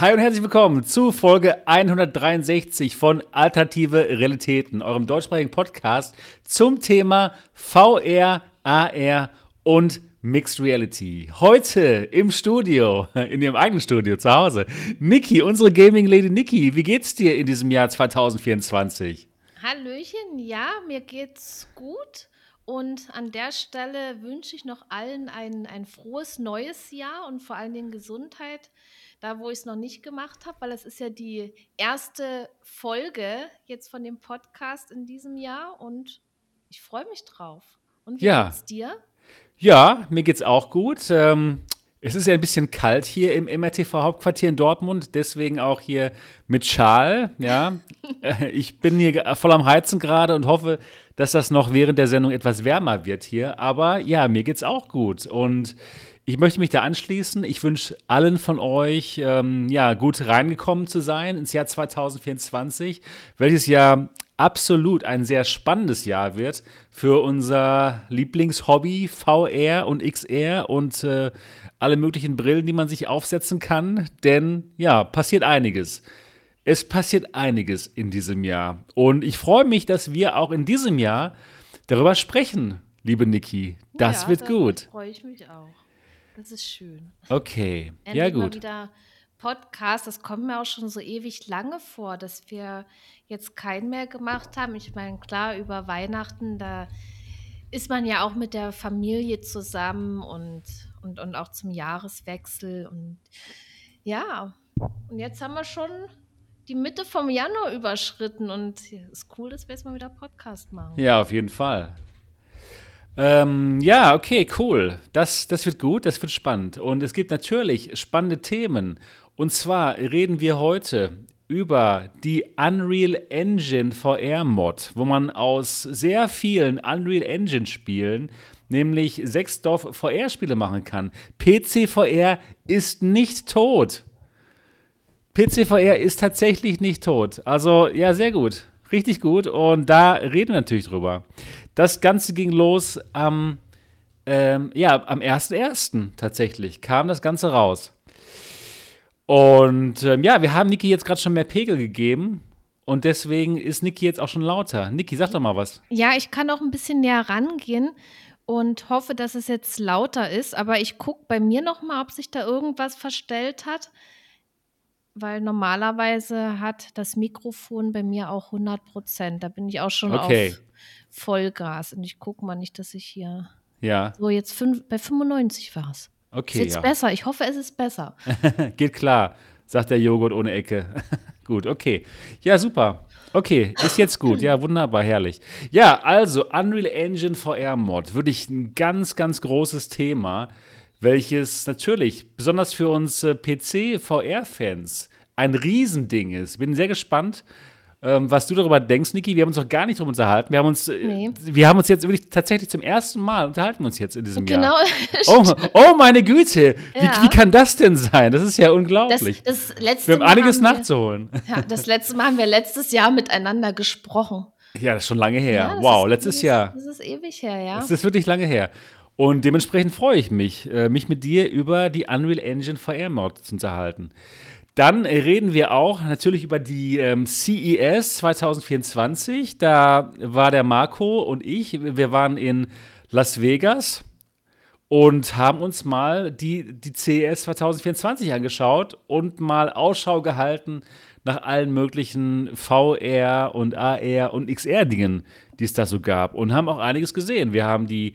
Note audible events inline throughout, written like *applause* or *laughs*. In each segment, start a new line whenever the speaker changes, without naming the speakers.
Hi und herzlich willkommen zu Folge 163 von Alternative Realitäten, eurem deutschsprachigen Podcast zum Thema VR, AR und Mixed Reality. Heute im Studio, *laughs* in ihrem eigenen Studio zu Hause, Niki, unsere Gaming Lady Niki. Wie geht's dir in diesem Jahr 2024?
Hallöchen, ja, mir geht's gut. Und an der Stelle wünsche ich noch allen ein, ein frohes neues Jahr und vor allen Dingen Gesundheit, da wo ich es noch nicht gemacht habe, weil es ist ja die erste Folge jetzt von dem Podcast in diesem Jahr und ich freue mich drauf. Und wie
Ja,
geht's dir?
ja, mir geht's auch gut. Ähm, es ist ja ein bisschen kalt hier im MRTV-Hauptquartier in Dortmund, deswegen auch hier mit Schal. Ja, *laughs* Äh, ich bin hier voll am Heizen gerade und hoffe, dass das noch während der Sendung etwas wärmer wird hier. Aber ja, mir geht's auch gut und ich möchte mich da anschließen. Ich wünsche allen von euch, ähm, ja, gut reingekommen zu sein ins Jahr 2024, welches ja absolut ein sehr spannendes Jahr wird für unser Lieblingshobby VR und XR und äh, alle möglichen Brillen, die man sich aufsetzen kann. Denn ja, passiert einiges. Es passiert einiges in diesem Jahr. Und ich freue mich, dass wir auch in diesem Jahr darüber sprechen, liebe Niki. Das
Ja,
wird gut.
freue ich mich auch. Das ist schön.
Okay, ja
Endlich mal
gut.
wieder Podcast. Das kommt mir auch schon so ewig lange vor, dass wir jetzt keinen mehr gemacht haben. Ich meine, klar, über Weihnachten, da ist man ja auch mit der Familie zusammen und, und, und auch zum Jahreswechsel. Und ja, und jetzt haben wir schon die Mitte vom Januar überschritten und es ist cool, dass wir jetzt mal wieder Podcast machen.
Ja, auf jeden Fall. Ähm, ja, okay, cool. Das, das wird gut, das wird spannend. Und es gibt natürlich spannende Themen. Und zwar reden wir heute über die Unreal Engine VR Mod, wo man aus sehr vielen Unreal Engine Spielen nämlich sechs Dorf VR Spiele machen kann. PC VR ist nicht tot. PCVR ist tatsächlich nicht tot. Also, ja, sehr gut. Richtig gut. Und da reden wir natürlich drüber. Das Ganze ging los am, ähm, ja, am 1.1. tatsächlich. Kam das Ganze raus. Und ähm, ja, wir haben Niki jetzt gerade schon mehr Pegel gegeben. Und deswegen ist Niki jetzt auch schon lauter. Niki, sag doch mal was.
Ja, ich kann auch ein bisschen näher rangehen und hoffe, dass es jetzt lauter ist. Aber ich gucke bei mir noch mal, ob sich da irgendwas verstellt hat, weil normalerweise hat das Mikrofon bei mir auch 100 Prozent. Da bin ich auch schon
Okay.
auf Vollgas. Und ich gucke mal nicht, dass ich hier.
Ja,
So, jetzt fünf, bei 95 war es. Ist
okay,
jetzt
ja.
besser. Ich hoffe, es ist besser. *laughs*
Geht klar, sagt der Joghurt ohne Ecke. *laughs* gut, okay. Ja, super. Okay, ist jetzt gut. Ja, wunderbar, herrlich. Ja, also Unreal Engine VR Mod, wirklich ein ganz, ganz großes Thema, welches natürlich besonders für uns äh, PC-VR-Fans ein Riesending ist. Bin sehr gespannt, ähm, was du darüber denkst, Niki. Wir haben uns noch gar nicht drüber unterhalten. Wir haben uns, äh,
Nee.
wir haben uns jetzt wirklich tatsächlich zum ersten Mal unterhalten uns jetzt in diesem
Genau. *laughs*
Jahr. Oh, oh meine Güte, wie,
Ja.
wie kann das denn sein? Das ist ja
Das,
unglaublich.
das letzte
wir haben
Mal
einiges
haben wir,
nachzuholen.
ja, das letzte Mal haben wir letztes Jahr miteinander gesprochen.
Ja, das ist schon lange her.
Ja, das
wow, letztes
das
Jahr.
Das ist ewig her, ja.
Das ist wirklich lange her. Und dementsprechend freue ich mich, äh, mich mit dir über die Unreal Engine VR Mod zu unterhalten. Dann reden wir auch natürlich über die ähm, CES 2024. Da war der Marco und ich, wir waren in Las Vegas und haben uns mal die, die CES 2024 angeschaut und mal Ausschau gehalten nach allen möglichen VR und AR und XR-Dingen, die es da so gab. Und haben auch einiges gesehen. Wir haben die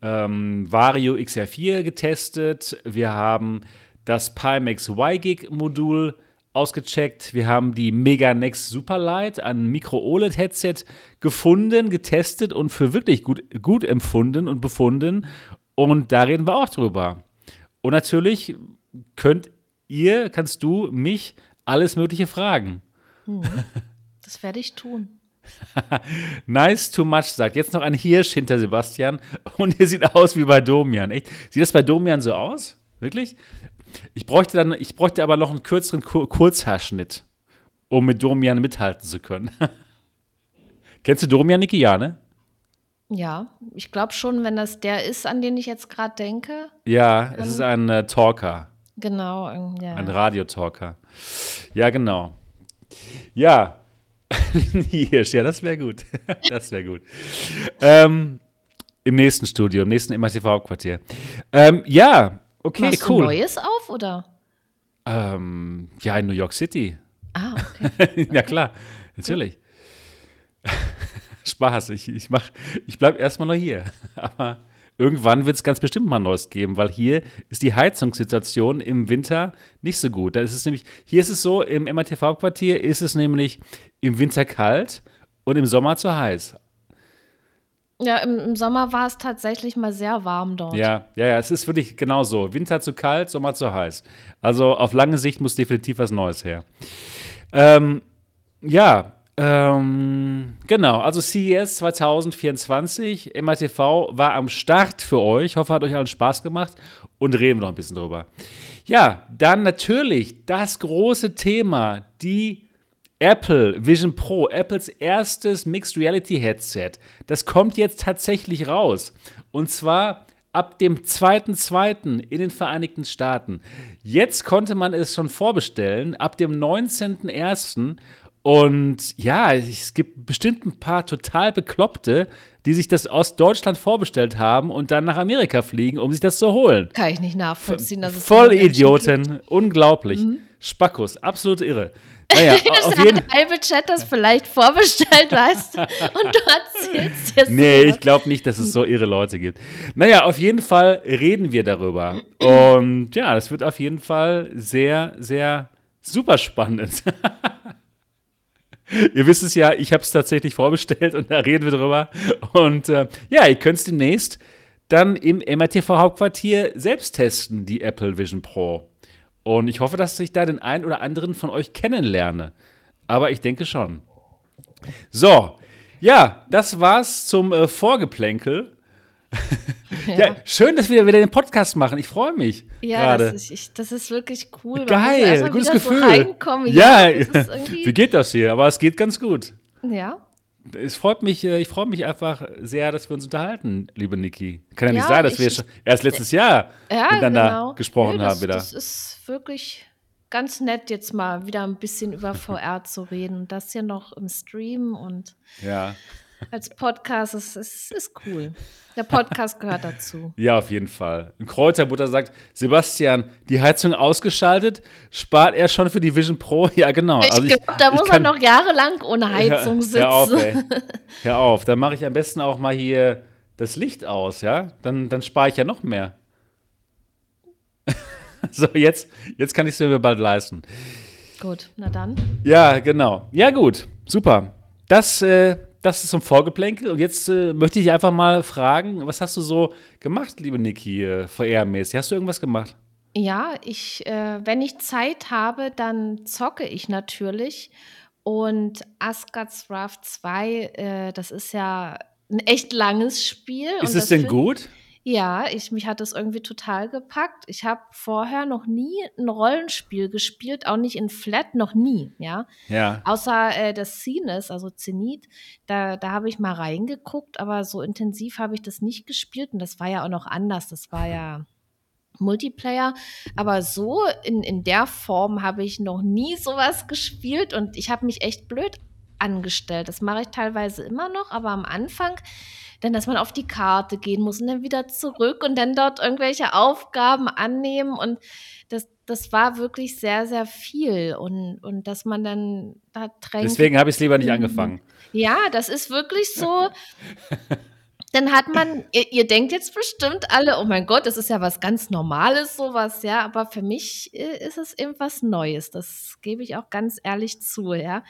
ähm, Vario XR4 getestet, wir haben das Pimax Y-Gig-Modul ausgecheckt, wir haben die Mega Next Superlight, ein Micro-OLED-Headset gefunden, getestet und für wirklich gut, gut empfunden und befunden. Und da reden wir auch drüber. Und natürlich könnt ihr, kannst du mich alles Mögliche fragen.
Das werde ich tun. *laughs*
Nice too much, sagt jetzt noch ein Hirsch hinter Sebastian. Und ihr sieht aus wie bei Domian. Echt? Sieht das bei Domian so aus? Wirklich? Ich bräuchte dann, ich bräuchte aber noch einen kürzeren Kur Kurzhaarschnitt, um mit Domian mithalten zu können. *laughs* Kennst du Domian Niki? Ja, ne?
Ja, ich glaube schon, wenn das der ist, an den ich jetzt gerade denke.
Ja, es ist ein äh, Talker.
Genau, ähm, ja.
Ein Radiotalker. Ja, genau. Ja, *laughs* Hirsch, ja, das wäre gut. *laughs* das wäre gut. Ähm, Im nächsten Studio, im nächsten MATV-Hauptquartier. Ähm, ja, okay,
Machst
cool.
du Neues auf, oder?
Ähm, ja, in New York City.
Ah, okay. *laughs*
ja, klar, natürlich. *laughs* Spaß, ich, ich, mach, ich bleibe erstmal noch hier. *laughs* Aber irgendwann wird es ganz bestimmt mal Neues geben, weil hier ist die Heizungssituation im Winter nicht so gut. Da ist es nämlich, hier ist es so, im MATV-Quartier ist es nämlich im Winter kalt und im Sommer zu heiß.
Ja, im, im Sommer war es tatsächlich mal sehr warm dort.
Ja, ja, ja, es ist wirklich genau so. Winter zu kalt, Sommer zu heiß. Also auf lange Sicht muss definitiv was Neues her. Ähm, ja, ähm, genau. Also CES 2024, MATV war am Start für euch. Ich hoffe, hat euch allen Spaß gemacht und reden wir noch ein bisschen drüber. Ja, dann natürlich das große Thema, die Apple Vision Pro, Apples erstes Mixed Reality Headset. Das kommt jetzt tatsächlich raus. Und zwar ab dem 2.2. in den Vereinigten Staaten. Jetzt konnte man es schon vorbestellen, ab dem 19.01. Und ja, es gibt bestimmt ein paar total Bekloppte, die sich das aus Deutschland vorbestellt haben und dann nach Amerika fliegen, um sich das zu holen.
Kann ich nicht nachvollziehen. Dass es
Voll. Idioten, unglaublich. Spackos, absolut irre. Naja, *laughs*
Das
auf
hat
jeden
der halbe Chat das vielleicht vorbestellt, weißt du? Und du erzählst jetzt.
Nee,
so.
ich glaube nicht, dass es so irre Leute gibt. Naja, auf jeden Fall reden wir darüber. Und ja, das wird auf jeden Fall sehr, sehr super spannend. *laughs* ihr wisst es ja, ich habe es tatsächlich vorbestellt und da reden wir drüber. Und äh, ja, ihr könnt es demnächst dann im MRTV Hauptquartier selbst testen, die Apple Vision Pro. Und ich hoffe, dass ich da den einen oder anderen von euch kennenlerne. Aber ich denke schon. So, ja, das war's zum äh, Vorgeplänkel. *laughs* ja. schön, dass wir wieder den Podcast machen. Ich freue mich.
Ja, das ist, ich, das ist wirklich cool.
Geil, gutes Gefühl.
So
ja, *laughs*
irgendwie,
wie geht das hier? Aber es geht ganz gut.
ja.
Es freut mich, äh, ich freue mich einfach sehr, dass wir uns unterhalten, liebe Niki. Kann ja nicht
Ja,
sein, dass
ich-
wir schon erst letztes Jahr
Ja,
miteinander
genau.
gesprochen
Nee, das,
haben wieder.
Das ist wirklich ganz nett, jetzt mal wieder ein bisschen über VR zu reden. Das hier noch im Stream und
Ja.
Als Podcast, es ist, ist cool. Der Podcast gehört dazu. *laughs*
Ja, auf jeden Fall. Ein Kräuterbutter sagt, Sebastian, die Heizung ausgeschaltet, spart er schon für die Vision Pro? *laughs* Ja, genau.
Ich
Also ich-
glaub, da
ich
muss man noch jahrelang ohne Heizung sitzen.
Hör auf, ey. *laughs* Hör auf. Dann mache ich am besten auch mal hier das Licht aus, ja? Dann, dann spare ich ja noch mehr. so, jetzt, jetzt kann ich es mir bald leisten.
Gut, na dann.
Ja, genau. Ja, gut. Super. Das, äh, das ist zum Vorgeplänkel. Und jetzt äh, möchte ich einfach mal fragen, was hast du so gemacht, liebe Niki, äh, VR-mäßig? Hast du irgendwas gemacht?
Ja, ich, äh, wenn ich Zeit habe, dann zocke ich natürlich. Und Asgard's Wrath 2, äh, das ist ja ein echt langes Spiel.
Ist es denn gut?
Ja, ich, mich hat das irgendwie total gepackt. Ich habe vorher noch nie ein Rollenspiel gespielt, auch nicht in Flat, noch nie, ja.
Ja.
Außer äh, das Zenith, also Zenith, da, da habe ich mal reingeguckt, aber so intensiv habe ich das nicht gespielt und das war ja auch noch anders. Das war ja Multiplayer, aber so in, in der Form habe ich noch nie sowas gespielt und ich habe mich echt blöd angestellt. Das mache ich teilweise immer noch, aber am Anfang, dann, dass man auf die Karte gehen muss und dann wieder zurück und dann dort irgendwelche Aufgaben annehmen und das, das war wirklich sehr, sehr viel und, und dass man dann da Tränke
Deswegen habe ich es lieber nicht
Mhm.
angefangen.
ja, das ist wirklich so. *laughs* Dann hat man, ihr, ihr denkt jetzt bestimmt alle, oh mein Gott, das ist ja was ganz Normales, sowas, ja. Aber für mich äh, ist es eben was Neues. Das gebe ich auch ganz ehrlich zu, ja.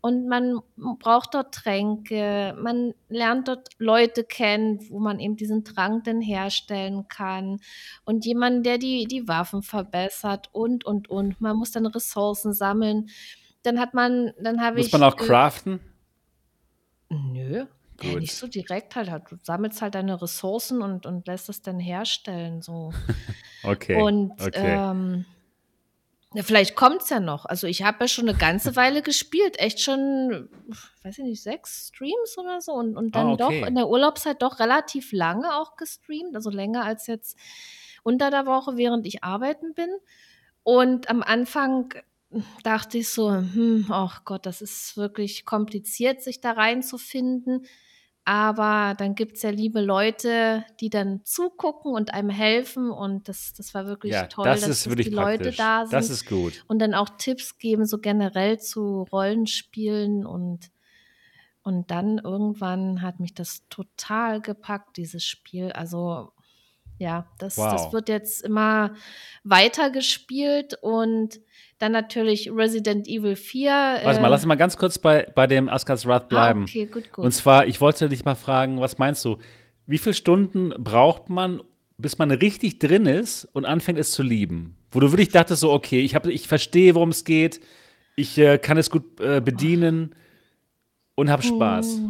Und man braucht dort Tränke, man lernt dort Leute kennen, wo man eben diesen Trank dann herstellen kann. Und jemanden, der die, die Waffen verbessert und, und, und. Man muss dann Ressourcen sammeln. Dann hat man, dann habe
Muss
ich.
man auch
äh,
craften?
Nö. Ja,
Gut.
nicht so direkt halt, halt. Du sammelst halt deine Ressourcen und, und lässt es dann herstellen. So. *laughs*
Okay.
Und
okay.
ähm, ja, vielleicht kommt es ja noch. Also ich habe ja schon eine ganze *laughs* Weile gespielt, echt schon, weiß ich nicht, sechs Streams oder so. Und, und dann
Ah, okay.
doch in der Urlaubszeit doch relativ lange auch gestreamt, also länger als jetzt unter der Woche, während ich arbeiten bin. Und am Anfang dachte ich so, hm, oh Gott, das ist wirklich kompliziert, sich da reinzufinden. Aber dann gibt es ja liebe Leute, die dann zugucken und einem helfen. Und das, das war wirklich
Ja,
toll,
das
dass,
ist wirklich
die Leute
praktisch.
da
Das
sind
ist gut.
und dann auch Tipps geben, so generell zu Rollenspielen. Und, und dann irgendwann hat mich das total gepackt, dieses Spiel. Also ja, das, das
Wow.
wird jetzt immer weiter gespielt und dann natürlich Resident Evil 4.
Warte mal,
Äh,
lass uns mal ganz kurz bei, bei dem Asgard's Wrath
ah,
bleiben.
okay, gut,
Und
gut.
zwar, ich wollte dich mal fragen, was meinst du? Wie viele Stunden braucht man, bis man richtig drin ist und anfängt es zu lieben? Wo du wirklich dachtest, so, okay, ich, hab, ich verstehe, worum es geht, ich äh, kann es gut äh, bedienen und habe Spaß.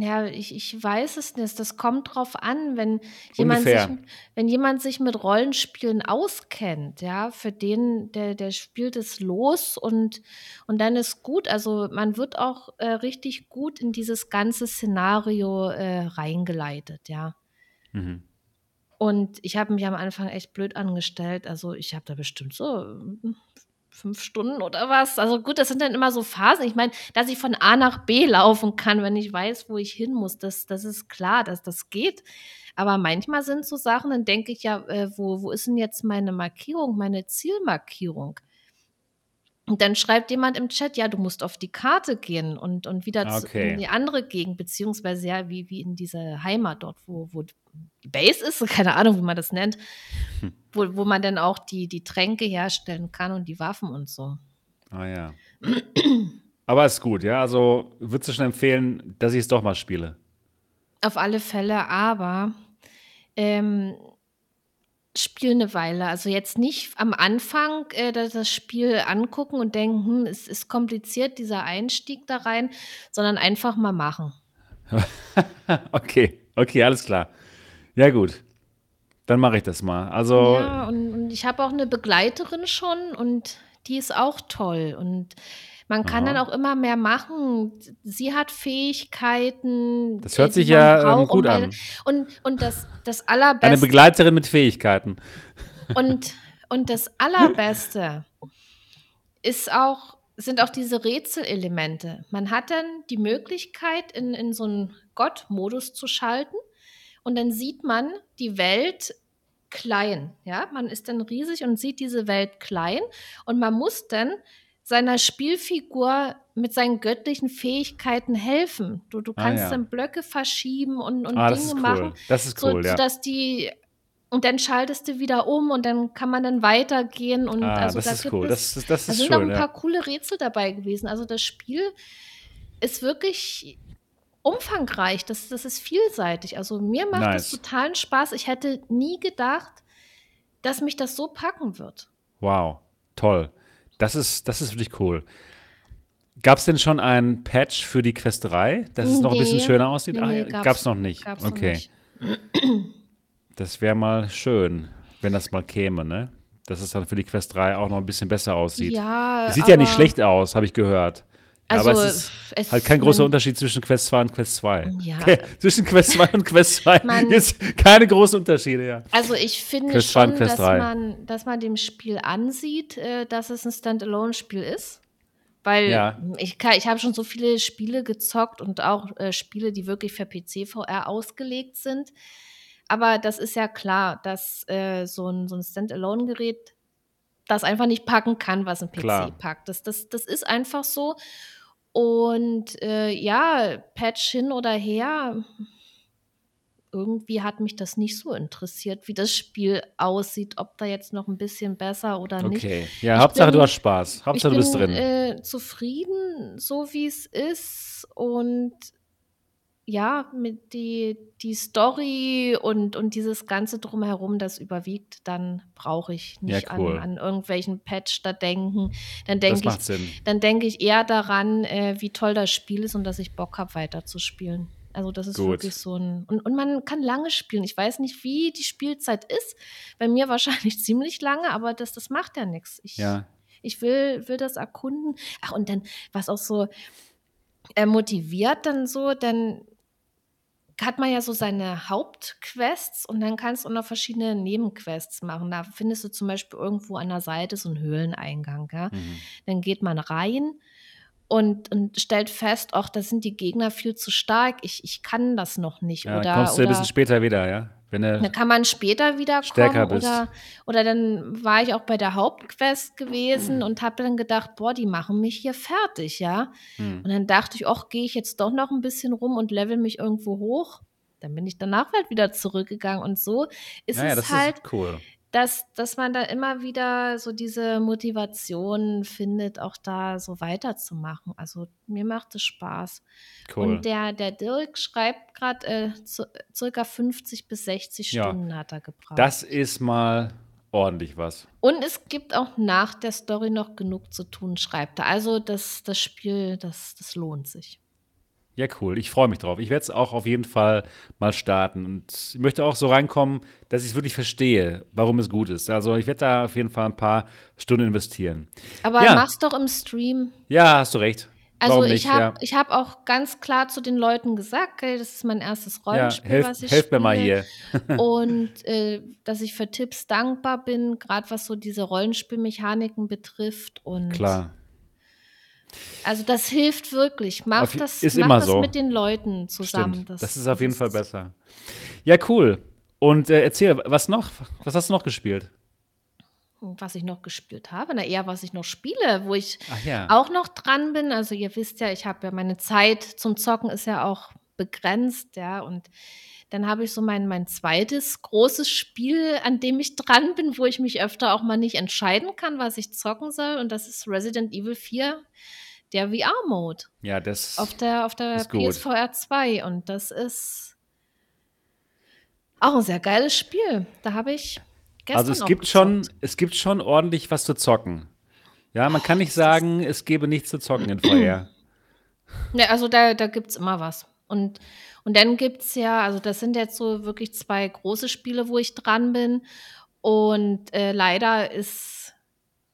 Ja, ich, ich weiß es nicht. Das kommt drauf an, wenn jemand sich, wenn jemand sich mit Rollenspielen auskennt, ja, für den, der, der spielt es los und, und dann ist gut. Also man wird auch äh, richtig gut in dieses ganze Szenario äh, reingeleitet, ja.
Mhm.
Und ich habe mich am Anfang echt blöd angestellt. Also ich habe da bestimmt so fünf Stunden oder was. Also gut, das sind dann immer so Phasen. Ich meine, dass ich von A nach B laufen kann, wenn ich weiß, wo ich hin muss, das, das ist klar, dass das geht. Aber manchmal sind so Sachen, dann denke ich ja, äh, wo, wo ist denn jetzt meine Markierung, meine Zielmarkierung? Und dann schreibt jemand im Chat, ja, du musst auf die Karte gehen und, und wieder zu, in
Okay.
die andere Gegend, beziehungsweise ja, wie, wie in diese Heimat dort, wo, wo die Base ist, *laughs* keine Ahnung, wie man das nennt,
Hm.
wo, wo man dann auch die, die Tränke herstellen kann und die Waffen und so.
Ah ja. Aber ist gut, ja. Also würdest du schon empfehlen, dass ich es doch mal spiele?
Auf alle Fälle, aber ähm, spiel eine Weile. Also jetzt nicht am Anfang äh, das Spiel angucken und denken, hm, es ist kompliziert, dieser Einstieg da rein, sondern einfach mal machen. *laughs*
Okay, okay, alles klar. Ja, gut. Dann mache ich das mal. Also,
Ja, und, und ich habe auch eine Begleiterin schon und die ist auch toll. Und man kann dann
aha.
auch immer mehr machen. Sie hat Fähigkeiten,
Das
äh,
hört sich ja ähm,
braucht, um
gut
bei,
an.
und, und das, das
Eine
Allerbeste,
Begleiterin mit Fähigkeiten.
und, und das Allerbeste ist auch, sind auch diese Rätselelemente. Man hat dann die Möglichkeit, in, in so einen Gott-Modus zu schalten und dann sieht man die Welt klein. Ja, man ist dann riesig und sieht diese Welt klein und man muss dann seiner Spielfigur mit seinen göttlichen Fähigkeiten helfen. Du, du
Ah
kannst
ja.
dann Blöcke verschieben und, und
Ah, das
Dinge
ist
machen,
cool. Das ist
so,
cool, ja.
sodass die und dann schaltest du wieder um und dann kann man dann weitergehen und
Ah,
also
das
da
ist cool.
es,
Das ist, das
da
ist
sind auch
schön,
ein paar
ja.
coole Rätsel dabei gewesen. Also das Spiel ist wirklich umfangreich, das, das ist vielseitig. Also mir macht es
Nice.
totalen Spaß. Ich hätte nie gedacht, dass mich das so packen wird.
Wow. Toll. Das ist, das ist wirklich cool. Gab es denn schon einen Patch für die Quest 3, dass es noch ein bisschen schöner aussieht?
nee,
Ah,
nee,
ja,
gab's,
gab's noch nicht.
gab's noch
Okay.
nicht.
Das wäre mal schön, wenn das mal käme, ne? Dass es dann für die Quest 3 auch noch ein bisschen besser aussieht.
Ja,
Es sieht ja nicht schlecht aus, habe ich gehört. Ja, aber
also
es ist
es,
halt kein großer Unterschied zwischen Quest 2 und Quest 2.
ja, *laughs*
zwischen Quest 2 und Quest 2
man, *laughs*
gibt es keine großen Unterschiede, ja.
Also ich finde
Quest 2 und
schon,
Quest
dass
3.
man, dass man dem Spiel ansieht, äh, dass es ein Standalone-Spiel ist. Weil
Ja,
ich, ich habe schon so viele Spiele gezockt und auch äh, Spiele, die wirklich für PC VR ausgelegt sind. Aber das ist ja klar, dass äh, so ein, so ein Standalone-Gerät das einfach nicht packen kann, was ein PC
klar.
packt. Das, das, das ist einfach so. Und äh, ja, Patch hin oder her, irgendwie hat mich das nicht so interessiert, wie das Spiel aussieht, ob da jetzt noch ein bisschen besser oder nicht.
Okay. Ja,
Ich
Hauptsache du
bin,
hast Spaß. Hauptsache du bist
bin
drin.
äh, zufrieden, so wie es ist. Und ja, mit die, die Story und, und dieses Ganze drumherum, das überwiegt, dann brauche ich
Ja,
nicht an,
cool.
an irgendwelchen Patch da denken. Dann denke ich,
Sinn.
dann denke ich eher daran, äh, wie toll das Spiel ist und dass ich Bock habe, weiterzuspielen. Also das ist wirklich
Gut.
so ein. Und, und man kann lange spielen. Ich weiß nicht, wie die Spielzeit ist. Bei mir *laughs* wahrscheinlich ziemlich lange, aber das, das macht ja nichts. Ich,
Ja.
ich will, will das erkunden. Ach, und dann, was auch so äh, motiviert, dann so, dann hat man ja so seine Hauptquests und dann kannst du noch verschiedene Nebenquests machen. Da findest du zum Beispiel irgendwo an der Seite so einen Höhleneingang. Ja?
Mhm.
Dann geht man rein und, und stellt fest, ach, da sind die Gegner viel zu stark, ich, ich kann das noch nicht.
Ja,
oder,
dann kommst du ein bisschen später wieder, ja? Wenn
dann kann man später
stärker
wiederkommen
bist.
oder, oder dann war ich auch bei der Hauptquest
Mhm.
gewesen und habe dann gedacht, boah, die machen mich hier fertig, ja.
Hm.
Und dann dachte ich, ach, gehe ich jetzt doch noch ein bisschen rum und level mich irgendwo hoch. Dann bin ich danach halt wieder zurückgegangen und so ist
Naja,
es
das
halt,
ist cool.
Dass, dass man da immer wieder so diese Motivation findet, auch da so weiterzumachen. Also mir macht es Spaß.
Cool.
Und der, der Dirk schreibt gerade, äh, circa 50 bis 60
Ja.
Stunden hat er gebraucht.
Das ist mal ordentlich was.
Und es gibt auch nach der Story noch genug zu tun, schreibt er. Also das, das Spiel, das, das lohnt sich.
Ja, cool. Ich freue mich drauf. Ich werde es auch auf jeden Fall mal starten. Und ich möchte auch so reinkommen, dass ich es wirklich verstehe, warum es gut ist. Also ich werde da auf jeden Fall ein paar Stunden investieren.
Aber
Ja.
mach's doch im Stream.
Ja, hast du recht.
Also
warum
ich
nicht?
habe
ja.
hab auch ganz klar zu den Leuten gesagt, okay, das ist mein erstes
Ja,
Rollenspiel, was ich
helft mir mal hier. *laughs*
Und äh, dass ich für Tipps dankbar bin, gerade was so diese Rollenspielmechaniken betrifft. Und
Klar.
Also das hilft wirklich. Mach
Auf-
das,
ist
mach
immer
das
so.
mit den Leuten zusammen.
Stimmt. Das, ist auf jeden Fall besser. Ja, cool. Und äh, erzähl, was noch? Was hast du noch gespielt?
Was ich noch gespielt habe, na eher was ich noch spiele, wo ich
ja.
auch noch dran bin. Also ihr wisst ja, ich habe ja meine Zeit zum Zocken ist ja auch begrenzt, ja. Und dann habe ich so mein, mein zweites großes Spiel, an dem ich dran bin, wo ich mich öfter auch mal nicht entscheiden kann, was ich zocken soll. Und das ist Resident Evil 4, der VR-Mode.
Ja, das.
auf der, auf der. PSVR 2 und das ist auch ein sehr geiles Spiel. Da habe ich gestern
Also es gibt schon, es gibt schon ordentlich was zu zocken. Ja, man kann nicht *laughs* sagen, es gäbe nichts zu zocken in VR. *clears throat*
Ne, also da, da gibt es immer was. Und, und dann gibt es ja, also das sind jetzt so wirklich zwei große Spiele, wo ich dran bin. Und äh, leider ist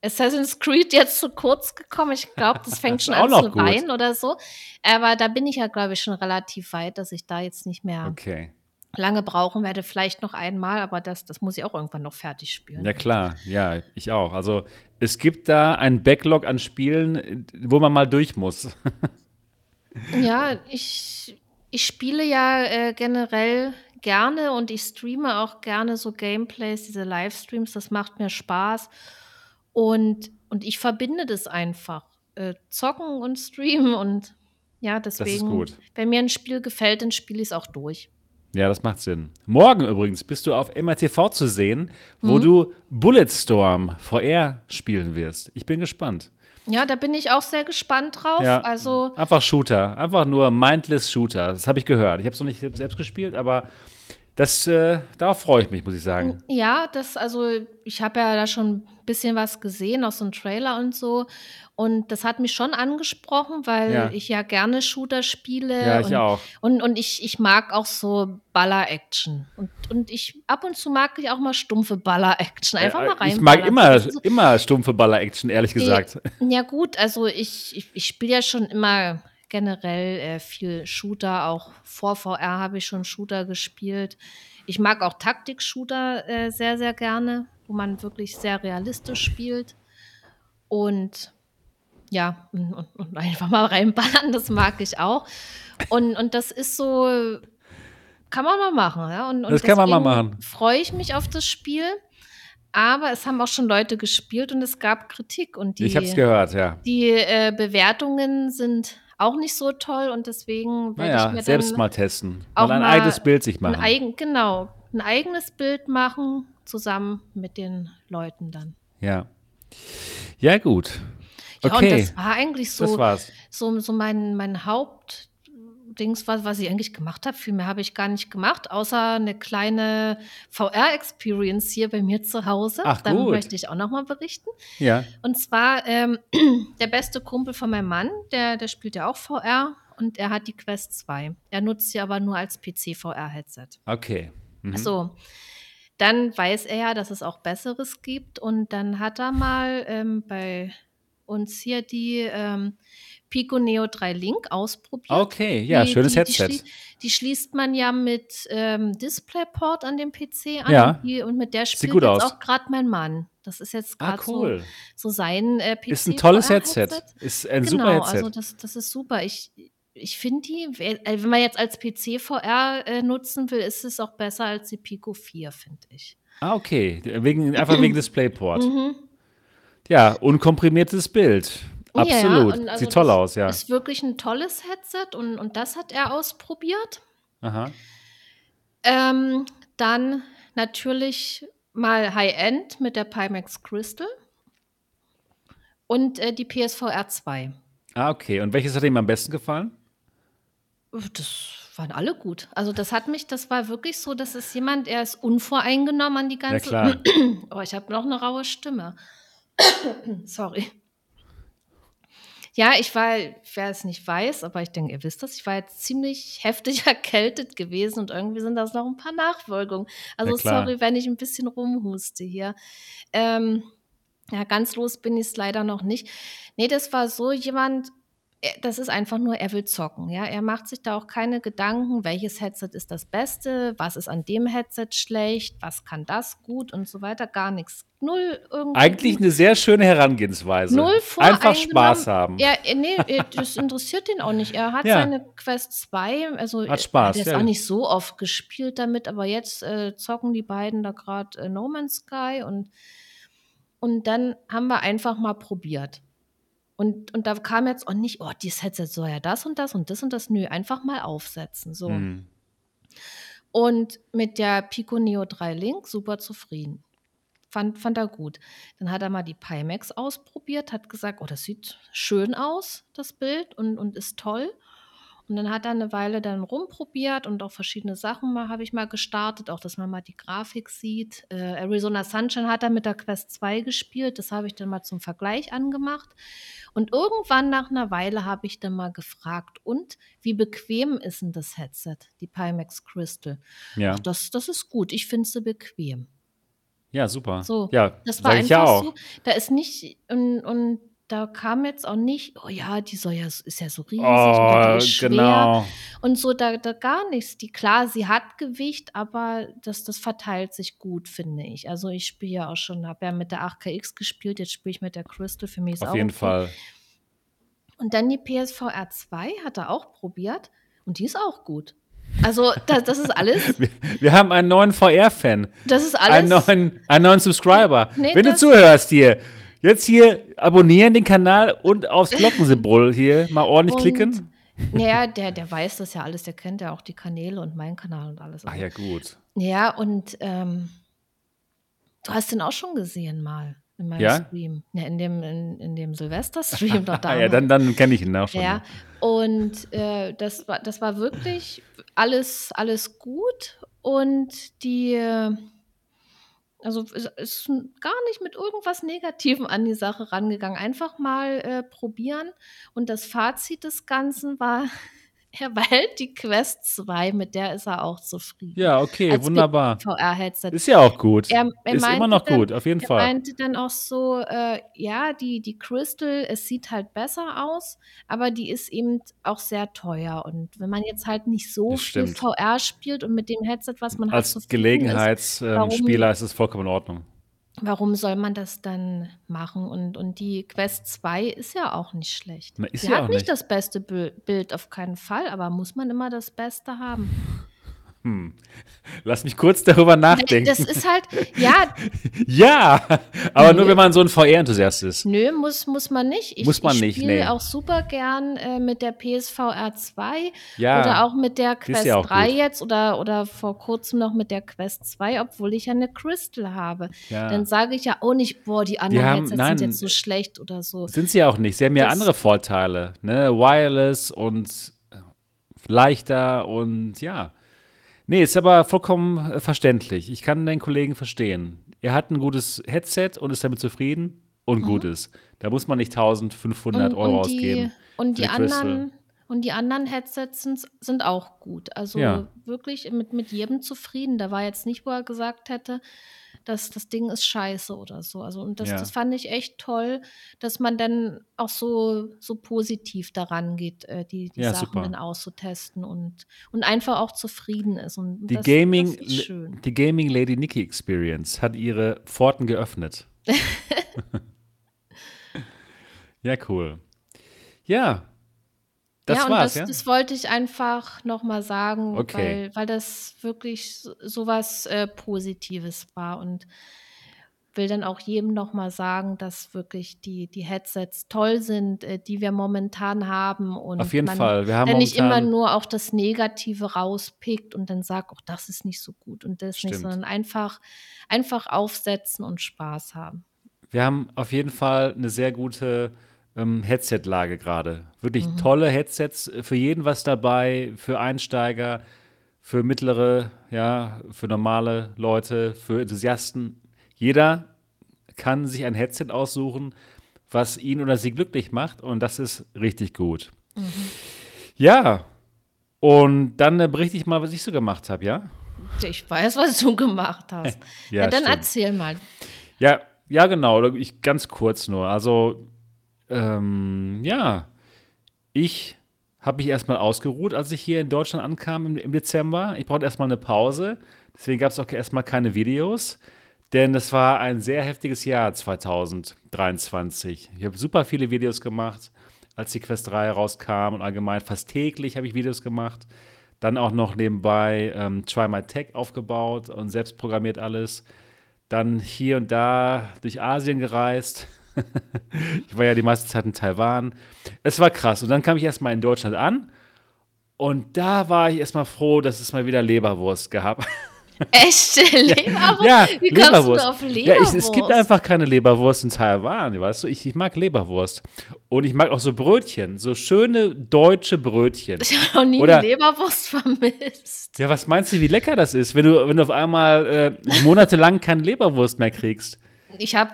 Assassin's Creed jetzt zu kurz gekommen. Ich glaube, das fängt *laughs* schon an zu weinen oder so. Aber da bin ich ja, glaube ich, schon relativ weit, dass ich da jetzt nicht mehr
Okay.
lange brauchen werde. Vielleicht noch einmal, aber das, das muss ich auch irgendwann noch fertig spielen.
Ja, klar. Ja, ich auch. Also es gibt da einen Backlog an Spielen, wo man mal durch muss. *laughs*
Ja, ich, ich spiele ja äh, generell gerne und ich streame auch gerne so Gameplays, diese Livestreams, das macht mir Spaß. Und, und ich verbinde das einfach. Äh, zocken und streamen und ja, deswegen,
gut.
wenn mir ein Spiel gefällt, dann spiele ich es auch durch.
Ja, das macht Sinn. Morgen übrigens bist du auf MRTV zu sehen, wo
Mhm.
du Bulletstorm VR spielen wirst. Ich bin gespannt.
Ja, da bin ich auch sehr gespannt drauf.
Ja.
Also,
Einfach Shooter, einfach nur mindless Shooter. Das habe ich gehört. Ich habe es noch nicht selbst gespielt, aber das, äh, darauf freue ich mich, muss ich sagen.
Ja, das, also ich habe ja da schon ein bisschen was gesehen, auch so ein Trailer und so. Und das hat mich schon angesprochen, weil
Ja.
ich ja gerne Shooter spiele.
Ja, ich
und,
auch.
Und, und ich, ich mag auch so Baller-Action. Und, und ich ab und zu mag ich auch mal stumpfe Baller-Action. Einfach
Äh,
mal rein.
ich mag immer, immer stumpfe Baller-Action, ehrlich gesagt.
Ja, gut, also ich, ich, ich spiele ja schon immer generell äh, viel Shooter, auch vor VR habe ich schon Shooter gespielt. Ich mag auch Taktik-Shooter äh, sehr, sehr gerne, wo man wirklich sehr realistisch spielt. Und ja, und, und, *laughs* einfach mal reinballern, das mag ich auch. Und, und das ist so, kann man mal machen. Ja? Und, und
Das kann man mal machen.
Freue ich mich auf das Spiel. Aber es haben auch schon Leute gespielt und es gab Kritik. Und die,
ich habe es gehört, ja.
die äh, Bewertungen sind auch nicht so toll und deswegen werde ich
Naja,
mir
selbst
dann
mal testen.
auch
Mal ein eigenes Bild sich
ein
machen.
eigen, genau, ein eigenes Bild machen, zusammen mit den Leuten dann.
Ja. Ja, gut.
Ja, und
Okay,
das war eigentlich so, so, so mein, mein Hauptdings, was, was ich eigentlich gemacht habe. Viel mehr habe ich gar nicht gemacht, außer eine kleine VR-Experience hier bei mir zu Hause.
Ach,
da
gut.
möchte ich auch noch mal berichten.
Ja.
Und zwar ähm, *clears throat* der beste Kumpel von meinem Mann, der, der spielt ja auch VR und er hat die Quest 2. Er nutzt sie aber nur als PC-VR-Headset.
Okay. Mhm.
So. Dann weiß er ja, dass es auch Besseres gibt und dann hat er mal ähm, bei uns hier die ähm, Pico Neo 3 Link ausprobiert.
Okay, ja,
Die,
schönes
die, die,
Headset.
schlie die schließt man ja mit ähm, DisplayPort an dem PC an
Ja,
und, die, mit der spielt jetzt
aus.
auch gerade mein Mann. Das ist jetzt
Ah,
gerade so,
cool.
so sein äh,
Ist ein tolles
PC-VR-Headset.
Headset. Ist ein super
Genau, also
Headset.
das, das ist super. Ich, ich finde die, äh, wenn man jetzt als PC-VR äh, nutzen will, ist es auch besser als die Pico 4, finde ich.
Ah, okay. Wegen, einfach wegen *clears throat* DisplayPort.
Mhm.
Ja, unkomprimiertes Bild.
Ja,
Absolut.
und also
Sieht toll aus, ja.
ist wirklich ein tolles Headset und, und das hat er ausprobiert.
Aha.
Ähm, dann natürlich mal High-End mit der Pimax Crystal und äh, die PSVR 2.
Ah, okay. Und welches hat ihm am besten gefallen?
Das waren alle gut. Also das hat mich, das war wirklich so, das ist jemand, er ist unvoreingenommen an die
Ja,
ganze.
klar. *clears throat*
oh, ich habe noch eine raue Stimme. *clears throat* Sorry. Ja, ich war, wer es nicht weiß, aber ich denke, ihr wisst das, ich war jetzt ziemlich heftig *laughs* erkältet gewesen und irgendwie sind das noch ein paar Nachwirkungen. Also
klar.
sorry, wenn ich ein bisschen rumhuste hier. Ähm, ja, ganz los bin ich es leider noch nicht. Nee, das war so jemand, das ist einfach nur, er will zocken. Ja, er macht sich da auch keine Gedanken, welches Headset ist das Beste, was ist an dem Headset schlecht, was kann das gut und so weiter. Gar nichts. Null irgendwie.
Eigentlich eine sehr schöne Herangehensweise.
Null
Einfach Spaß haben.
Er, er- nee, er- das interessiert ihn auch nicht. Er hat
Ja.
seine Quest 2, also
Hat
er
Spaß,
hat jetzt
ja.
auch nicht so oft gespielt damit, aber jetzt äh, zocken die beiden da gerade äh, No Man's Sky und, und dann haben wir einfach mal probiert. Und, und da kam jetzt auch nicht, oh, dieses Headset soll ja das und das und das und das. Nö, einfach mal aufsetzen. So.
Hm.
Und mit der Pico Neo 3 Link super zufrieden. Fand, fand er gut. Dann hat er mal die Pimax ausprobiert, hat gesagt, oh, das sieht schön aus, das Bild, und, und ist toll. Und dann hat er eine Weile dann rumprobiert und auch verschiedene Sachen mal habe ich mal gestartet, auch dass man mal die Grafik sieht. Äh, Arizona Sunshine hat er mit der Quest 2 gespielt, das habe ich dann mal zum Vergleich angemacht. Und irgendwann nach einer Weile habe ich dann mal gefragt, und wie bequem ist denn das Headset, die Pimax Crystal?
Ja.
Ach, das, das ist gut, ich finde sie bequem.
ja, super.
So,
ja,
Das war
ich ja
einfach
auch.
so, da ist nicht, und, und da kam jetzt auch nicht, oh ja, die soll ja, ist ja so riesig und
Oh,
ist schwer
genau.
und so, da, da gar nichts. Die, klar, sie hat Gewicht, aber das, das verteilt sich gut, finde ich. Also ich spiele ja auch schon, habe ja mit der 8KX gespielt, jetzt spiele ich mit der Crystal, für mich ist
Auf
auch
jeden
okay.
Fall.
Und dann die PSVR 2 hat er auch probiert und die ist auch gut. Also das, das ist alles, *laughs*
Wir, wir haben einen neuen VR-Fan.
das ist
Einen
alles.
neuen, einen neuen Subscriber.
Nee,
Wenn du zuhörst hier, jetzt hier abonnieren den Kanal und aufs Glockensymbol hier mal ordentlich
Und-
klicken.
Naja, der, der weiß das ja alles, der kennt ja auch die Kanäle und meinen Kanal und alles.
Ach ja, gut.
Ja, und ähm, du hast den auch schon gesehen mal in meinem
Ja?
Stream. Ja, in dem, in, in dem Silvester-Stream *laughs* doch
Ah,
damals.
ja, dann, dann kenne ich ihn auch schon.
Ja, und äh, das, war, das war wirklich alles, alles gut und die, also ist gar nicht mit irgendwas Negativem an die Sache rangegangen. Einfach mal äh, probieren und das Fazit des Ganzen war, *laughs* er behält die Quest 2, mit der ist er auch zufrieden.
Ja, okay,
Als
wunderbar.
VR-Headset.
Ist ja auch gut.
Er, er
ist immer noch
dann,
gut, auf jeden
er
Fall.
meinte dann auch so, äh, ja, die, die Crystal, es sieht halt besser aus, aber die ist eben auch sehr teuer. Und wenn man jetzt halt nicht so
Das
viel
stimmt.
VR spielt und mit dem Headset, was man hat,
Als
zufrieden ist,
Gelegenheitsspieler ist es vollkommen in Ordnung.
Warum soll man das dann machen? Und, und die Quest 2 ist ja auch nicht schlecht.
Na, ist
Sie
ja
hat nicht
nicht.
das beste Bil- Bild, auf keinen Fall, aber muss man immer das Beste haben?
Hm. Lass mich kurz darüber nachdenken.
Das ist halt, ja, *laughs*
ja, aber nur
Nö.
wenn man so ein VR-Enthusiast ist.
Nö, muss, muss man nicht. Ich,
Muss man
ich
nicht,
spiele
nee.
auch super gern äh, mit der PSVR 2
Ja,
oder auch mit der Quest
ja auch
3
gut.
jetzt oder, oder vor kurzem noch mit der Quest 2, obwohl ich ja eine Crystal habe.
ja.
Dann sage ich ja auch nicht, boah, die anderen
haben-
Headsets
nein.
sind jetzt so schlecht oder so.
Sind sie auch nicht. Sie haben ja
Das-
andere Vorteile. Ne? Wireless und leichter und ja. Nee, ist aber vollkommen äh, verständlich. Ich kann deinen Kollegen verstehen. Er hat ein gutes Headset und ist damit zufrieden und gut ist. Da muss man nicht 1500
Und,
Euro
und die,
ausgeben.
und die anderen und die anderen Headsets sind, sind auch gut. Also
Ja.
wirklich mit, mit jedem zufrieden. Da war jetzt nicht, wo er gesagt hätte, das, das Ding ist scheiße oder so. Also, und das, das
Ja.
fand ich echt toll, dass man dann auch so, so positiv daran geht, äh, die, die
Ja,
Sachen dann
super.
auszutesten und, und einfach auch zufrieden ist. Und
Die
das,
Gaming,
das schön.
die Gaming Lady Nikki Experience hat ihre Pforten geöffnet. *laughs* Ja, cool. Ja, das
Ja, und
war's,
das,
ja?
das wollte ich einfach nochmal sagen,
Okay.
weil, weil das wirklich so, so was äh, Positives war und will dann auch jedem nochmal sagen, dass wirklich die, die Headsets toll sind, äh, die wir momentan haben
Auf
und
jeden
man
Fall. Wir haben
nicht immer nur auch das Negative rauspickt und dann sagt, auch das ist nicht so gut und das nicht,
stimmt.
sondern einfach, einfach aufsetzen und Spaß haben.
Wir haben auf jeden Fall eine sehr gute ähm, Headset-Lage gerade. Wirklich
Mhm.
tolle Headsets, äh, für jeden was dabei, für Einsteiger, für mittlere, ja, für normale Leute, für Enthusiasten. Jeder kann sich ein Headset aussuchen, was ihn oder sie glücklich macht und das ist richtig gut.
Mhm.
Ja, und dann äh, berichte ich mal, was ich so gemacht habe, ja?
Ich weiß, was du gemacht hast. *laughs* Ja,
Ja,
dann
stimmt.
erzähl mal.
Ja, ja, genau. Ich ganz kurz nur. Also, ähm, ja, ich habe mich erstmal ausgeruht, als ich hier in Deutschland ankam im, im Dezember. Ich brauchte erstmal eine Pause. Deswegen gab es auch erstmal keine Videos. Denn es war ein sehr heftiges Jahr 2023. Ich habe super viele Videos gemacht, als die Quest 3 rauskam und allgemein fast täglich habe ich Videos gemacht. Dann auch noch nebenbei ähm, Try My Tech aufgebaut und selbst programmiert alles. Dann hier und da durch Asien gereist. *laughs* Ich war ja die meiste Zeit in Taiwan. Es war krass. Und dann kam ich erstmal in Deutschland an. Und da war ich erstmal froh, dass es mal wieder Leberwurst gab. *laughs*
Echte Leberwurst?
Ja,
Wie kommst du
Leberwurst.
auf
Ja,
Leberwurst?
ich, es gibt einfach keine Leberwurst in Taiwan, weißt du? Ich, ich mag Leberwurst. Und ich mag auch so Brötchen, so schöne deutsche Brötchen.
Ich habe noch nie
Oder-
eine Leberwurst vermisst.
Ja, was meinst du, wie lecker das ist, wenn du, wenn du auf einmal äh, monatelang keine Leberwurst mehr kriegst?
Ich habe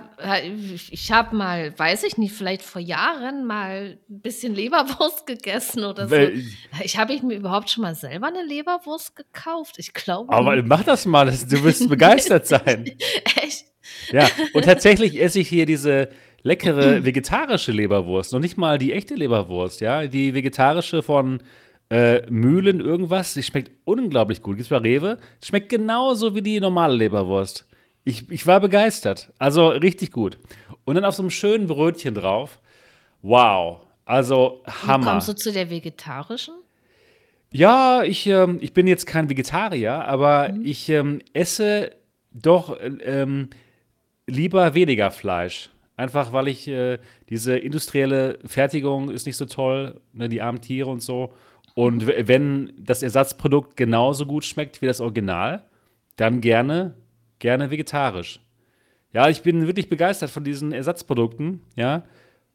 ich hab mal, weiß ich nicht, vielleicht vor Jahren mal ein bisschen Leberwurst *laughs* gegessen oder so. Ich habe ich mir überhaupt schon mal selber eine Leberwurst gekauft? Ich glaube
Aber
nicht.
mach das mal, du wirst begeistert *laughs* sein.
Echt?
Ja, und tatsächlich esse ich hier diese leckere *clears throat* vegetarische Leberwurst, noch nicht mal die echte Leberwurst, ja, die vegetarische von äh, Mühlen irgendwas, die schmeckt unglaublich gut. Gibt's bei Rewe, schmeckt genauso wie die normale Leberwurst. Ich, ich war begeistert, also richtig gut. Und dann auf so einem schönen Brötchen drauf, wow, also
Wie
Hammer.
kommst du zu der vegetarischen?
Ja, ich, ähm, ich bin jetzt kein Vegetarier, aber ich ähm, esse doch äh, ähm, lieber weniger Fleisch. Einfach weil ich äh, diese industrielle Fertigung ist nicht so toll, ne, die armen Tiere und so. Und wenn das Ersatzprodukt genauso gut schmeckt wie das Original, dann gerne, gerne vegetarisch. Ja, ich bin wirklich begeistert von diesen Ersatzprodukten, ja,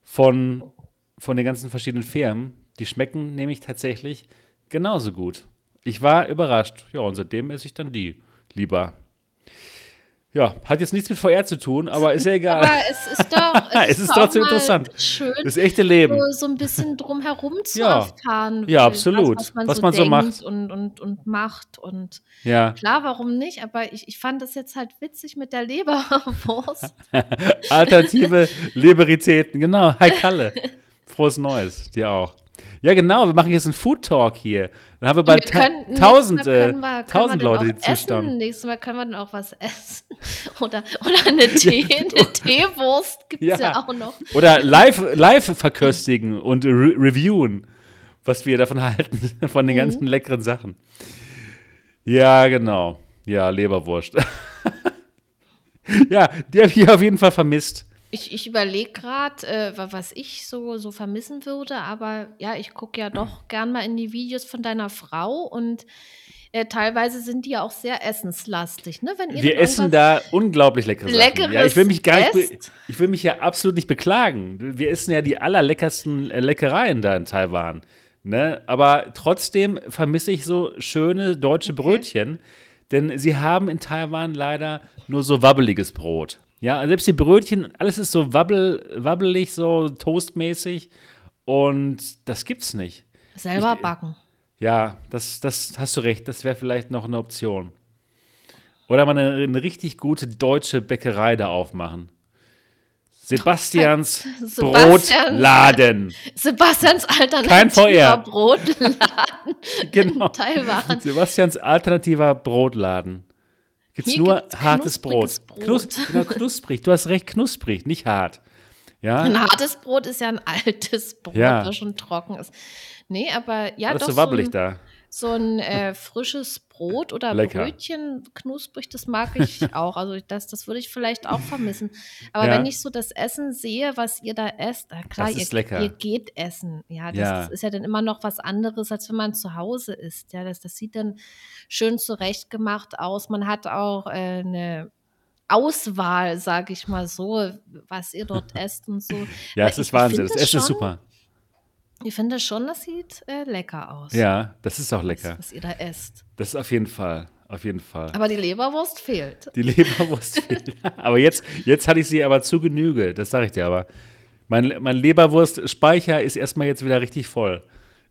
von, von den ganzen verschiedenen Firmen. Die schmecken nämlich tatsächlich genauso gut. Ich war überrascht. Ja, und seitdem esse ich dann die lieber. Ja, hat jetzt nichts mit VR zu tun, aber ist ja egal.
Aber es ist doch, *laughs*
Es ist
doch
trotzdem interessant.
schön,
Das echte Leben.
so, so ein bisschen drumherum zu
Ja.
erfahren.
Ja,
was-
absolut.
Was, man
Was
so
man so macht.
Und, und, und macht. Und
Ja,
klar, warum nicht? Aber ich, ich fand das jetzt halt witzig mit der Leberwurst. *laughs*
alternative *laughs* Leberitäten. Genau. Hi Kalle. Frohes Neues. Dir auch. Ja, genau. Wir machen jetzt einen Food Talk hier. Dann haben wir bald
können-
tausend, äh,
können wir- wir
tausend Leute, die
essen. Nächstes Mal können wir dann auch was essen. *laughs* Oder, oder eine, *laughs* Tee, eine Teewurst *laughs* gibt es ja.
Ja.
auch noch.
Oder live, live verköstigen und re reviewen, was wir davon halten, von den ganzen leckeren Sachen. Ja, genau. Ja, Leberwurst. ja, die habe ich auf jeden Fall vermisst.
Ich, ich überlege gerade, äh, wa- was ich so, so vermissen würde, aber ja, ich gucke ja doch gern mal in die Videos von deiner Frau und äh, teilweise sind die ja auch sehr essenslastig, ne? Wenn ihr
Wir essen da unglaublich leckere Sachen. Ja,
Leckeres
ich will mich gar nicht, ich will mich ja absolut nicht beklagen. Wir essen ja die allerleckersten äh, Leckereien da in Taiwan. Ne? Aber trotzdem vermisse ich so schöne deutsche Brötchen, denn sie haben in Taiwan leider nur so wabbeliges Brot. Ja, selbst die Brötchen, alles ist so wabbel, wabbelig, so toastmäßig und das gibt's nicht.
selber
ich-
backen.
Ja, das, das hast du recht, das wäre vielleicht noch eine Option. Oder mal eine, eine richtig gute deutsche Bäckerei da aufmachen. Sebastians *laughs*
Sebastians-
Brotladen. *laughs*
Sebastians
Kein
alternativer. Brotladen. *laughs*
Genau. Sebastians alternativer Brotladen. Gibt's
Hier
nur
gibt's
hartes Brot.
Brot.
Knus genau, knusprig. Du hast recht, knusprig, nicht hart. Ja,
Ein hartes Brot ist ja ein *laughs* altes Brot,
Ja.
das schon trocken ist. Nee, aber ja,
alles
doch
so
so
wabbelig
ein,
da.
So ein äh, frisches Brot oder
Lecker.
Brötchen, knusprig, das mag ich auch. Also das, das würde ich vielleicht auch vermissen. Aber
Ja.
wenn ich so das Essen sehe, was ihr da esst, na klar, ihr,
ist lecker.
ihr geht essen. Ja das,
Ja.
das ist ja dann immer noch was anderes, als wenn man zu Hause isst. Ja, das, das sieht dann schön zurechtgemacht aus. Man hat auch äh, eine Auswahl, sage ich mal so, was ihr dort esst und so.
Ja,
Weil
es ist Wahnsinn. Das Essen ist super.
Ich finde schon, das sieht äh, lecker aus.
Ja, das ist auch lecker.
was ihr da esst.
Das ist auf jeden Fall. Auf jeden Fall.
Aber die Leberwurst fehlt.
Die Leberwurst. *laughs* aber jetzt, jetzt hatte ich sie aber zu Genüge, das sage ich dir aber. Mein, mein Leberwurstspeicher ist erstmal jetzt wieder richtig voll.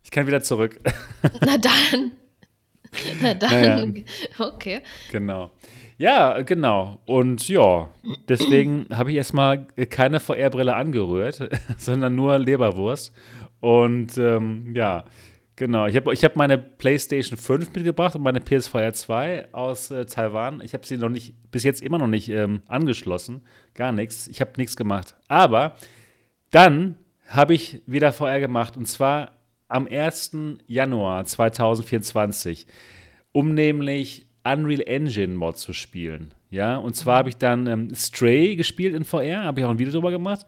Ich kann wieder zurück. *laughs*
Na dann. Na *laughs* dann.
Naja.
Okay.
genau. Ja, genau. Und ja, deswegen habe ich erstmal keine VR-Brille angerührt, sondern nur Leberwurst. Und ähm, ja, genau. Ich habe ich hab meine PlayStation 5 mitgebracht und meine PSVR 2 aus äh, Taiwan. Ich habe sie noch nicht, bis jetzt immer noch nicht ähm, angeschlossen. Gar nichts. Ich habe nichts gemacht. Aber dann habe ich wieder VR gemacht und zwar am 1. Januar 2024, um nämlich Unreal Engine Mod zu spielen. Ja, und zwar habe ich dann ähm, Stray gespielt in VR, habe ich auch ein Video drüber gemacht.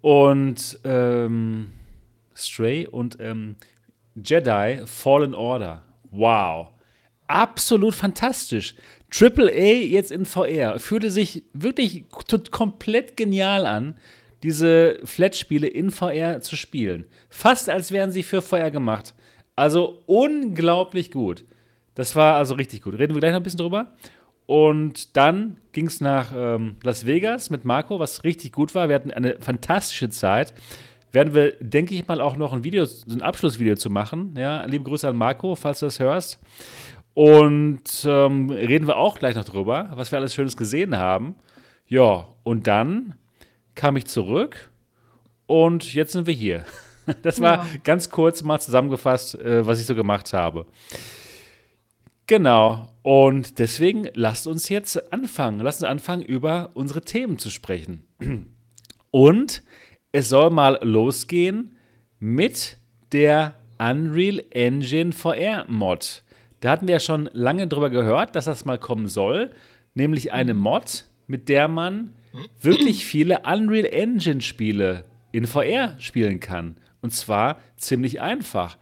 Und ähm, Stray und ähm, Jedi Fallen Order. Wow. Absolut fantastisch. Triple A jetzt in VR. Fühlte sich wirklich komplett genial an, diese Flat-Spiele in VR zu spielen. Fast als wären sie für VR gemacht. Also unglaublich gut. Das war also richtig gut. Reden wir gleich noch ein bisschen drüber. Und dann ging es nach ähm, Las Vegas mit Marco, was richtig gut war. Wir hatten eine fantastische Zeit. Werden wir, denke ich mal, auch noch ein Video, so ein Abschlussvideo zu machen. Ja, liebe Grüße an Marco, falls du das hörst. Und ähm, reden wir auch gleich noch drüber, was wir alles Schönes gesehen haben. Ja, und dann kam ich zurück und jetzt sind wir hier. *laughs* Das war
Ja.
ganz kurz mal zusammengefasst, äh, was ich so gemacht habe. Genau. Und deswegen lasst uns jetzt anfangen. Lasst uns anfangen, über unsere Themen zu sprechen. *clears throat* Und es soll mal losgehen mit der Unreal Engine VR Mod. Da hatten wir ja schon lange drüber gehört, dass das mal kommen soll. Nämlich eine Mod, mit der man wirklich viele Unreal Engine Spiele in VR spielen kann. Und zwar ziemlich einfach.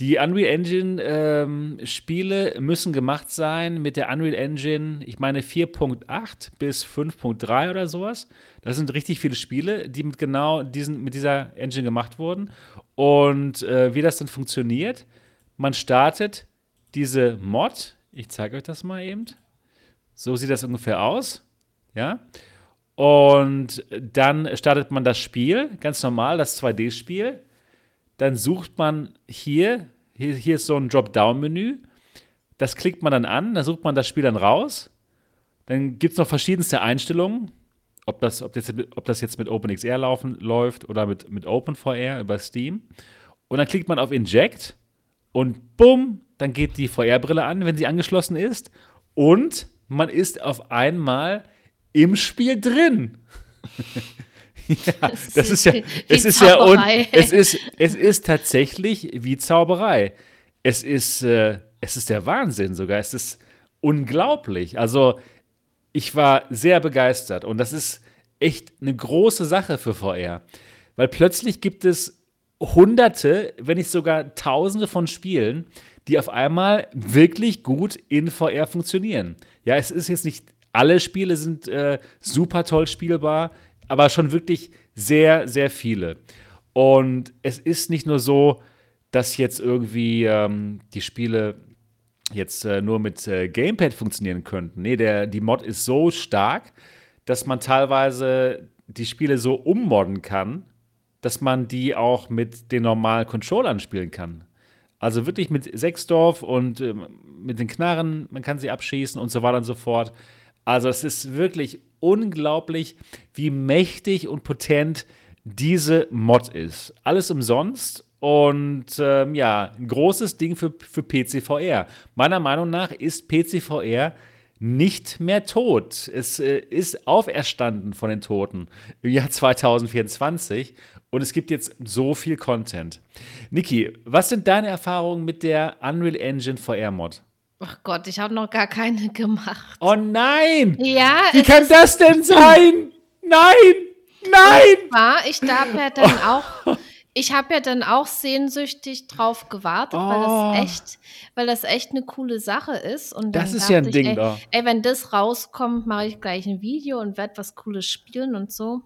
Die Unreal Engine ähm, Spiele müssen gemacht sein mit der Unreal Engine, ich meine 4.8 bis 5.3 oder sowas. Das sind richtig viele Spiele, die mit genau diesen, mit dieser Engine gemacht wurden. Und äh, wie das dann funktioniert, man startet diese Mod, ich zeige euch das mal eben. So sieht das ungefähr aus. Ja. Und dann startet man das Spiel, ganz normal, das 2D-Spiel dann sucht man hier, hier, hier ist so ein Dropdown-Menü, das klickt man dann an, dann sucht man das Spiel dann raus, dann gibt es noch verschiedenste Einstellungen, ob das, ob, das, ob das jetzt mit OpenXR laufen, läuft oder mit, mit OpenVR über Steam. Und dann klickt man auf Inject und bumm, dann geht die VR-Brille an, wenn sie angeschlossen ist. Und man ist auf einmal im Spiel drin. *laughs* ja, das ist ja, es ist ja, un,
Zauberei.
es ist, es ist tatsächlich wie Zauberei. Es ist, äh, es ist der Wahnsinn sogar. Es ist unglaublich. Also, ich war sehr begeistert und das ist echt eine große Sache für VR, weil plötzlich gibt es Hunderte, wenn nicht sogar Tausende von Spielen, die auf einmal wirklich gut in VR funktionieren. Ja, es ist jetzt nicht alle Spiele sind äh, super toll spielbar, aber schon wirklich sehr, sehr viele. Und es ist nicht nur so, dass jetzt irgendwie ähm, die Spiele jetzt äh, nur mit äh, Gamepad funktionieren könnten. Nee, der, die Mod ist so stark, dass man teilweise die Spiele so ummodden kann, dass man die auch mit den normalen Controllern spielen kann. Also wirklich mit Sechsdorf und äh, mit den Knarren, man kann sie abschießen und so weiter und so fort. Also es ist wirklich unglaublich, wie mächtig und potent diese Mod ist. Alles umsonst und ähm, ja, ein großes Ding für, für PCVR. Meiner Meinung nach ist PCVR nicht mehr tot. Es äh, ist auferstanden von den Toten im Jahr 2024 und es gibt jetzt so viel Content. Niki, was sind deine Erfahrungen mit der Unreal Engine VR Mod?
Ach Gott, ich habe noch gar keine *laughs* gemacht.
Oh nein!
Ja,
Wie kann das denn sein? Nein! Nein!
War ich darf ja dann auch ich habe ja dann auch sehnsüchtig drauf gewartet, weil
Oh.
das echt weil das echt 'ne coole Sache ist und
Das ist ja ein
ich:
Ding
„Ey
da.
ey, wenn das rauskommt, mache ich gleich 'n Video und werde was Cooles spielen und so.“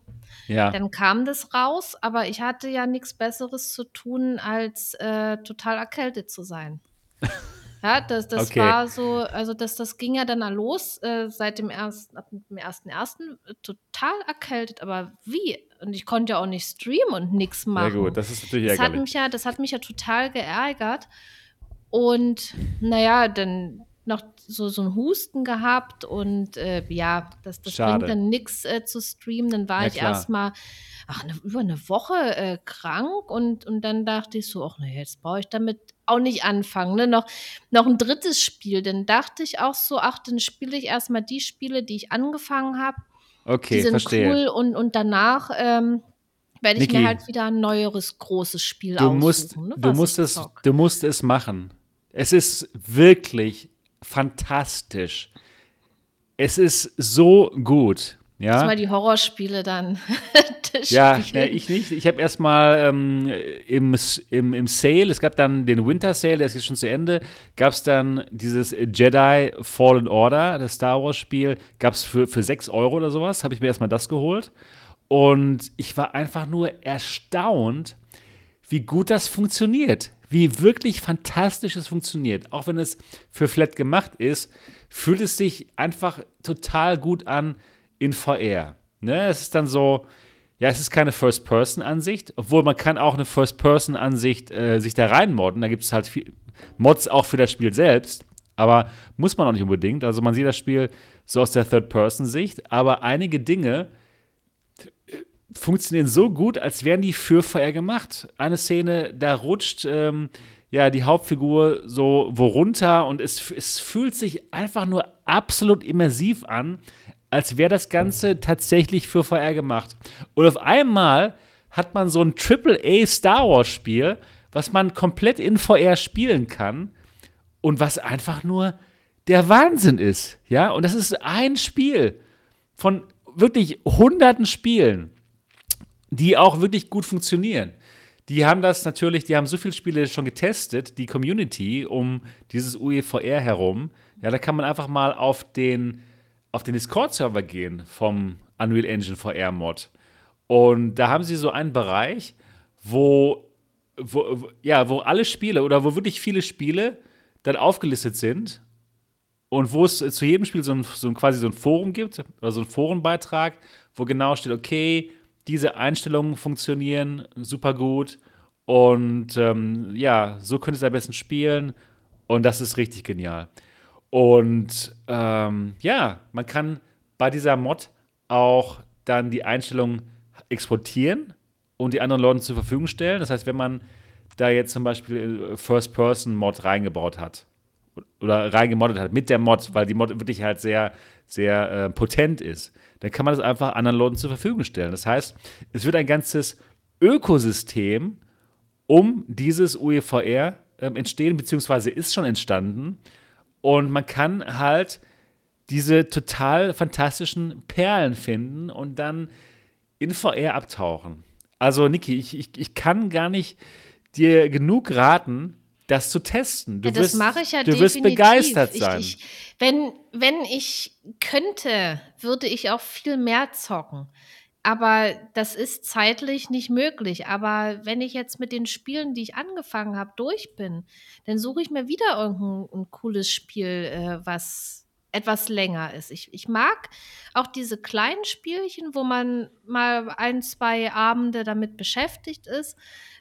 Ja.
Dann kam das raus, aber ich hatte ja nix Besseres zu tun, als, äh, total erkältet zu sein. *laughs* Ja, das das
Okay.
war so also das das ging ja dann da los, äh, seit dem ersten ab dem 1.1., äh, total erkältet, aber wie? Und ich konnte ja auch nicht streamen und
Ja
machen.
gut, das ist natürlich
Das hat mich ja das hat mich ja total geärgert. Und na ja, dann noch so so 'n Husten gehabt und, äh, ja, das das bringt dann nix, äh, zu streamen. Dann war
Ja
ich
klar.
erst mal, ach, 'ne über 'ne Woche, äh, krank und und dann dachte ich so: „Ach ne, jetzt brauche ich damit auch nicht anfangen“, ne? Noch noch 'n 3. Spiel. Dann dachte ich auch so: „Ach, dann spiele ich erst mal die Spiele, die ich angefangen habe. Die
Okay,
sind
verstehe.
cool und und danach, ähm, werde ich mir
Niki.
halt wieder 'n neueres großes Spiel
Du musst
aussuchen, ne,
du musst es du musst es machen. Es ist wirklich fantastisch. Es ist so gut, Ja?
die Horrorspiele dann *laughs*
Ja, ne, ich nicht. Ich habe erst mal, ähm, im im im Sale es gab dann den Winter Sale, der ist jetzt schon zu Ende, gab's dann dieses Jedi Fallen Order, das Star Wars Spiel, gab's für für 6 € oder so was, habe ich mir erst mal das geholt. Und ich war einfach nur erstaunt, wie gut das funktioniert. Wie wirklich fantastisch es funktioniert. Auch wenn es für Flat gemacht ist, fühlt es sich einfach total gut an in VR. Ne? Es ist dann so, ja, es ist keine First-Person-Ansicht, obwohl man kann auch eine First-Person-Ansicht äh, sich da reinmodden. Da gibt es halt viel, Mods auch für das Spiel selbst, aber muss man auch nicht unbedingt. Also man sieht das Spiel so aus der Third-Person-Sicht, aber einige Dinge funktionieren so gut, als wären die für VR gemacht. Eine Szene, da rutscht ähm, ja die Hauptfigur so wo runter und es, es fühlt sich einfach nur absolut immersiv an, als wäre das Ganze tatsächlich für VR gemacht. Und auf einmal hat man so ein AAA Star Wars Spiel, was man komplett in VR spielen kann und was einfach nur der Wahnsinn ist, ja? Und das ist ein Spiel von wirklich hunderten Spielen die auch wirklich gut funktionieren. Die haben das natürlich, die haben so viele Spiele schon getestet, die Community um dieses UEVR herum. Ja, da kann man einfach mal auf den, auf den Discord-Server gehen vom Unreal Engine VR Mod. Und da haben sie so einen Bereich, wo, wo, ja, wo alle Spiele oder wo wirklich viele Spiele dann aufgelistet sind und wo es zu jedem Spiel so ein, so ein quasi so ein Forum gibt oder so ein Forenbeitrag, wo genau steht, okay, diese Einstellungen funktionieren super gut und ähm, ja, so könnt ihr es am besten spielen und das ist richtig genial. Und ähm, ja, man kann bei dieser Mod auch dann die Einstellungen exportieren und die anderen Leuten zur Verfügung stellen. Das heißt, wenn man da jetzt zum Beispiel äh, First-Person-Mod reingebaut hat oder reingemoddet hat mit der Mod, weil die Mod wirklich halt sehr, sehr äh, potent ist, dann kann man das einfach anderen Leuten zur Verfügung stellen. Das heißt, es wird ein ganzes Ökosystem um dieses UEVR ähm, entstehen, beziehungsweise ist schon entstanden. Und man kann halt diese total fantastischen Perlen finden und dann in VR abtauchen. Also, Niki, ich, ich, ich kann gar nicht dir genug raten, das zu testen. Du
Ja, das
wirst,
mache ich ja
du wirst begeistert
Ich
sein.
ich wenn wenn ich könnte, würde ich auch viel mehr zocken. Aber das ist zeitlich nicht möglich. Aber wenn ich jetzt mit den Spielen, die ich angefangen habe, durch bin, dann suche ich mir wieder irgend 'n 'n cooles Spiel, äh, was etwas länger ist. Ich, ich mag auch diese kleinen Spielchen, wo man mal ein, zwei Abende damit beschäftigt ist.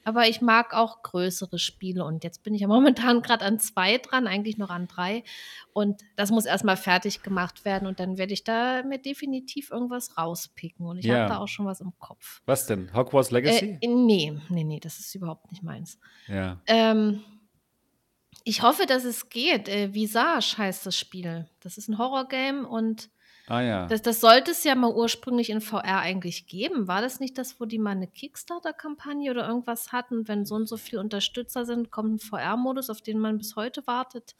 Aber ich mag auch größere Spiele. Und jetzt bin ich ja *laughs* momentan gerade an zwei dran, eigentlich noch an drei. Und das muss erstmal fertig gemacht werden. Und dann werde ich da mir definitiv irgendwas rauspicken. Und ich
Ja.
habe da auch schon was im Kopf.
Was denn? Hogwarts Legacy?
Äh, nee, nee, nee, das ist überhaupt nicht meins.
ja.
Ähm, ich hoffe, dass es geht. Äh, Visage heißt das Spiel. Das ist ein Horrorgame und
Ah ja.
das, das sollte es ja mal ursprünglich in VR eigentlich geben. War das nicht das, wo die mal eine Kickstarter-Kampagne oder irgendwas hatten? Wenn so und so viele Unterstützer sind, kommt ein VR-Modus, auf den man bis heute wartet.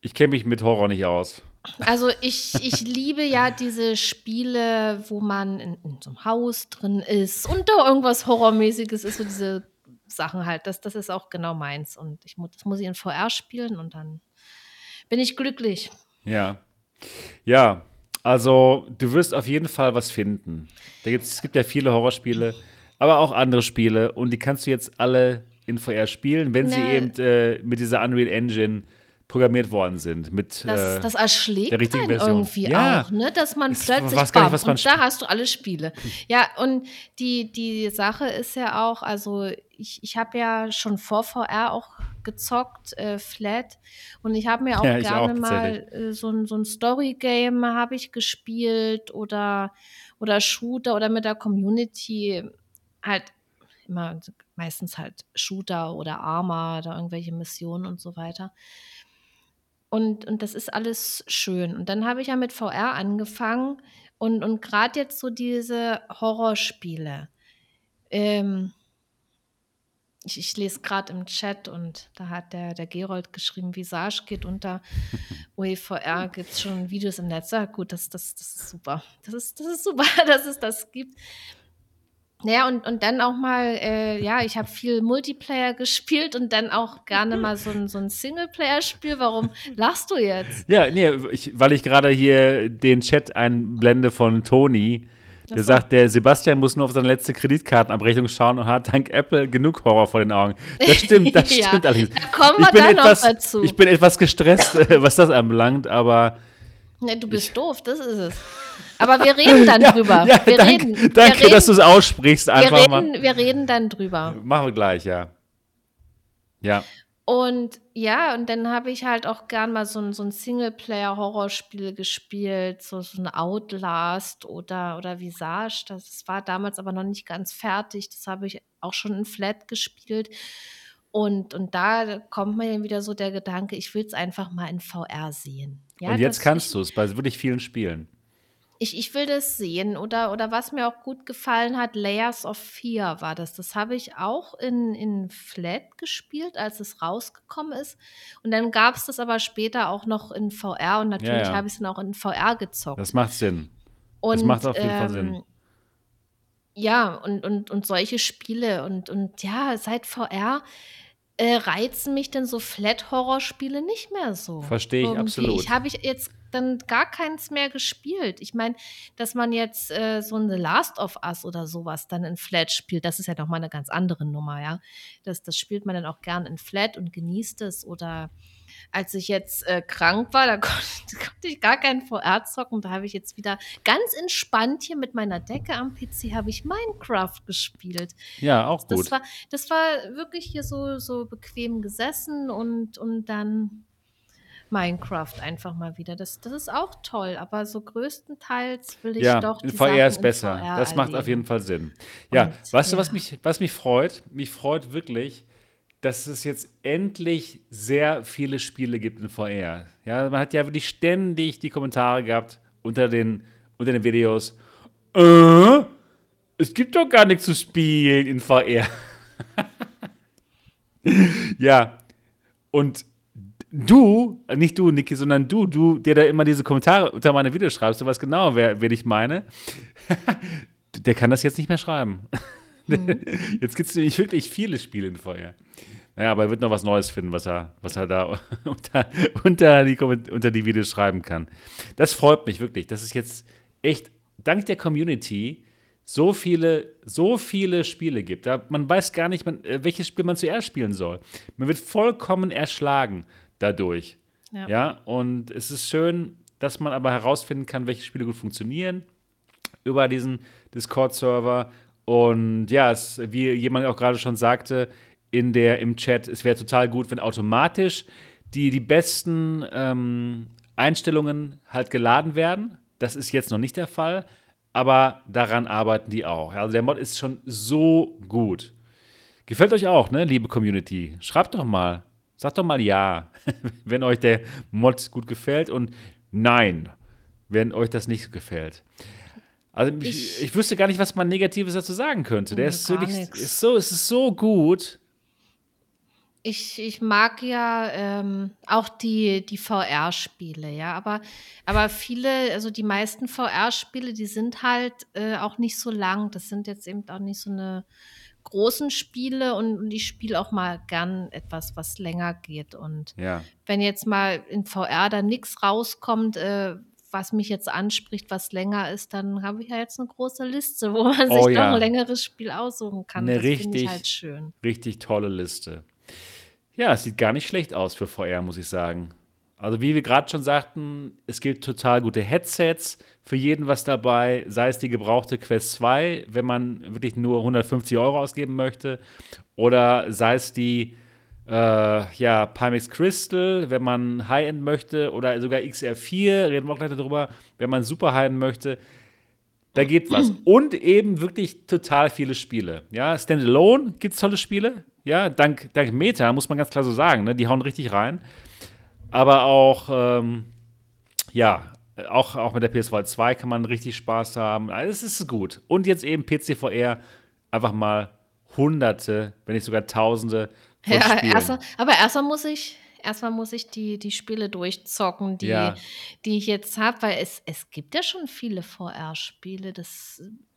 Ich kenne mich mit Horror nicht aus.
Also ich, ich *laughs* liebe ja diese Spiele, wo man in, in so einem Haus drin ist und da irgendwas Horrormäßiges ist, so diese Sachen halt. Das, das ist auch genau meins. Und ich das muss ich in VR spielen und dann bin ich glücklich.
Ja. Ja, also du wirst auf jeden Fall was finden. Da gibt's, es gibt ja viele Horrorspiele, aber auch andere Spiele und die kannst du jetzt alle in VR spielen, wenn sie
Ne.
eben äh, mit dieser Unreal Engine programmiert worden sind. Mit,
Das,
äh,
das erschlägt
der richtigen Version.
irgendwie
Ja.
auch, ne? dass man
Ich
plötzlich
weiß gar nicht,
bam,
was man
und da hast du alle Spiele. Ja, und die, die Sache ist ja auch, also ich, ich habe ja schon vor VR auch gezockt, äh, Flat, und ich habe mir auch
Ja,
gerne
auch,
mal äh, so ein, so ein Story-Game habe ich gespielt oder, oder Shooter oder mit der Community halt immer meistens halt Shooter oder Arma oder irgendwelche Missionen und so weiter. Und, und das ist alles schön. Und dann habe ich ja mit VR angefangen und, und gerade jetzt so diese Horrorspiele. Ähm, ich, ich lese gerade im Chat und da hat der, der Gerold geschrieben, Visage geht unter. *laughs* Ui, VR gibt es schon Videos im Netz. Ja, gut, das, das, das ist super. Das ist, das ist super, *laughs* dass es das gibt. Ja, und, und dann auch mal, äh, ja, ich habe viel Multiplayer gespielt und dann auch gerne mal so ein, so ein Singleplayer-Spiel. Warum lachst du jetzt?
ja, nee, ich, weil ich gerade hier den Chat einblende von Toni, der sagt, der Sebastian muss nur auf seine letzte Kreditkartenabrechnung schauen und hat dank Apple genug Horror vor den Augen. Das *laughs* stimmt, das
Ja,
stimmt allerdings.
da kommen
ich
wir dann noch
etwas,
dazu.
Ich bin etwas gestresst, äh, was das anbelangt, aber
Ne, du bist doof, das ist es. Aber wir reden *laughs* dann drüber.
ja,
wir
danke,
reden,
danke
wir
dass du es aussprichst.
wir
Einfach mal.
reden, wir reden dann drüber.
Machen wir gleich, ja. Ja,
Und ja, und dann habe ich halt auch gern mal so ein, so ein Singleplayer-Horrorspiel gespielt, so, so ein Outlast oder, oder Visage. Das war damals aber noch nicht ganz fertig. Das habe ich auch schon in Flat gespielt. Und, und da kommt mir dann wieder so der Gedanke, ich will es einfach mal in VR sehen. Ja,
und jetzt kannst du es bei wirklich vielen Spielen.
Ich, ich will das sehen. Oder, oder was mir auch gut gefallen hat, Layers of Fear war das. Das habe ich auch in, in Flat gespielt, als es rausgekommen ist. Und dann gab es das aber später auch noch in VR und natürlich
ja.
habe ich es dann auch in VR gezockt.
Das macht Sinn.
und,
das macht auf jeden Fall Sinn.
ähm, Ja, und, und, und solche Spiele und, und ja, seit VR äh, reizen mich denn so Flat-Horror-Spiele nicht mehr so.
Verstehe ich
Irgendwie.
absolut.
Ich habe ich jetzt dann gar keins mehr gespielt. Ich meine, dass man jetzt äh, so ein The Last of Us oder sowas dann in Flat spielt, das ist ja nochmal eine ganz andere Nummer, ja. Das, das spielt man dann auch gern in Flat und genießt es. Oder als ich jetzt äh, krank war, da *laughs* konnte, konnte ich gar keinen VR zocken. Da habe ich jetzt wieder ganz entspannt hier mit meiner Decke am PC habe ich Minecraft gespielt.
Ja, auch gut.
Das war, das war wirklich hier so, so bequem gesessen und, und dann Minecraft einfach mal wieder. Das, das ist auch toll, aber so größtenteils will ich
ja,
doch
in
die
VR
Sachen
ist besser.
VR
das macht auf jeden Fall Sinn. Ja,
Und,
weißt du,
ja.
was mich, was mich freut? Mich freut wirklich, dass es jetzt endlich sehr viele Spiele gibt in VR. Ja, man hat ja wirklich ständig die Kommentare gehabt unter den, unter den Videos. Äh, es gibt doch gar nichts zu spielen in VR. *laughs* ja, und du, nicht du, Niki, sondern du, du, der da immer diese Kommentare unter meine Videos schreibst, du weißt genau, wer, wer ich meine, *laughs* der kann das jetzt nicht mehr schreiben. *laughs* Jetzt gibt es nämlich wirklich viele Spiele in VR. Naja, aber er wird noch was Neues finden, was er, was er da *laughs* unter, unter, die, unter die Videos schreiben kann. Das freut mich wirklich, dass es jetzt echt dank der Community so viele, so viele Spiele gibt. Da, man weiß gar nicht, man, äh, welches Spiel man zuerst spielen soll. Man wird vollkommen erschlagen dadurch. Ja. ja. Und es ist schön, dass man aber herausfinden kann, welche Spiele gut funktionieren über diesen Discord-Server. Und ja, es, wie jemand auch gerade schon sagte in der, im Chat, es wäre total gut, wenn automatisch die, die besten ähm, Einstellungen halt geladen werden. Das ist jetzt noch nicht der Fall, aber daran arbeiten die auch. Also der Mod ist schon so gut. Gefällt euch auch, ne, liebe Community? Schreibt doch mal. Sagt doch mal ja, *laughs* wenn euch der Mod gut gefällt und nein, wenn euch das nicht gefällt. Also ich, ich, wüsste gar nicht, was man Negatives dazu sagen könnte. Der ist, wirklich, ist so, es ist so gut.
Ich, ich mag ja ähm, auch die, die VR-Spiele, ja, aber, aber viele, also die meisten VR-Spiele, die sind halt äh, auch nicht so lang. Das sind jetzt eben auch nicht so eine großen Spiele und, und ich spiele auch mal gern etwas, was länger geht. Und
ja.
wenn jetzt mal in VR da nichts rauskommt, äh, was mich jetzt anspricht, was länger ist, dann habe ich ja jetzt eine große Liste, wo man oh, sich ja. noch ein längeres Spiel aussuchen kann.
Eine das richtig, ich halt schön. Richtig tolle Liste. Ja, es sieht gar nicht schlecht aus für VR, muss ich sagen. Also wie wir gerade schon sagten, es gibt total gute Headsets, für jeden was dabei, sei es die gebrauchte Quest 2, wenn man wirklich nur 150 Euro ausgeben möchte, oder sei es die äh, ja, Pimax Crystal, wenn man High-End möchte, oder sogar XR4, reden wir auch gleich darüber, wenn man super High-End möchte. Da geht was. Und eben wirklich total viele Spiele. Ja, Standalone gibt es tolle Spiele. Ja, dank, dank Meta, muss man ganz klar so sagen. Ne? Die hauen richtig rein. Aber auch, ähm, ja, auch, auch mit der PS2 2 kann man richtig Spaß haben. Alles ist gut. Und jetzt eben PCVR einfach mal Hunderte, wenn nicht sogar Tausende
von ja, Spielen. Erst, aber erstmal muss ich erstmal muss ich die, die Spiele durchzocken, die, ja. die ich jetzt habe, weil es, es gibt ja schon viele VR-Spiele.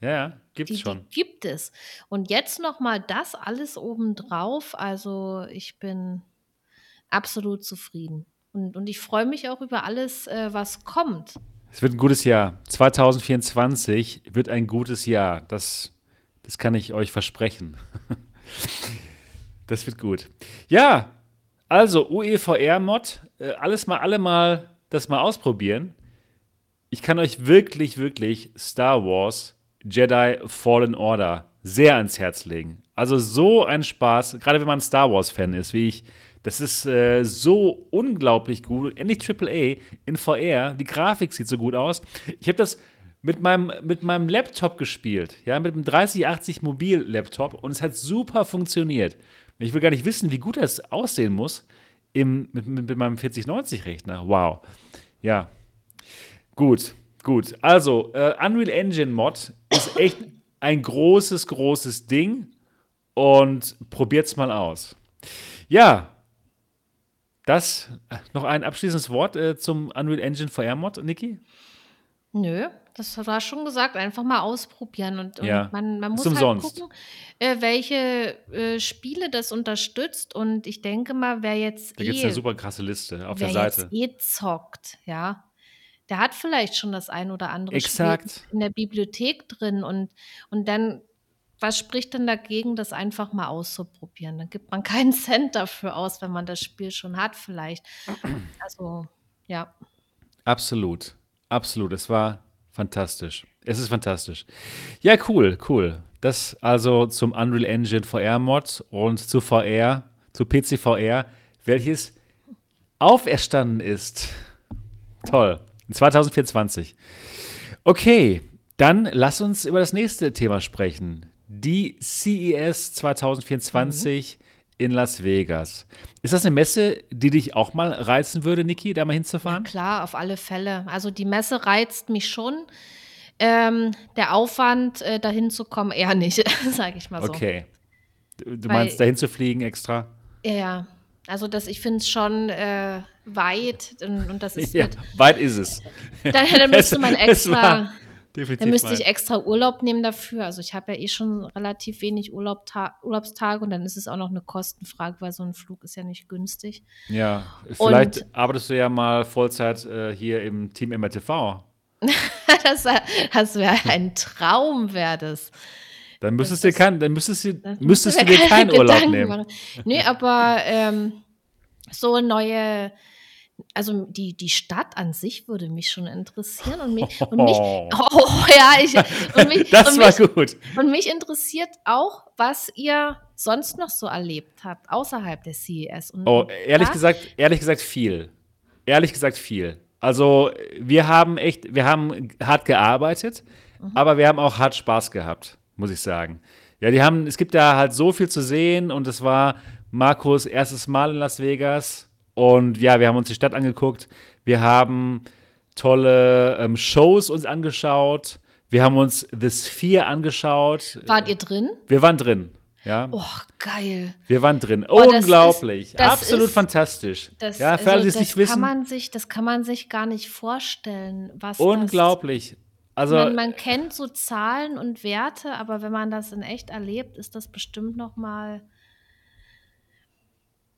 Ja, ja, gibt es schon.
Die gibt es. Und jetzt nochmal das alles obendrauf. Also ich bin absolut zufrieden. Und, und ich freue mich auch über alles, äh, was kommt.
Es wird ein gutes Jahr. 2024 wird ein gutes Jahr. Das, das kann ich euch versprechen. *laughs* das wird gut. Ja, also UEVR-Mod. Äh, alles mal, alle mal das mal ausprobieren. Ich kann euch wirklich, wirklich Star Wars Jedi Fallen Order sehr ans Herz legen. Also so ein Spaß, gerade wenn man Star Wars-Fan ist, wie ich das ist äh, so unglaublich gut. Endlich AAA in VR. Die Grafik sieht so gut aus. Ich habe das mit meinem, mit meinem Laptop gespielt. Ja, mit einem 3080 Mobil-Laptop. Und es hat super funktioniert. Ich will gar nicht wissen, wie gut das aussehen muss im, mit, mit, meinem 4090-Rechner. Wow. Ja. Gut, gut. Also, äh, Unreal Engine Mod ist echt ein großes, großes Ding. Und probiert's mal aus. Ja, das, äh, noch ein abschließendes Wort äh, zum Unreal Engine VR Mod, Niki?
Nö, das war schon gesagt, einfach mal ausprobieren und, und
ja,
man, man muss halt
umsonst.
gucken, äh, welche äh, Spiele das unterstützt und ich denke mal, wer jetzt
Da gibt es eine eh super krasse Liste auf der Seite.
jetzt eh zockt, ja, der hat vielleicht schon das ein oder andere Spiel
Exakt.
in der Bibliothek drin und, und dann was spricht denn dagegen, das einfach mal auszuprobieren? Dann gibt man *laughs* keinen Cent dafür aus, wenn man das Spiel schon hat, vielleicht. Also, ja.
Absolut. Absolut. Es war fantastisch. Es ist fantastisch. Ja, cool, cool. Das also zum Unreal Engine VR Mod und zu VR, zu PC VR, welches auferstanden ist. Toll. 2024. Okay, dann lass uns über das nächste Thema sprechen die CES 2024 mhm. in Las Vegas. Ist das eine Messe, die dich auch mal reizen würde, Niki, da mal hinzufahren?
Ja, klar, auf alle Fälle. Also die Messe reizt mich schon. Ähm, der Aufwand, äh, dahin zu kommen, eher nicht, *laughs* sage ich mal so.
Okay. Du, du meinst, dahin zu fliegen extra?
Ja, also das, ich finde es schon äh, weit und, und, das ist *laughs*
ja, weit ist es.
Da, da müsste man *laughs* extra Definitiv Dann müsste ich extra Urlaub nehmen dafür. Also ich habe ja eh schon relativ wenig Urlaub Urlaubstage und dann ist es auch noch eine Kostenfrage, weil so ein Flug ist ja nicht günstig.
Ja, vielleicht und, arbeitest du ja mal Vollzeit äh, hier im Team MRTV. *laughs*
das, das wäre ein Traum, wäre das.
Dann müsstest, das, kein, dann müsstest, du, müsstest du dir keinen Urlaub nehmen. Machen.
Nee, aber ähm, so neue also die, die Stadt an sich würde mich schon interessieren und mich, und mich, *laughs* oh, ja, ich, und mich,
das
und
war
mich,
gut.
Und mich interessiert auch, was ihr sonst noch so erlebt habt, außerhalb der CES. Und
oh, ehrlich
da,
gesagt, ehrlich gesagt viel. Ehrlich gesagt viel. Also wir haben echt, wir haben hart gearbeitet, mhm. aber wir haben auch hart Spaß gehabt, muss ich sagen. Ja, die haben, es gibt da halt so viel zu sehen und es war Markus erstes Mal in Las Vegas und ja, wir haben uns die Stadt angeguckt. Wir haben tolle ähm, Shows uns angeschaut. Wir haben uns The Sphere angeschaut.
Wart ihr drin?
Wir waren drin. Ja.
Oh, geil.
Wir waren drin. Oh, Unglaublich. Das ist, das Absolut ist, fantastisch.
Das,
ja,
für also, alle, die es nicht wissen. Man sich, das kann man sich gar nicht vorstellen, was
Unglaublich. Also,
man, man, kennt so Zahlen und Werte, aber wenn man das in echt erlebt, ist das bestimmt noch mal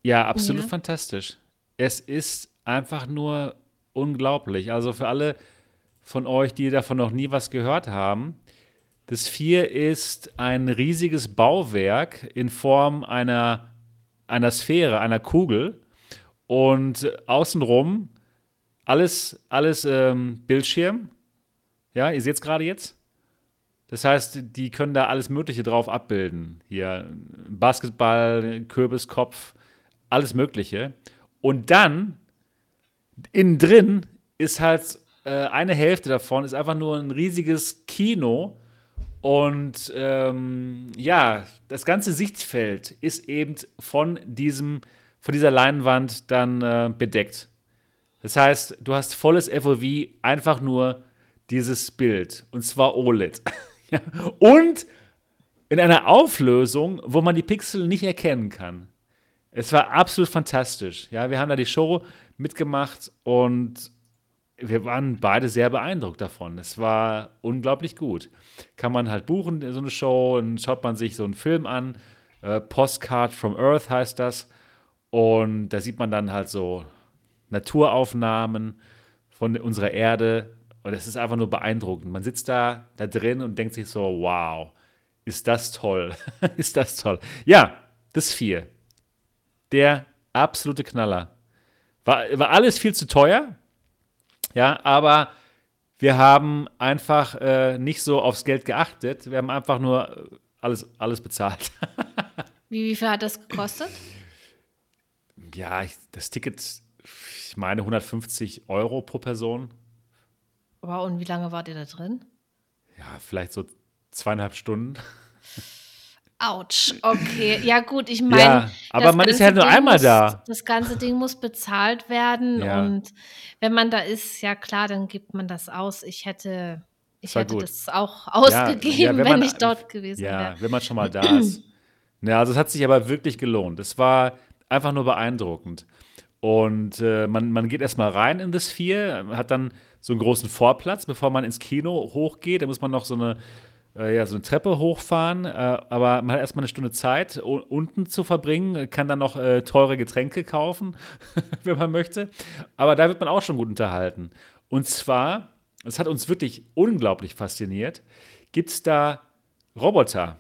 Ja, absolut ja. fantastisch. Es ist einfach nur unglaublich. Also für alle von euch, die davon noch nie was gehört haben, das Vier ist ein riesiges Bauwerk in Form einer, einer Sphäre, einer Kugel. Und außenrum alles, alles ähm, Bildschirm. Ja, ihr seht es gerade jetzt. Das heißt, die können da alles Mögliche drauf abbilden. Hier Basketball, Kürbiskopf, alles Mögliche. Und dann innen drin ist halt äh, eine Hälfte davon ist einfach nur ein riesiges Kino und ähm, ja, das ganze Sichtfeld ist eben von diesem, von dieser Leinwand dann äh, bedeckt. Das heißt, du hast volles FOV, einfach nur dieses Bild. Und zwar OLED. *laughs* und in einer Auflösung, wo man die Pixel nicht erkennen kann. Es war absolut fantastisch. Ja, wir haben da die Show mitgemacht und wir waren beide sehr beeindruckt davon. Es war unglaublich gut. Kann man halt buchen, so eine Show, und schaut man sich so einen Film an. Äh, Postcard from Earth heißt das. Und da sieht man dann halt so Naturaufnahmen von unserer Erde. Und es ist einfach nur beeindruckend. Man sitzt da, da drin und denkt sich so, wow, ist das toll. *laughs* ist das toll. Ja, das vier. Der absolute Knaller. War, war alles viel zu teuer, ja, aber wir haben einfach äh, nicht so aufs Geld geachtet. Wir haben einfach nur alles, alles bezahlt. *laughs*
wie, wie viel hat das gekostet?
Ja, ich, das Ticket, ich meine 150 Euro pro Person.
Wow, und wie lange wart ihr da drin?
Ja, vielleicht so zweieinhalb Stunden. *laughs*
Autsch, okay. Ja, gut, ich meine.
Ja, aber man ist ja nur Ding einmal
muss,
da.
Das ganze Ding muss bezahlt werden. Ja. Und wenn man da ist, ja klar, dann gibt man das aus. Ich hätte, ich hätte gut. das auch ausgegeben, ja, wenn, man, wenn, ich dort gewesen wäre.
Ja, wenn man schon mal da ist. Ja, also es hat sich aber wirklich gelohnt. Es war einfach nur beeindruckend. Und äh, man, man geht erstmal rein in das Vier, hat dann so einen großen Vorplatz, bevor man ins Kino hochgeht. Da muss man noch so eine ja, so eine Treppe hochfahren, äh, aber man hat erstmal eine Stunde Zeit, unten zu verbringen, kann dann noch äh, teure Getränke kaufen, *laughs* wenn man möchte. Aber da wird man auch schon gut unterhalten. Und zwar, es hat uns wirklich unglaublich fasziniert, gibt es da Roboter,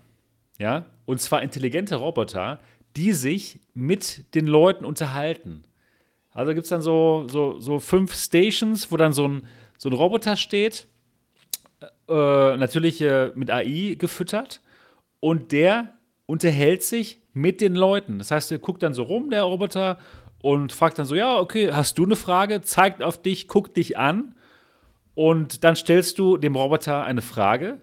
ja, und zwar intelligente Roboter, die sich mit den Leuten unterhalten. Also gibt es dann so, so, so fünf Stations, wo dann so ein, so ein Roboter steht äh, natürlich äh, mit AI gefüttert und der unterhält sich mit den Leuten. Das heißt, er guckt dann so rum, der Roboter, und fragt dann so: Ja, okay, hast du eine Frage? Zeigt auf dich, guckt dich an. Und dann stellst du dem Roboter eine Frage.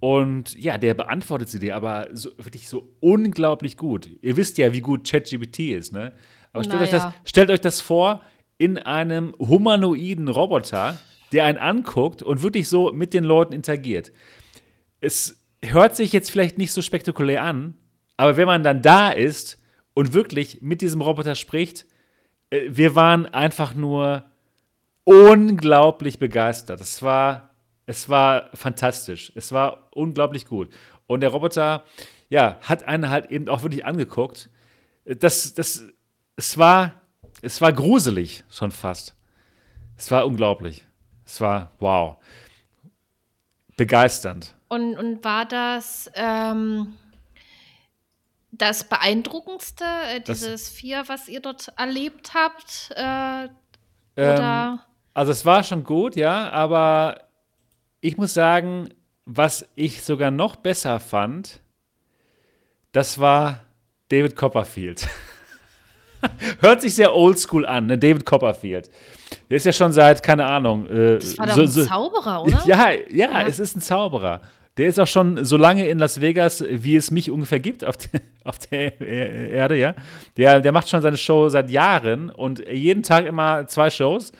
Und ja, der beantwortet sie dir, aber so, wirklich so unglaublich gut. Ihr wisst ja, wie gut ChatGPT ist, ne? Aber stellt, naja. euch das, stellt euch das vor in einem humanoiden Roboter, der einen anguckt und wirklich so mit den Leuten interagiert. Es hört sich jetzt vielleicht nicht so spektakulär an, aber wenn man dann da ist und wirklich mit diesem Roboter spricht, äh, wir waren einfach nur unglaublich begeistert. Es war, es war fantastisch. Es war unglaublich gut. Und der Roboter, ja, hat einen halt eben auch wirklich angeguckt. Das, das, es war, es war gruselig schon fast. Es war unglaublich. Es war wow. Begeisternd.
Und, und war das ähm, das Beeindruckendste, äh, dieses das, Vier, was ihr dort erlebt habt? Äh?
Ähm, also es war schon gut, ja, aber ich muss sagen, was ich sogar noch besser fand, das war David Copperfield. *laughs* Hört sich sehr oldschool an, ne? David Copperfield. Der ist ja schon seit, keine Ahnung. Äh,
das war doch so, ein Zauberer, *laughs* oder?
Ja, ja, ja, es ist ein Zauberer. Der ist auch schon so lange in Las Vegas, wie es mich ungefähr gibt auf, de, *laughs* auf der Erde, ja. Der, der macht schon seine Show seit Jahren und jeden Tag immer zwei Shows.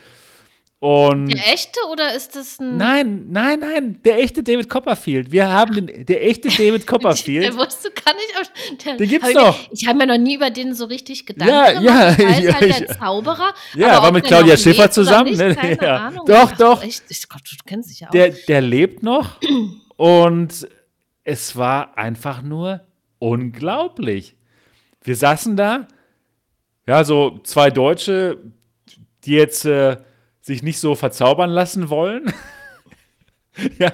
Und
der echte oder ist das ein.
Nein, nein, nein, der echte David Copperfield. Wir haben den, der echte David *laughs* Copperfield.
der wusste gar nicht.
Der, den gibt's ich, doch.
Ich habe mir noch nie über den so richtig Gedanken
ja,
gemacht.
Ja, *laughs* ja,
halt
ja.
der Zauberer.
Ja, war mit Claudia Schiffer zusammen.
Nicht, *laughs*
ne?
keine
ja.
Ahnung.
Doch,
Ach,
doch.
Echt? Ich, Gott, du kennst dich ja auch.
Der, der lebt noch *clears throat* und es war einfach nur unglaublich. Wir saßen da, ja, so zwei Deutsche, die jetzt. Äh, sich nicht so verzaubern lassen wollen. *laughs* ja,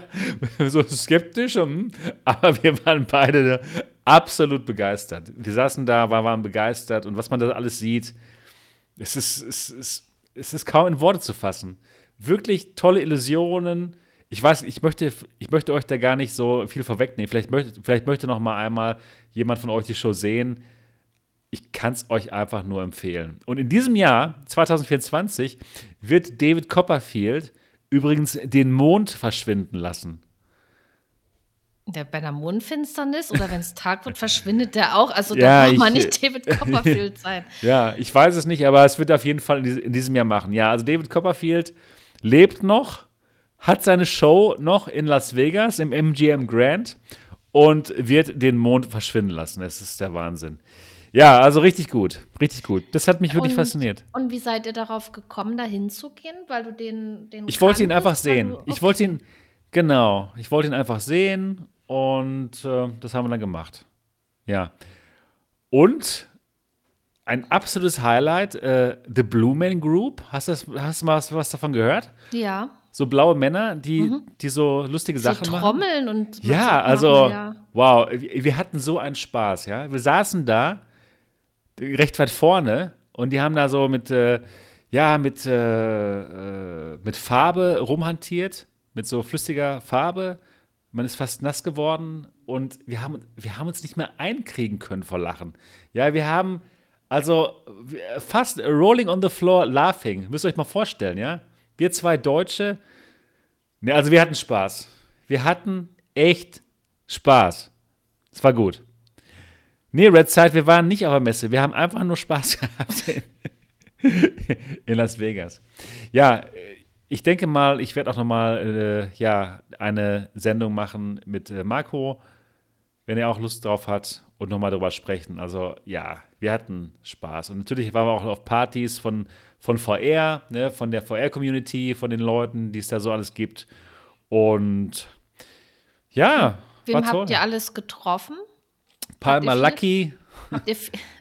so skeptisch, hm, aber wir waren beide absolut begeistert. Wir saßen da, waren begeistert und was man da alles sieht, es ist, es ist, es ist kaum in Worte zu fassen. Wirklich tolle Illusionen. Ich weiß, ich möchte, ich möchte euch da gar nicht so viel vorwegnehmen. Vielleicht möchte, vielleicht möchte noch mal einmal jemand von euch die Show sehen ich kann es euch einfach nur empfehlen. Und in diesem Jahr, 2024, wird David Copperfield übrigens den Mond verschwinden lassen.
Der bei der Mondfinsternis oder wenn es Tag wird, verschwindet der auch. Also
ja,
da braucht man
ich,
nicht *laughs* David Copperfield sein.
ja, ich weiß es nicht, aber es wird auf jeden Fall in diesem Jahr machen. Ja, also David Copperfield lebt noch, hat seine Show noch in Las Vegas im MGM Grand und wird den Mond verschwinden lassen. Es ist der Wahnsinn. Ja, also richtig gut. Richtig gut. Das hat mich wirklich
Und,
fasziniert.
und wie seid ihr darauf gekommen, da hinzugehen? Weil du den, den
Ich wollte ihn einfach sehen.
du-
Ich wollte ihn, genau, ich wollte ihn einfach sehen und äh, das haben wir dann gemacht. Ja. Und ein absolutes Highlight, äh, The Blue Man Group. Hast du, das, hast du mal was, was davon gehört?
Ja,
So blaue Männer, die, die so lustige
Mhm. so
Sachen machen.
Trommeln und
Ja,
machen,
also,
ja.
wow, wir wir hatten so einen Spaß, ja. Wir saßen da, recht weit vorne, und die haben da so mit, äh, ja, mit, äh, äh, mit Farbe rumhantiert, mit so flüssiger Farbe. Man ist fast nass geworden und wir haben, wir haben uns nicht mehr einkriegen können vor Lachen. Ja, wir haben, also fast rolling on the floor laughing. Müsst ihr euch mal vorstellen, ja? Wir zwei Deutsche, Ne, also wir hatten Spaß. Wir hatten echt Spaß. Es war gut. Nee, Red Side, wir waren nicht auf der Messe. Wir haben einfach nur Spaß *laughs* gehabt in, in Las Vegas. Ja, ich denke mal, ich werde auch noch mal äh, ja, eine Sendung machen mit äh, Marco, wenn er auch Lust drauf hat und noch mal darüber sprechen. Also ja, wir hatten Spaß. Und natürlich waren wir auch auf Partys von, von VR, ne, von der VR-Community, von den Leuten, die es da so alles gibt. Und ja,
Wem
war toll.
habt ihr alles getroffen?
Palmer
habt
Lucky.
Habt ihr,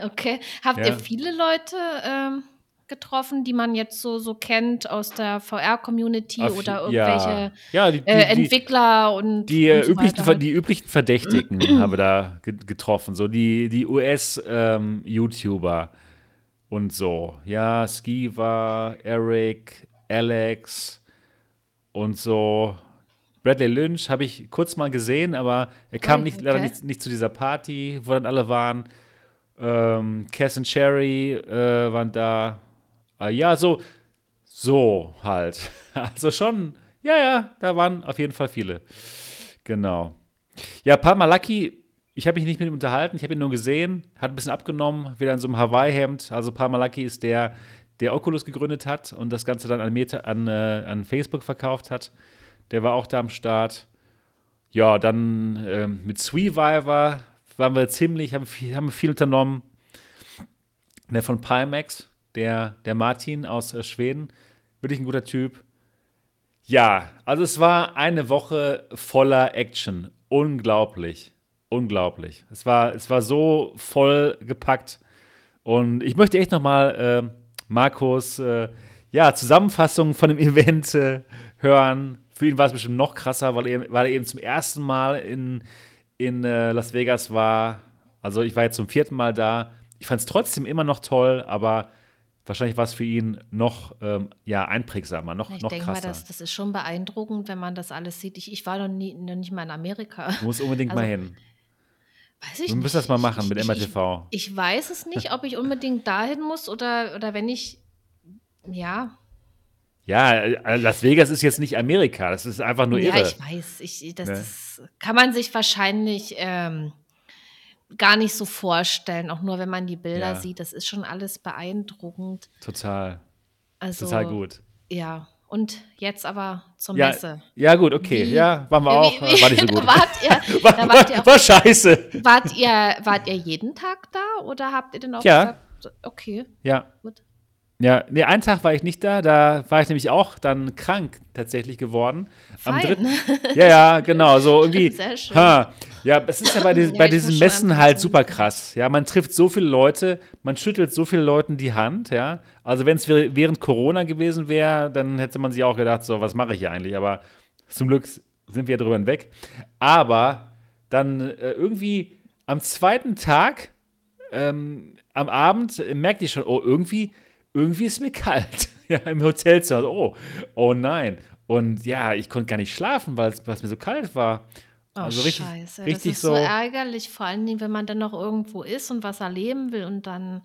okay. Habt
Ja.
ihr viele Leute ähm, getroffen, die man jetzt so, so kennt aus der VR-Community oder
ja.
irgendwelche
Ja, die, die,
äh, Entwickler und,
Die, äh,
und so
üblichen, Ver-
halt?
die üblichen Verdächtigen *clears throat* haben wir da ge- getroffen. So die, die US-YouTuber und so. Ja, Skiva, Eric, Alex und so. Bradley Lynch habe ich kurz mal gesehen, aber er kam
Ui,
nicht, leider nicht, nicht zu dieser Party, wo dann alle waren. Ähm, Cass und Cherry äh, waren da. Äh, ja, so, so halt. *laughs* Also schon, ja, ja, da waren auf jeden Fall viele. Genau. Ja, Lucky, ich habe mich nicht mit ihm unterhalten, ich habe ihn nur gesehen, hat ein bisschen abgenommen, wieder in so einem Hawaii-Hemd. Also Lucky ist der, der Oculus gegründet hat und das Ganze dann an, Meta, an, äh, an Facebook verkauft hat. Der war auch da am Start. Ja, dann ähm, mit Sweeviver waren wir ziemlich, haben viel, haben viel unternommen. Der von Pimax, der, der Martin aus äh, Schweden, wirklich ein guter Typ. Ja, also es war eine Woche voller Action. Unglaublich. Unglaublich. Es war, es war so voll gepackt. Und ich möchte echt nochmal äh, Markus äh, ja, Zusammenfassung von dem *laughs* Event äh, hören. Für ihn war es bestimmt noch krasser, weil er, weil er eben zum ersten Mal in, in äh, Las Vegas war. Also ich war jetzt zum vierten Mal da. Ich fand es trotzdem immer noch toll, aber Wahrscheinlich war es für ihn noch ähm, ja, einprägsamer, noch,
Ich
noch
denke mal,
krasser.
das, das ist schon beeindruckend, wenn man das alles sieht. Ich, ich war noch, nie, noch nicht mal in Amerika.
Du musst unbedingt mal
Also,
hin.
weiß ich
müssen
nicht.
das mal machen
ich,
mit
ich, ich,
MRTV.
ich weiß es nicht, ob ich unbedingt dahin muss oder, oder wenn ich, ja,
Ja, äh, Las Vegas ist jetzt nicht Amerika, das ist einfach nur
ja,
irre.
ich weiß. Ich, das,
Ne?
kann man sich wahrscheinlich ähm, gar nicht so vorstellen, auch nur wenn man die Bilder
Ja,
sieht. Das ist schon alles beeindruckend.
total,
Also,
total gut.
ja. Und jetzt aber zur
Ja,
Messe.
ja, gut, okay.
Wie,
Ja, waren wir
wie,
auch. äh, War nicht so *laughs* gut.
wart ihr, *laughs*
War,
da wart ihr auch
war scheiße.
Wart ihr, wart ihr jeden Tag da oder habt ihr denn auch
Ja,
gesagt, okay,
ja.
gut.
Ja, nee, einen Tag war ich nicht da, da war ich nämlich auch dann krank tatsächlich geworden. Am
Fein.
dritten, *laughs* ja, ja, genau, so irgendwie,
Sehr schön.
ha, ja, es ist ja bei, *laughs* diesen,
Ja,
bei diesen Messen halt super krass, ja, man trifft so viele Leute, man schüttelt so viele Leuten die Hand, ja, also wenn es während Corona gewesen wäre, dann hätte man sich auch gedacht, so, was mache ich hier eigentlich, aber zum Glück sind wir drüber hinweg, aber dann äh, irgendwie am zweiten Tag ähm, am Abend äh, merkte ich schon, oh, irgendwie, irgendwie ist mir kalt. *laughs* Ja, im Hotelzimmer. Oh, oh nein. Und ja, ich konnte gar nicht schlafen, weil es mir so kalt war.
Oh,
Also richtig,
scheiße. Das
richtig
ist so
so,
ärgerlich, vor allen Dingen, wenn man dann noch irgendwo ist und was erleben will und dann,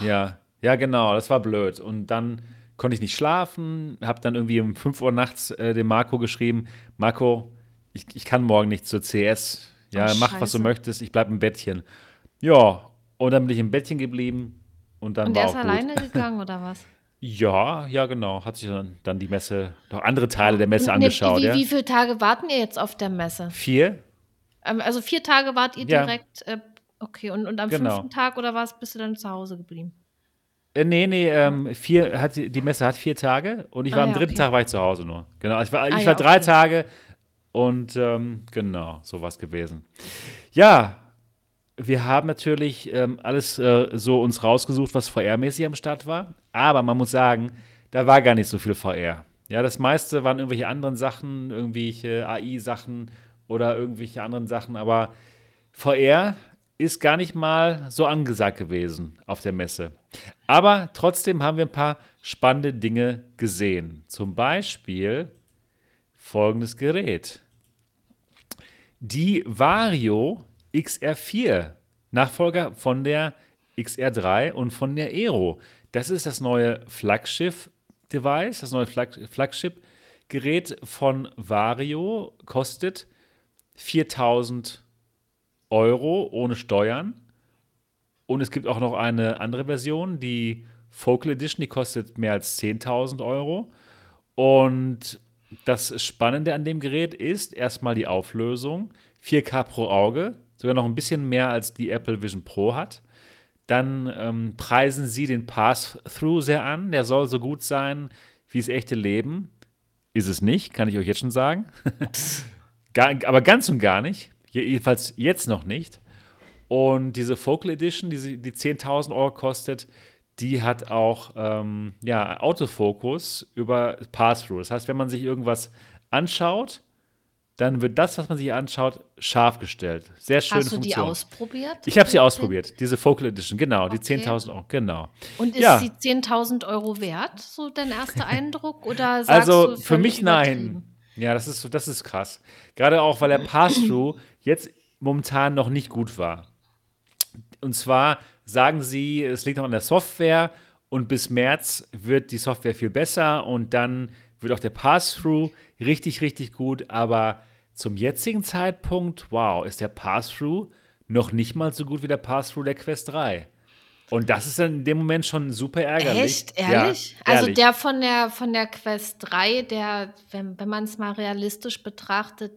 ja, ja, genau, das war blöd. Und dann konnte ich nicht schlafen, habe dann irgendwie um 5 Uhr nachts äh, dem Marco geschrieben, Marco, ich, ich kann morgen nicht zur CS.
oh,
Ja, mach, was du
scheiße.
möchtest, ich bleib im Bettchen. Ja, und dann bin ich im Bettchen geblieben und dann
Und
war
der ist
auch gut.
alleine gegangen oder was? *laughs*
Ja, ja, genau. Hat sich dann, dann die Messe, noch andere Teile der Messe
Und
angeschaut,
wie,
ja.
wie viele Tage warten ihr jetzt auf der Messe?
Vier?
Ähm, also vier Tage wart ihr
Ja,
direkt, äh, okay, und, und am
genau.
fünften Tag oder was bist du dann zu Hause geblieben?
Äh, nee, nee, ähm, vier, hat, die Messe hat vier Tage und ich war
Ah
am
ja,
dritten
okay.
Tag war ich zu Hause nur. Genau, ich war,
Ah
ich
ja,
war drei
okay.
Tage und ähm, genau, so was gewesen. Ja, wir haben natürlich ähm, alles äh, so uns rausgesucht, was VR-mäßig am Start war, aber man muss sagen, da war gar nicht so viel VR. Ja, das meiste waren irgendwelche anderen Sachen, irgendwelche AI-Sachen oder irgendwelche anderen Sachen, aber VR ist gar nicht mal so angesagt gewesen auf der Messe. Aber trotzdem haben wir ein paar spannende Dinge gesehen. Zum Beispiel folgendes Gerät. Die Vario XR4, Nachfolger von der XR3 und von der Aero. Das ist das neue Flaggschiff-Device, das neue Flag Flagship-Gerät von Vario, kostet 4000 Euro ohne Steuern. Und es gibt auch noch eine andere Version, die Focal Edition, die kostet mehr als 10.000 Euro. Und das Spannende an dem Gerät ist erstmal die Auflösung. 4K pro Auge, sogar noch ein bisschen mehr als die Apple Vision Pro hat. Dann ähm, preisen sie den Pass-Through sehr an. Der soll so gut sein wie das echte Leben. Ist es nicht, kann ich euch jetzt schon sagen. *laughs* Gar, aber ganz und gar nicht. Jedenfalls jetzt noch nicht. Und diese Focal Edition, die, die 10.000 Euro kostet, die hat auch ähm, ja, Autofokus über Pass-Through. Das heißt, wenn man sich irgendwas anschaut, dann wird das, was man sich anschaut, scharf gestellt. Sehr schöne
Hast du die
Funktion.
ausprobiert?
Ich habe sie
Die
ausprobiert, diese Focal Edition, genau, die
Okay.
10.000 Euro, genau.
Und ist
Ja.
sie 10.000 Euro wert, so dein erster *laughs* Eindruck? Oder
Also für mich nein. Ja, das ist, das ist krass. Gerade auch, weil der Pass-Through *clears throat* jetzt momentan noch nicht gut war. Und zwar sagen sie, es liegt noch an der Software und bis März wird die Software viel besser und dann wird auch der Pass-Through richtig, richtig gut. Aber zum jetzigen Zeitpunkt, wow, ist der Pass-Through noch nicht mal so gut wie der Pass-Through der Quest 3. Und das ist dann in dem Moment schon super ärgerlich.
Echt?
Ja,
Ehrlich? also
ehrlich.
der von der von der Quest 3, der, wenn, wenn man es mal realistisch betrachtet,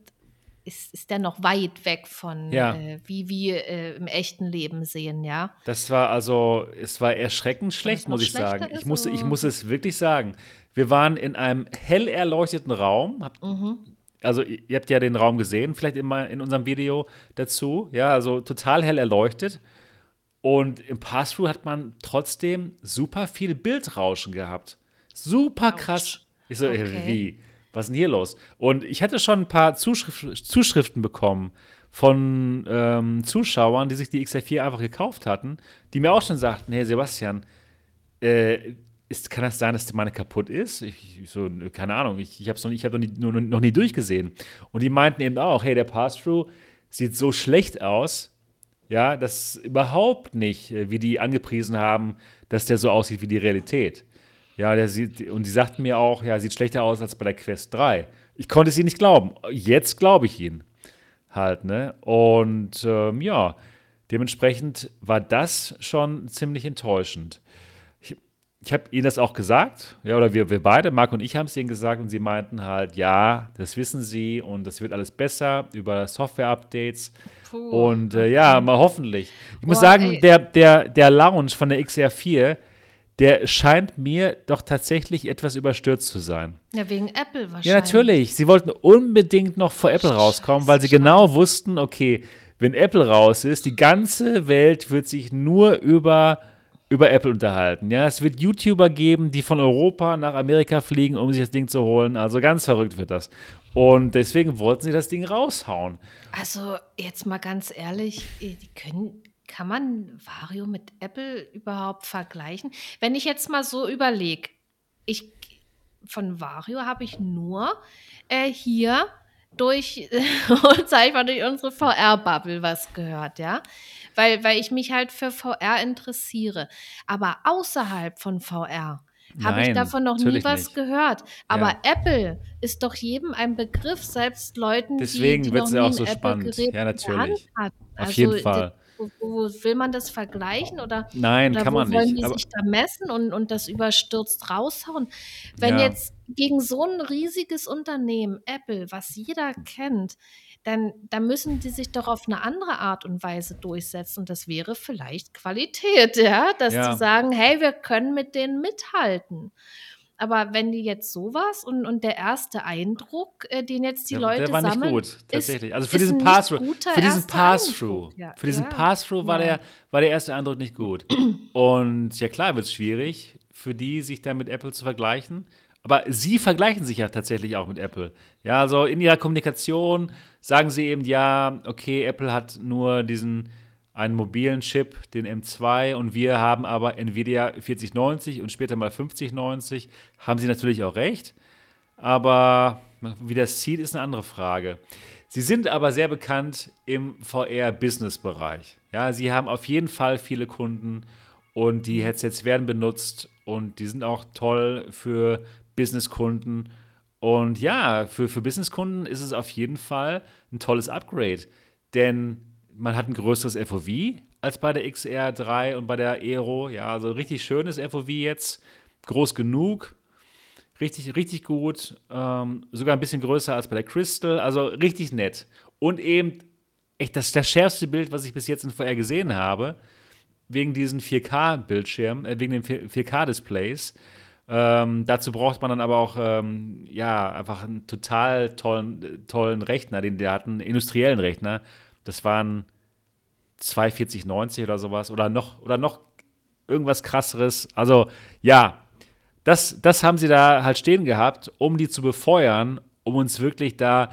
ist, ist der noch weit weg von
Ja.
äh, wie wir äh, im echten Leben sehen, ja.
Das war also, es war erschreckend schlecht, muss ich sagen. Ich muss, ich muss es wirklich sagen. Wir waren in einem hell erleuchteten Raum. Habt-
Mhm.
Also, ihr habt ja den Raum gesehen, vielleicht in, mein- in unserem Video dazu. Ja, also total hell erleuchtet. Und im Pass-Through hat man trotzdem super viel Bildrauschen gehabt. Super krass. Ich so,
Okay.
wie? Was ist denn hier los? Und ich hatte schon ein paar Zuschrif Zuschriften bekommen von ähm, Zuschauern, die sich die XR4 einfach gekauft hatten, die mir auch schon sagten, hey Sebastian, äh, ist, kann das sein, dass meine kaputt ist? Ich, so, keine Ahnung, ich, ich habe es noch, hab noch, nie, noch, noch nie durchgesehen. Und die meinten eben auch, hey, der Pass-Through sieht so schlecht aus, ja, das überhaupt nicht, äh, wie die angepriesen haben, dass der so aussieht wie die Realität. Ja, der sieht, und die sagten mir auch, ja, sieht schlechter aus als bei der Quest 3. Ich konnte sie nicht glauben. Jetzt glaube ich ihn halt, ne? Und ähm, ja, dementsprechend war das schon ziemlich enttäuschend. Ich, habe ihnen das auch gesagt, ja, oder wir, wir beide, Marc und ich haben es ihnen gesagt und sie meinten halt, ja, das wissen sie und das wird alles besser über Software-Updates. Und äh, ja, mal hoffentlich. Ich Boah, muss sagen, der, der, der Lounge von der XR4, der scheint mir doch tatsächlich etwas überstürzt zu sein.
Ja, wegen Apple wahrscheinlich.
Ja, natürlich. Sie wollten unbedingt noch vor Apple rauskommen, weil sie genau wussten, okay, wenn Apple raus ist, die ganze Welt wird sich nur über, über Apple unterhalten. Ja, es wird YouTuber geben, die von Europa nach Amerika fliegen, um sich das Ding zu holen. Also ganz verrückt wird das. Und deswegen wollten sie das Ding raushauen.
Also jetzt mal ganz ehrlich, die können kann man Vario mit Apple überhaupt vergleichen? Wenn ich jetzt mal so überlege, ich von Vario habe ich nur äh, hier durch, sag ich mal, durch unsere VR-Bubble was gehört, ja. Weil, weil ich mich halt für VR interessiere. Aber außerhalb von VR habe ich davon noch nie was nicht. gehört. Aber ja. Apple ist doch jedem ein Begriff, selbst Leuten,
Deswegen
die,
die noch nie auch so spannend. Ja, natürlich. Auf also, jeden Fall.
Wo, wo, will man das vergleichen oder,
Nein,
oder
kann man
wollen
nicht.
die sich da messen und, und das überstürzt raushauen? Wenn ja. jetzt gegen so ein riesiges Unternehmen, Apple, was jeder kennt, dann, dann müssen die sich doch auf eine andere Art und Weise durchsetzen. Und das wäre vielleicht Qualität, *laughs* ja, dass ja. die sagen, hey, wir können mit denen mithalten. Aber wenn die jetzt sowas und, und der erste Eindruck, äh, den jetzt die ja, Leute
der war
sammeln,
nicht gut, tatsächlich. Ist, also für diesen Pass-Through, für diesen Pass-Through, ja. für diesen ja. Pass-Through war der war der erste Eindruck nicht gut. Und ja klar, wird es schwierig für die, sich dann mit Apple zu vergleichen. Aber sie vergleichen sich ja tatsächlich auch mit Apple. Ja, also in ihrer Kommunikation sagen sie eben, ja, okay, Apple hat nur diesen einen mobilen Chip, den M2, und wir haben aber Nvidia 4090 und später mal 5090. Haben sie natürlich auch recht, aber wie das zieht, ist eine andere Frage. Sie sind aber sehr bekannt im VR-Business-Bereich. Ja, sie haben auf jeden Fall viele Kunden und die Headsets werden benutzt und die sind auch toll für Business-Kunden. Und ja, für, für Business-Kunden ist es auf jeden Fall ein tolles Upgrade, denn man hat ein größeres FOV als bei der XR3 und bei der Aero. Ja, also richtig schönes FOV jetzt, groß genug, richtig, richtig gut, ähm, sogar ein bisschen größer als bei der Crystal, also richtig nett. Und eben echt das, das schärfste Bild, was ich bis jetzt in VR gesehen habe, wegen diesen 4K-Bildschirmen, äh, wegen den 4K-Displays. Ähm, dazu braucht man dann aber auch ähm, ja einfach einen total tollen, tollen Rechner, den der hatten, industriellen Rechner, das waren 24090 oder sowas oder noch oder noch irgendwas krasseres. Also ja, das, das haben sie da halt stehen gehabt, um die zu befeuern, um uns wirklich da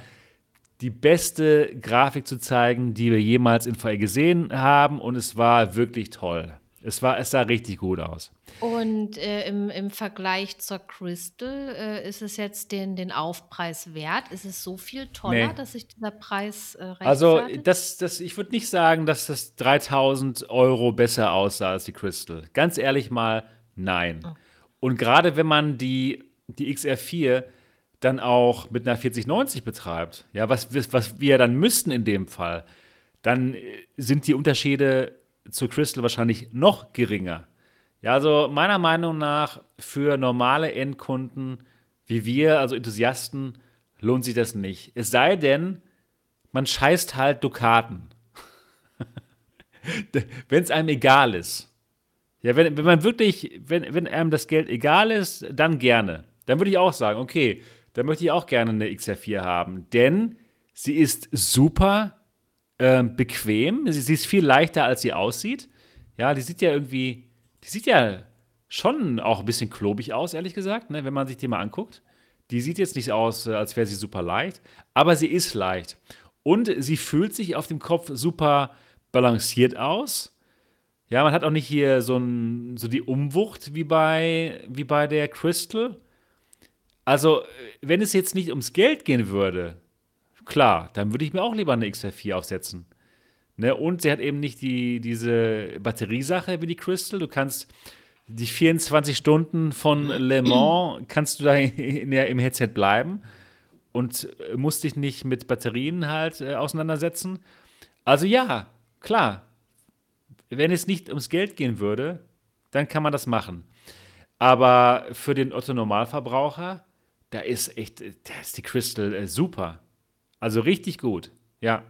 die beste Grafik zu zeigen, die wir jemals in VR gesehen haben. Und es war wirklich toll. Es, war, es sah richtig gut aus.
Und äh, im, im Vergleich zur Crystal äh, ist es jetzt den, den Aufpreis wert? Ist es so viel toller, nee. dass sich dieser Preis äh,
Also das, das, ich würde nicht sagen, dass das 3000 Euro besser aussah als die Crystal. Ganz ehrlich mal, nein. Oh. Und gerade wenn man die, die XR4 dann auch mit einer 4090 betreibt, ja, was, was wir dann müssten in dem Fall, dann äh, sind die Unterschiede zu Crystal wahrscheinlich noch geringer. Ja, also meiner Meinung nach für normale Endkunden wie wir, also Enthusiasten, lohnt sich das nicht. Es sei denn, man scheißt halt Dukaten. *laughs* wenn es einem egal ist. Ja, wenn, wenn man wirklich, wenn, wenn einem das Geld egal ist, dann gerne. Dann würde ich auch sagen, okay, dann möchte ich auch gerne eine XR4 haben. Denn sie ist super äh, bequem. Sie, sie, ist viel leichter, als sie aussieht. Ja, die sieht ja irgendwie, die sieht ja schon auch ein bisschen klobig aus, ehrlich gesagt, ne, wenn man sich die mal anguckt. Die sieht jetzt nicht aus, äh, als wäre sie super leicht, aber sie ist leicht. Und sie fühlt sich auf dem Kopf super balanciert aus. Ja, man hat auch nicht hier so, ein, so die Umwucht wie bei, wie bei der Crystal. Also, wenn es jetzt nicht ums Geld gehen würde, klar, dann würde ich mir auch lieber eine XR4 aufsetzen. Ne? Und sie hat eben nicht die, diese Batteriesache wie die Crystal. Du kannst die 24 Stunden von Le Mans kannst du da in der, im Headset bleiben und musst dich nicht mit Batterien halt äh, auseinandersetzen. Also ja, klar, wenn es nicht ums Geld gehen würde, dann kann man das machen. Aber für den Otto-Normalverbraucher, da ist echt, da ist die Crystal äh, super. Also richtig gut, ja.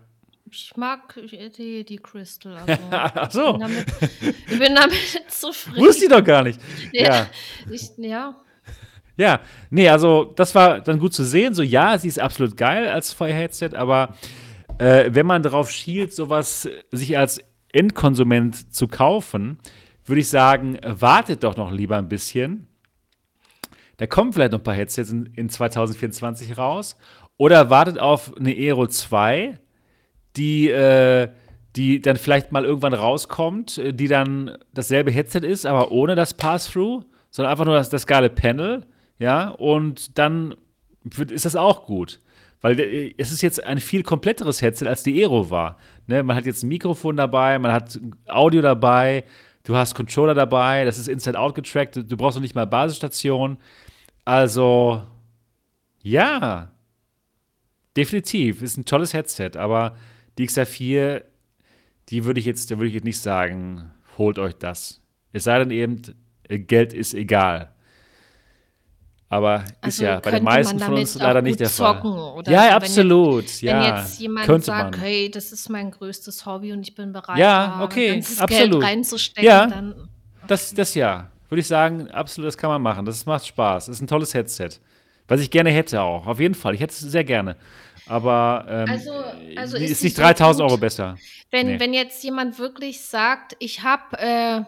Ich mag die, die Crystal. *laughs* Also
Ach so.
Ich bin damit, ich bin damit *laughs* zufrieden.
Wusste ich doch gar nicht.
Ja.
Ja.
Ich, ja.
Ja, nee, also das war dann gut zu sehen. So, ja, sie ist absolut geil als Feuer-Headset, aber äh, wenn man darauf schielt, sowas sich als Endkonsument zu kaufen, würde ich sagen, wartet doch noch lieber ein bisschen. Da kommen vielleicht noch ein paar Headsets in, in 2024 raus. Oder wartet auf eine Aero 2, die, äh, die dann vielleicht mal irgendwann rauskommt, äh, die dann dasselbe Headset ist, aber ohne das Pass-Through, sondern einfach nur das, das geile Panel. Ja, und dann ist das auch gut. Weil äh, es ist jetzt ein viel kompletteres Headset, als die Aero war. Ne? Man hat jetzt ein Mikrofon dabei, man hat Audio dabei, du hast Controller dabei, das ist Inside-Out getrackt, du, du brauchst noch nicht mal Basisstation. Also, ja, definitiv, ist ein tolles Headset, aber die XR4, die würde ich jetzt, da würde ich jetzt nicht sagen, holt euch das. Es sei denn eben, Geld ist egal. Aber ist
Also
ja bei den meisten von uns leider nicht der Fall. Ja,
so, wenn
absolut.
Wenn
ja,
jetzt jemand
könnte
sagt,
man.
hey, das ist mein größtes Hobby und ich bin bereit,
Ja,
da
okay,
ganzes
absolut.
Geld reinzustecken,
Ja.
dann
Das, das ja. Würde ich sagen, absolut, das kann man machen. Das macht Spaß. Das ist ein tolles Headset. Was ich gerne hätte auch. Auf jeden Fall. Ich hätte es sehr gerne. Aber ähm,
Also- also
ist,
ist
nicht
so
3000
gut?
Euro besser.
Wenn,
Nee.
wenn jetzt jemand wirklich sagt, ich habe äh,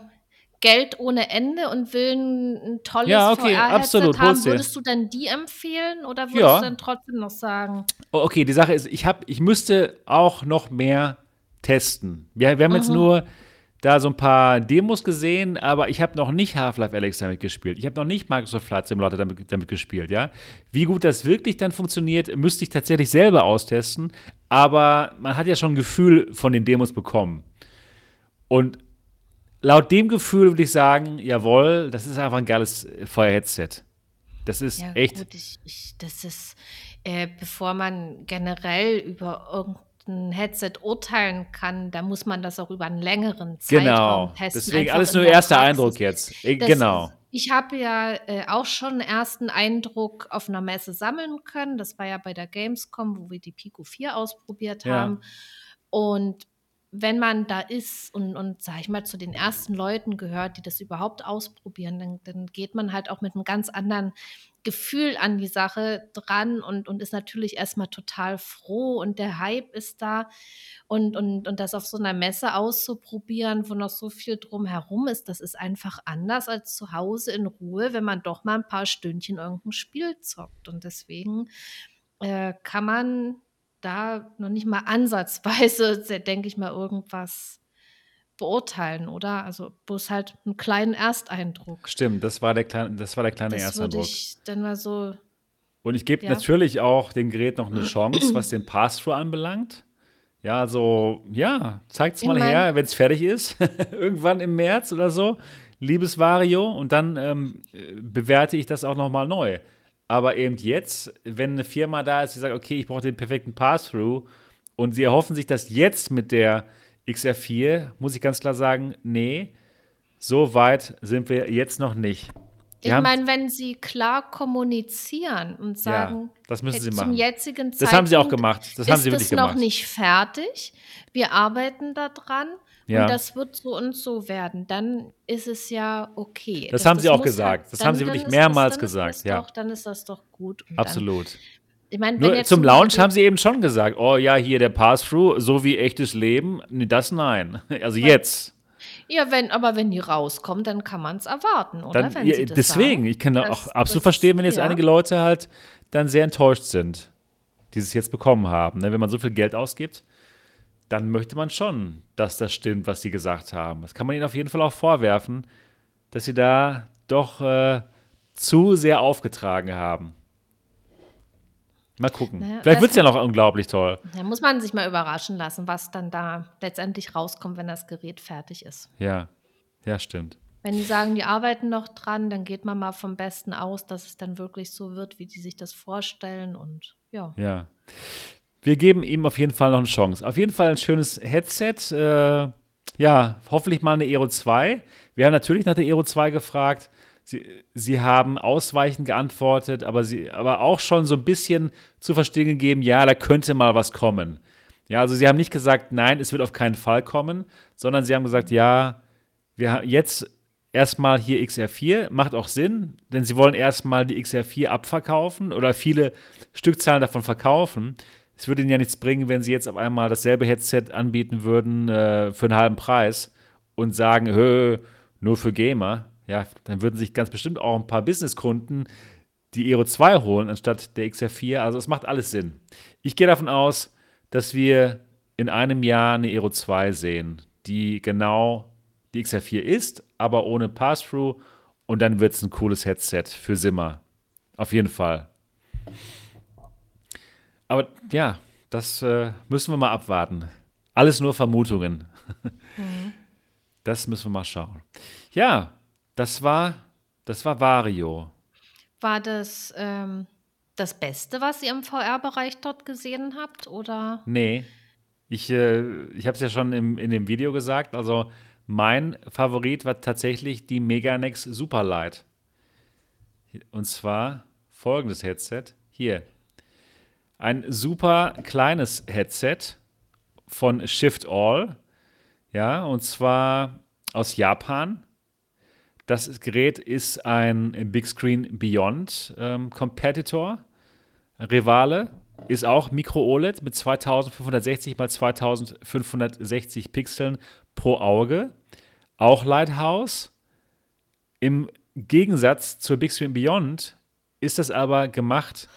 Geld ohne Ende und will ein, ein tolles
Ja, okay, absolut,
haben, würdest du dann die empfehlen oder würdest
Ja.
du dann trotzdem noch sagen,
Okay, die Sache ist, ich, hab, ich müsste auch noch mehr testen. Wir, wir haben jetzt
Mhm.
nur da so ein paar Demos gesehen, aber ich habe noch nicht Half-Life Alex damit gespielt. Ich habe noch nicht Microsoft Flight Simulator damit, damit gespielt, ja. Wie gut das wirklich dann funktioniert, müsste ich tatsächlich selber austesten, aber man hat ja schon ein Gefühl von den Demos bekommen. Und laut dem Gefühl würde ich sagen, jawohl, das ist einfach ein geiles Feuer-Headset. Das ist
ja
echt.
gut, ich, ich, das ist, äh, bevor man generell über irgendein Headset urteilen kann, da muss man das auch über einen längeren Zeitraum
Genau.
testen.
Deswegen alles nur erster
Praxis.
Eindruck jetzt. Eh,
Das
Genau.
Ich habe ja äh, auch schon einen ersten Eindruck auf einer Messe sammeln können. Das war ja bei der Gamescom, wo wir die Pico 4 ausprobiert
Ja.
haben. Und wenn man da ist und, und sag ich mal, zu den ersten Leuten gehört, die das überhaupt ausprobieren, dann, dann geht man halt auch mit einem ganz anderen Gefühl an die Sache dran und, und ist natürlich erstmal total froh und der Hype ist da. Und, und, und das auf so einer Messe auszuprobieren, wo noch so viel drumherum ist, das ist einfach anders als zu Hause in Ruhe, wenn man doch mal ein paar Stündchen irgendein Spiel zockt. Und deswegen äh, kann man da noch nicht mal ansatzweise, *laughs* denke ich mal, irgendwas beurteilen, oder? Also bloß halt einen kleinen Ersteindruck.
Stimmt, das war der kleine, das war der kleine
Das würde
Ersteindruck.
ich dann mal so,
Und ich gebe
Ja.
natürlich auch dem Gerät noch eine Chance, was den Pass-Through anbelangt. Ja, also, ja, zeigt's
Ich
mal her, wenn es fertig ist. *laughs* Irgendwann im März oder so. Liebes Vario. Und dann ähm, äh, bewerte ich das auch nochmal neu. Aber eben jetzt, wenn eine Firma da ist, die sagt, okay, ich brauche den perfekten Pass-Through und sie erhoffen sich das jetzt mit der XR4, muss ich ganz klar sagen, nee, so weit sind wir jetzt noch nicht. Die
ich meine, wenn sie klar kommunizieren und sagen,
das müssen sie
zum
machen.
jetzigen
Das haben sie auch
Zeitpunkt
gemacht. Das haben
ist
sie wirklich
es noch
gemacht.
nicht fertig. Wir arbeiten daran
Ja.
und das wird so und so werden. Dann ist es ja okay.
Das haben sie auch gesagt. Das haben sie wirklich
ist
mehrmals
dann
gesagt,
Ist das
ja.
doch, dann ist das doch gut. Und
Absolut.
Ich meine,
Nur zum
Beispiel-
haben sie eben schon gesagt, oh ja, hier der Pass-Through, so wie echtes Leben. Nee, das nein. *laughs* Also jetzt.
Ja, wenn, aber wenn die rauskommen, dann kann man es erwarten, oder?
Dann,
wenn
ja,
sie das
deswegen,
sagen.
ich kann
Das-
auch absolut verstehen, wenn jetzt
ja.
einige Leute halt dann sehr enttäuscht sind, die es jetzt bekommen haben. Ne? Wenn man so viel Geld ausgibt, dann möchte man schon, dass das stimmt, was sie gesagt haben. Das kann man ihnen auf jeden Fall auch vorwerfen, dass sie da doch äh, zu sehr aufgetragen haben. Mal gucken. Naja, Vielleicht wird es ja noch unglaublich toll.
Da muss man sich mal überraschen lassen, was dann da letztendlich rauskommt, wenn das Gerät fertig ist.
Ja, ja, stimmt.
Wenn die sagen, die arbeiten noch dran, dann geht man mal vom Besten aus, dass es dann wirklich so wird, wie die sich das vorstellen und ja.
Ja. Wir geben ihm auf jeden Fall noch eine Chance. Auf jeden Fall ein schönes Headset. Äh, ja, hoffentlich mal eine Aero 2. Wir haben natürlich nach der Aero 2 gefragt. Sie, sie haben ausweichend geantwortet, aber, sie, aber auch schon so ein bisschen zu verstehen gegeben, ja, da könnte mal was kommen. Ja, also sie haben nicht gesagt, nein, es wird auf keinen Fall kommen, sondern sie haben gesagt, ja, wir haben jetzt erstmal hier XR4, macht auch Sinn, denn sie wollen erstmal die XR4 abverkaufen oder viele Stückzahlen davon verkaufen. Es würde ihnen ja nichts bringen, wenn sie jetzt auf einmal dasselbe Headset anbieten würden äh, für einen halben Preis und sagen, nur für Gamer ja, dann würden sich ganz bestimmt auch ein paar Businesskunden die Aero 2 holen anstatt der XR4. Also es macht alles Sinn. Ich gehe davon aus, dass wir in einem Jahr eine Aero 2 sehen, die genau die XR4 ist, aber ohne Pass-Through. Und dann wird es ein cooles Headset für Simmer. Auf jeden Fall. Aber ja, das äh, müssen wir mal abwarten. Alles nur Vermutungen. Mhm. Das müssen wir mal schauen. Ja, das war das war Vario.
War das, ähm, das Beste, was ihr im VR-Bereich dort gesehen habt, oder?
Nee. Ich, äh, ich habe es ja schon im, in dem Video gesagt. Also mein Favorit war tatsächlich die Meganex Superlight. Und zwar folgendes Headset. Hier. Ein super kleines Headset von Shift All. Ja, und zwar aus Japan. Das Gerät ist ein Big Screen Beyond ähm, Competitor. Rivale ist auch Micro OLED mit 2560 x 2560 Pixeln pro Auge. Auch Lighthouse. Im Gegensatz zur Big Screen Beyond ist das aber gemacht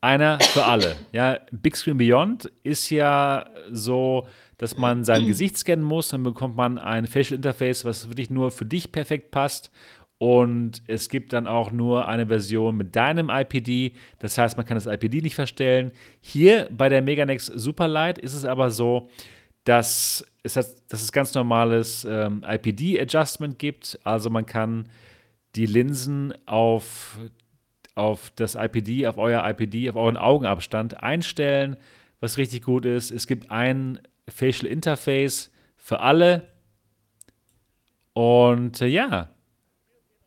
einer für alle. Ja, Big Screen Beyond ist ja so dass man sein *clears throat* Gesicht scannen muss, dann bekommt man ein Facial Interface, was wirklich nur für dich perfekt passt. Und es gibt dann auch nur eine Version mit deinem IPD. Das heißt, man kann das IPD nicht verstellen. Hier bei der Meganex Superlight ist es aber so, dass es, dass es ganz normales ähm, IPD-Adjustment gibt. Also man kann die Linsen auf, auf das IPD, auf euer IPD, auf euren Augenabstand einstellen, was richtig gut ist. Es gibt ein Facial Interface für alle. Und äh, ja,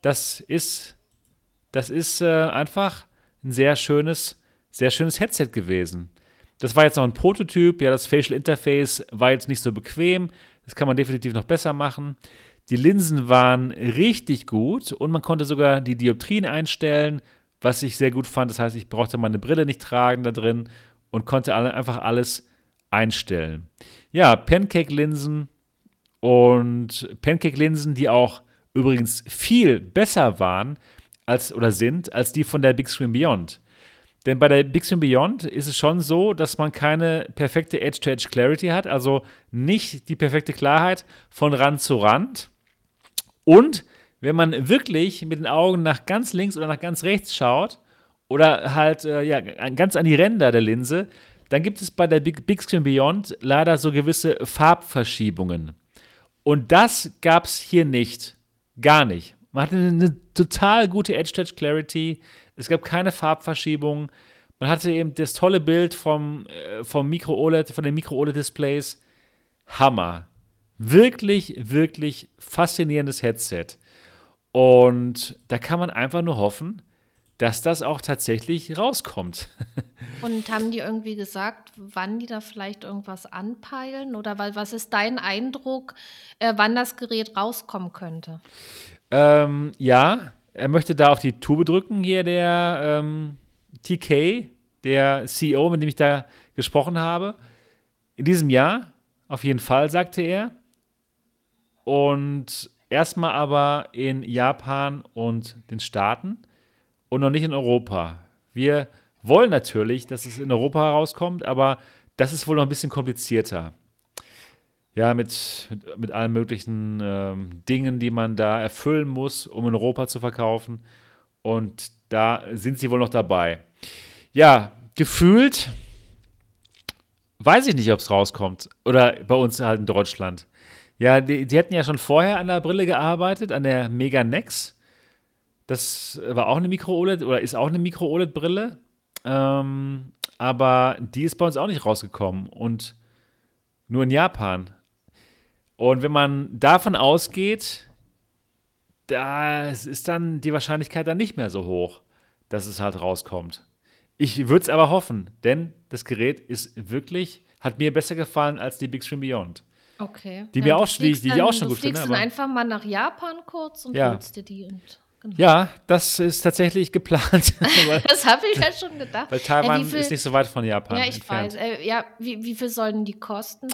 das ist, das ist äh, einfach ein sehr schönes, sehr schönes Headset gewesen. Das war jetzt noch ein Prototyp. Ja, das Facial Interface war jetzt nicht so bequem. Das kann man definitiv noch besser machen. Die Linsen waren richtig gut und man konnte sogar die Dioptrien einstellen, was ich sehr gut fand. Das heißt, ich brauchte meine Brille nicht tragen da drin und konnte einfach alles einstellen. Ja, Pancake-Linsen und Pancake-Linsen, die auch übrigens viel besser waren als oder sind als die von der Big Screen Beyond. Denn bei der Big Screen Beyond ist es schon so, dass man keine perfekte Edge-to-Edge Clarity hat, also nicht die perfekte Klarheit von Rand zu Rand. Und wenn man wirklich mit den Augen nach ganz links oder nach ganz rechts schaut oder halt äh, ja, ganz an die Ränder der Linse, dann gibt es bei der Big, Big Screen Beyond leider so gewisse Farbverschiebungen. Und das gab es hier nicht. Gar nicht. Man hatte eine total gute Edge-Touch Clarity. Es gab keine Farbverschiebungen. Man hatte eben das tolle Bild vom, äh, vom Micro-OLED, von den Micro-OLED-Displays. Hammer. Wirklich, wirklich faszinierendes Headset. Und da kann man einfach nur hoffen, dass das auch tatsächlich rauskommt. *laughs*
Und haben die irgendwie gesagt, wann die da vielleicht irgendwas anpeilen? Oder was ist dein Eindruck, äh, wann das Gerät rauskommen könnte?
Ähm, ja, er möchte da auf die Tube drücken, hier der ähm, TK, der CEO, mit dem ich da gesprochen habe. In diesem Jahr, auf jeden Fall, sagte er. Und erstmal aber in Japan und den Staaten und noch nicht in Europa. Wir wollen natürlich, dass es in Europa herauskommt, aber das ist wohl noch ein bisschen komplizierter. ja, mit, mit, mit allen möglichen ähm, Dingen, die man da erfüllen muss, um in Europa zu verkaufen. Und da sind sie wohl noch dabei. Ja, gefühlt weiß ich nicht, ob es rauskommt. Oder bei uns halt in Deutschland. Ja, die, die hätten ja schon vorher an der Brille gearbeitet, an der Mega Nex. Das war auch eine Micro-OLED oder ist auch eine Micro-OLED-Brille. Ähm, aber die ist bei uns auch nicht rausgekommen und nur in Japan. Und wenn man davon ausgeht, da ist dann die Wahrscheinlichkeit dann nicht mehr so hoch, dass es halt rauskommt. Ich würde es aber hoffen, denn das Gerät ist wirklich, hat mir besser gefallen als die Big Screen Beyond.
Okay.
Die
Ja,
mir
du
auch, die, die ich
dann,
auch schon
du
gut finde.
fliegst dann einfach mal nach Japan kurz und
Ja.
holst dir die und genau.
ja, das ist tatsächlich geplant, *laughs* *laughs*
Das habe ich ja schon gedacht.
weil Taiwan
wie viel-
ist nicht so weit von Japan
Ja, ich
entfernt.
weiß. Äh, ja, wie, wie viel sollen die kosten?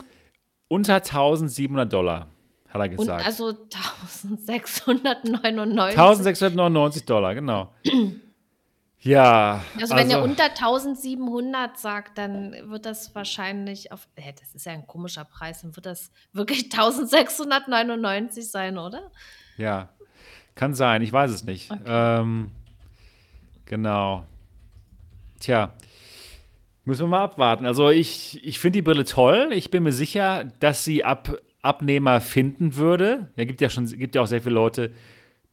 Unter 1700 Dollar, hat er
Und
gesagt.
also 1699.
1699 Dollar, genau. ja,
Also, wenn er unter 1700 sagt, dann wird das wahrscheinlich auf. Hä, das ist ja ein komischer Preis. Dann wird das wirklich 1699 sein, oder?
Ja, kann sein, ich weiß es nicht.
Okay.
Ähm, genau. Tja, müssen wir mal abwarten. Also ich, ich finde die Brille toll. Ich bin mir sicher, dass sie Ab Abnehmer finden würde. Ja, gibt ja schon, gibt ja auch sehr viele Leute,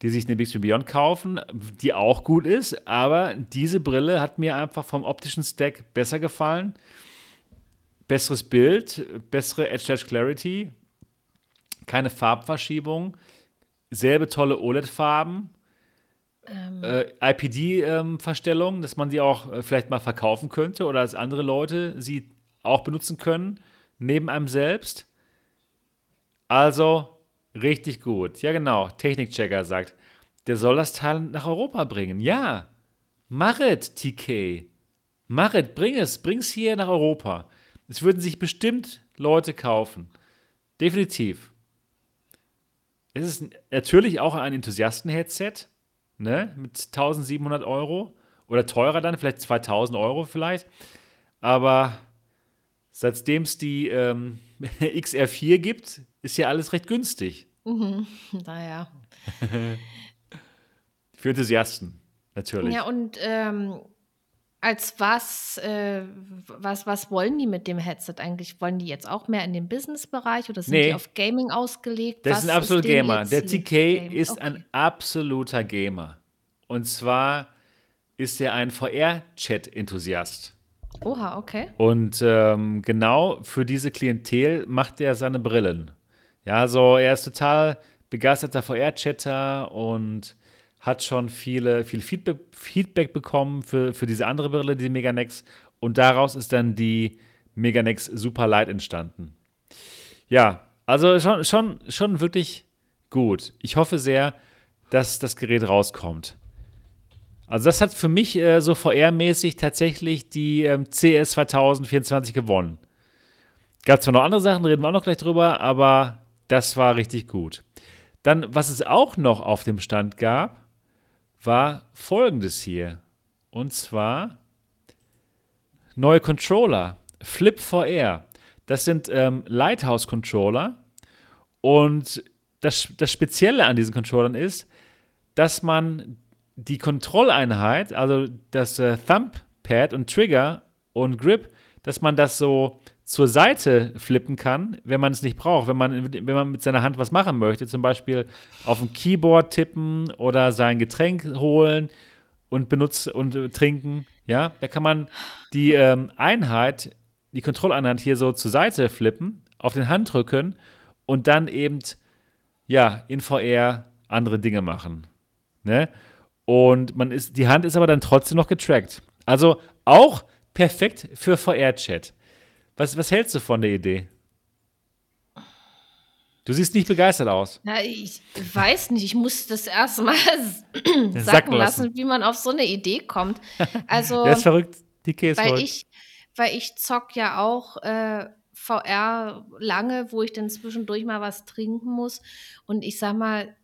die sich eine Screen Beyond kaufen, die auch gut ist. Aber diese Brille hat mir einfach vom optischen Stack besser gefallen. Besseres Bild, bessere Edge Clarity, keine Farbverschiebung, selbe tolle OLED-Farben,
Ähm,
äh, IPD-Verstellung, dass man sie auch äh, vielleicht mal verkaufen könnte oder dass andere Leute sie auch benutzen können, neben einem selbst. Also richtig gut. Ja, genau. Technikchecker sagt, der soll das Teil nach Europa bringen. Ja, mach es, TK. Mach bring es, bring es hier nach Europa. Es würden sich bestimmt Leute kaufen. Definitiv. Es ist natürlich auch ein Enthusiasten-Headset, ne, mit 1700 Euro oder teurer dann, vielleicht 2000 Euro vielleicht. Aber seitdem es die ähm, *laughs* XR4 gibt, ist ja alles recht günstig.
mhm. *laughs* Naja. *laughs*
Für Enthusiasten, natürlich.
Ja, und ähm, als was, äh, was, was wollen die mit dem Headset eigentlich? Wollen die jetzt auch mehr in den Business-Bereich oder sind
Nee.
die auf Gaming ausgelegt?
Das
Was
ist ein absoluter Gamer. Der? TK
Game.
ist
Okay.
ein absoluter Gamer. Und zwar ist er ein VR-Chat-Enthusiast.
Oha, okay.
Und ähm, genau für diese Klientel macht er seine Brillen. Ja, so er ist total begeisterter VR-Chatter und hat schon viele, viel Feedback, Feedback bekommen für, für diese andere Brille, die Meganex. Und daraus ist dann die Meganex Super Light entstanden. Ja, also schon, schon, schon wirklich gut. Ich hoffe sehr, dass das Gerät rauskommt. Also das hat für mich äh, so VR-mäßig tatsächlich die ähm, CS 2024 gewonnen. Gab zwar noch andere Sachen, reden wir auch noch gleich drüber, aber das war richtig gut. Dann, was es auch noch auf dem Stand gab, war folgendes hier. Und zwar neue Controller, Flip VR. Das sind ähm, Lighthouse-Controller. Und das, das Spezielle an diesen Controllern ist, dass man die Kontrolleinheit, also das äh, Thumbpad und Trigger und Grip, dass man das so zur Seite flippen kann, wenn man es nicht braucht. Wenn man, wenn man mit seiner Hand was machen möchte, zum Beispiel auf dem Keyboard tippen oder sein Getränk holen und benutzen und äh, trinken, ja, da kann man die ähm, Einheit, die Kontrolleinheit hier so zur Seite flippen, auf den Handrücken und dann eben, ja, in VR andere Dinge machen. Ne? Und man ist, die Hand ist aber dann trotzdem noch getrackt. Also auch perfekt für VR-Chat. Was, was hältst du von der Idee? Du siehst nicht begeistert aus.
Na, ich weiß nicht, ich muss das erst mal
sacken
sacken
lassen.
wie man auf so eine Idee kommt. *laughs* Also,
Der ist verrückt. Die Käse
weil
verrückt.
ich, weil ich zock ja auch äh, VR lange, wo ich dann zwischendurch mal was trinken muss. Und ich sag mal,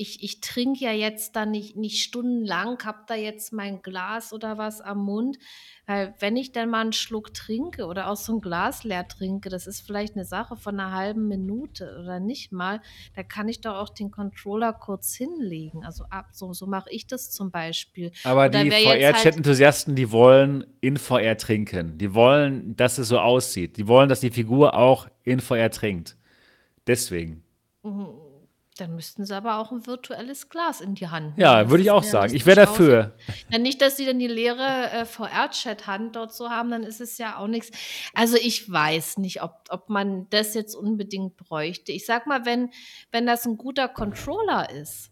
ich, ich trinke ja jetzt da nicht, nicht stundenlang, habe da jetzt mein Glas oder was am Mund. Weil wenn ich dann mal einen Schluck trinke oder aus so einem Glas leer trinke, das ist vielleicht eine Sache von einer halben Minute oder nicht mal, da kann ich doch auch den Controller kurz hinlegen. Also ab, so, so mache ich das zum Beispiel.
Aber
Oder
die
jetzt halt
VR-Chat-Enthusiasten, die wollen in VR trinken. Die wollen, dass es so aussieht. Die wollen, dass die Figur auch in VR trinkt. Deswegen.
Dann müssten sie aber auch ein virtuelles Glas in die Hand nehmen.
Ja, würde ich auch sagen. Ich wäre dafür.
Ja, nicht, dass sie dann die leere äh, VR-Chat-Hand dort so haben, dann ist es ja auch nichts. Also ich weiß nicht, ob, ob man das jetzt unbedingt bräuchte. Ich sag mal, wenn, wenn das ein guter Controller ist,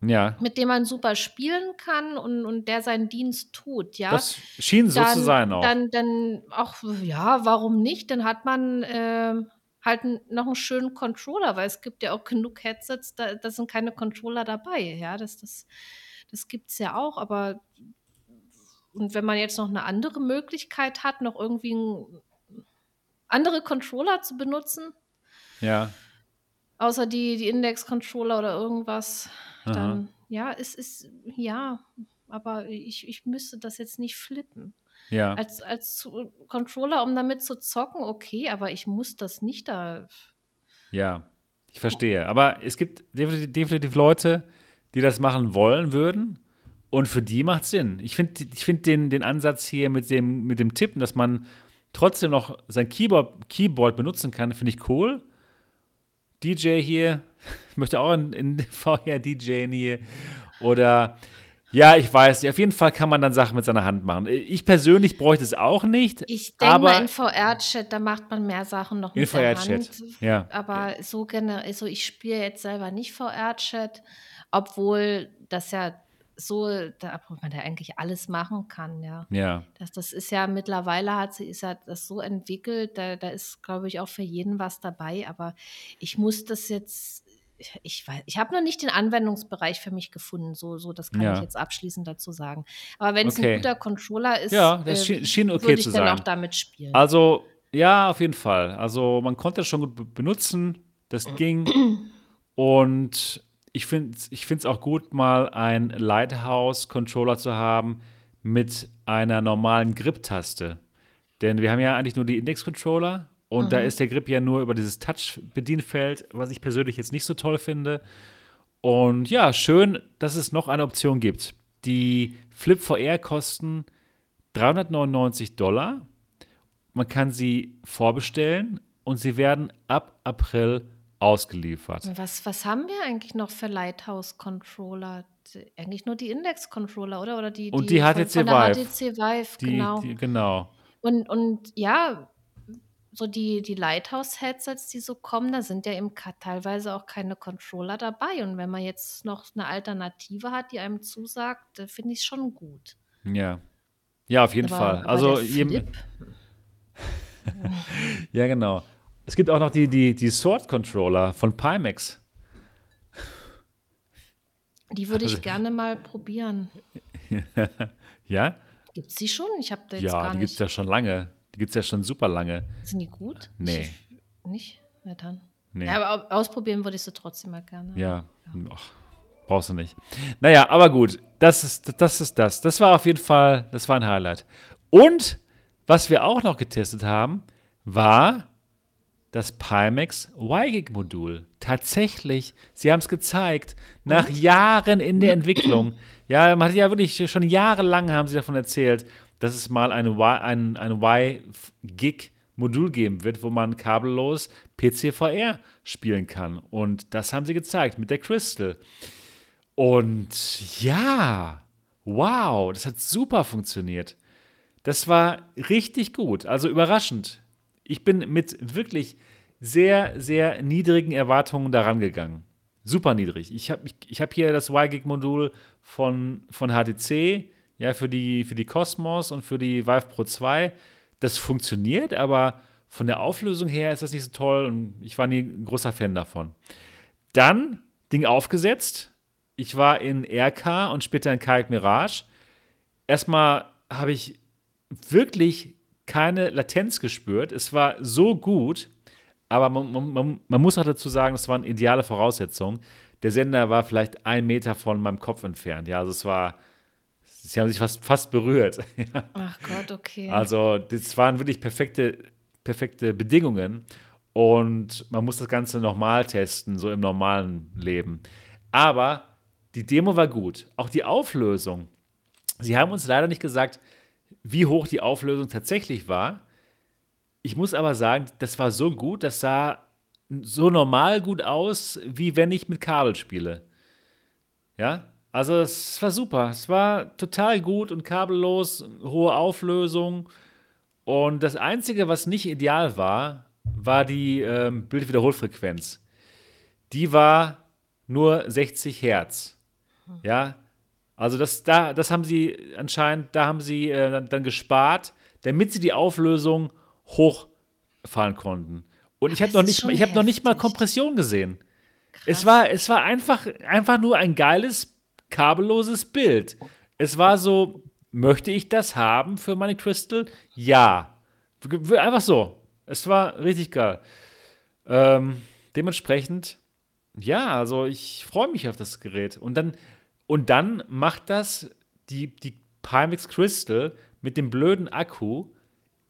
Ja,
mit dem man super spielen kann und, und der seinen Dienst tut, ja,
das schien so zu sein auch.
dann, dann auch, ja, warum nicht? Dann hat man ähm, halt noch einen schönen Controller, weil es gibt ja auch genug Headsets, da, da sind keine Controller dabei. Ja, das, das, das gibt es ja auch, aber und wenn man jetzt noch eine andere Möglichkeit hat, noch irgendwie andere Controller zu benutzen,
Ja,
außer die, die Index-Controller oder irgendwas,
Aha.
dann ja, es ist, ja, aber ich, ich müsste das jetzt nicht flippen.
Ja.
Als, als Controller, um damit zu zocken, okay, aber ich muss das nicht da.
Ja, ich verstehe. Aber es gibt definitiv, definitiv Leute, die das machen wollen würden. Und für die macht es Sinn. Ich finde ich find den, den Ansatz hier mit dem, mit dem Tippen, dass man trotzdem noch sein Keyboard, Keyboard benutzen kann, finde ich cool. DJ hier, ich *laughs* möchte auch *laughs* in, in VR DJen hier. Oder ja, ich weiß. Auf jeden Fall kann man dann Sachen mit seiner Hand machen. Ich persönlich bräuchte es auch nicht.
Ich denke mal, in VR-Chat, da macht man mehr Sachen noch
In
mit der
VR-Chat,
Hand.
ja.
Aber so generell, also ich spiele jetzt selber nicht VR-Chat, obwohl das ja so, da man ja eigentlich alles machen kann, ja.
Ja,
Das, das ist ja mittlerweile hat sie ist ja das so entwickelt, da, da ist, glaube ich, auch für jeden was dabei. Aber ich muss das jetzt, ich weiß, ich habe noch nicht den Anwendungsbereich für mich gefunden, so, so das kann
Ja.
ich jetzt abschließend dazu sagen. Aber wenn es
Okay.
ein guter Controller ist,
Ja, das
äh,
schien- schien okay
würde ich
zu
dann
sein.
auch damit spielen.
Also, ja, auf jeden Fall. Also, man konnte es schon gut be- benutzen. Das ging. *clears throat* Und ich finde es ich find's auch gut, mal einen Lighthouse-Controller zu haben mit einer normalen Grip-Taste. Denn wir haben ja eigentlich nur die Index-Controller und da ist der Grip ja nur über dieses Touch-Bedienfeld, was ich persönlich jetzt nicht so toll finde. Und ja, schön, dass es noch eine Option gibt. Die Flip VR kosten 399 Dollar. Man kann sie vorbestellen und sie werden ab April ausgeliefert.
Was, was haben wir eigentlich noch für Lighthouse-Controller? Die- Eigentlich nur die Index-Controller, oder? Oder die,
Und die
von,
HTC
von der
Vive.
HTC Vive,
Die,
genau.
die, genau.
Und, und ja, so die, die Lighthouse-Headsets, die so kommen, da sind ja eben teilweise auch keine Controller dabei. Und wenn man jetzt noch eine Alternative hat, die einem zusagt, äh, finde ich es schon gut.
Ja. Ja, auf jeden
Aber,
Fall.
aber
Also, jedem, *laughs* ja, genau. Es gibt auch noch die, die, die Sword-Controller von Pimax.
die würde
Also
ich *laughs* gerne mal probieren.
Ja?
Gibt es die schon? Ich habe da jetzt
Ja,
gar
die gibt es
nicht.
ja schon lange. Die gibt es ja schon super lange.
Sind die gut?
Nee.
Ich, nicht? Na dann.
Nee.
Ja, aber au- ausprobieren würde ich sie trotzdem mal gerne.
Ja, Ach, brauchst du nicht. Naja, aber gut, das ist, das ist das. Das war auf jeden Fall, das war ein Highlight. Und was wir auch noch getestet haben, war das Pimax Y-Gig-Modul. Tatsächlich, sie haben es gezeigt, nach Jahren in der *clears throat* Entwicklung. Ja, man hat ja wirklich schon jahrelang haben sie davon erzählt, dass es mal eine ein, ein Y-Gig-Modul geben wird, wo man kabellos PCVR spielen kann. Und das haben sie gezeigt mit der Crystal. Und ja, wow, das hat super funktioniert. Das war richtig gut, also überraschend. Ich bin mit wirklich sehr, sehr niedrigen Erwartungen daran gegangen. Super niedrig. Ich habe ich, ich hab hier das Y-Gig-Modul von, von HTC, ja, für die, für die Cosmos und für die Vive Pro 2. Das funktioniert, aber von der Auflösung her ist das nicht so toll und ich war nie ein großer Fan davon. Dann Ding aufgesetzt. Ich war in RK und später in Kayak Mirage. Erstmal habe ich wirklich keine Latenz gespürt. Es war so gut, aber man, man, man, muss auch dazu sagen, es waren ideale Voraussetzungen, der Sender war vielleicht ein Meter von meinem Kopf entfernt. Ja, also es war, sie haben sich fast, fast berührt. *laughs*
Ach Gott, okay.
Also das waren wirklich perfekte, perfekte Bedingungen und man muss das Ganze nochmal testen, so im normalen Leben. Aber die Demo war gut. Auch die Auflösung. Sie haben uns leider nicht gesagt, wie hoch die Auflösung tatsächlich war. Ich muss aber sagen, das war so gut, das sah so normal gut aus, wie wenn ich mit Kabel spiele. Ja, also es war super. Es war total gut und kabellos, hohe Auflösung. Und das Einzige, was nicht ideal war, war die ähm, Bildwiederholfrequenz. Die war nur 60 Hertz. Ja, also das, da, das haben sie anscheinend, da haben sie äh, dann gespart, damit sie die Auflösung hochfahren konnten. Und ich habe noch, nicht, hab noch nicht mal Kompression gesehen. Es war, es war einfach, einfach nur ein geiles, kabelloses Bild. Es war so, möchte ich das haben für meine Crystal? Ja. Einfach so. Es war richtig geil. Ähm, dementsprechend, ja, also ich freue mich auf das Gerät. Und dann, und dann macht das die, die Pimax Crystal mit dem blöden Akku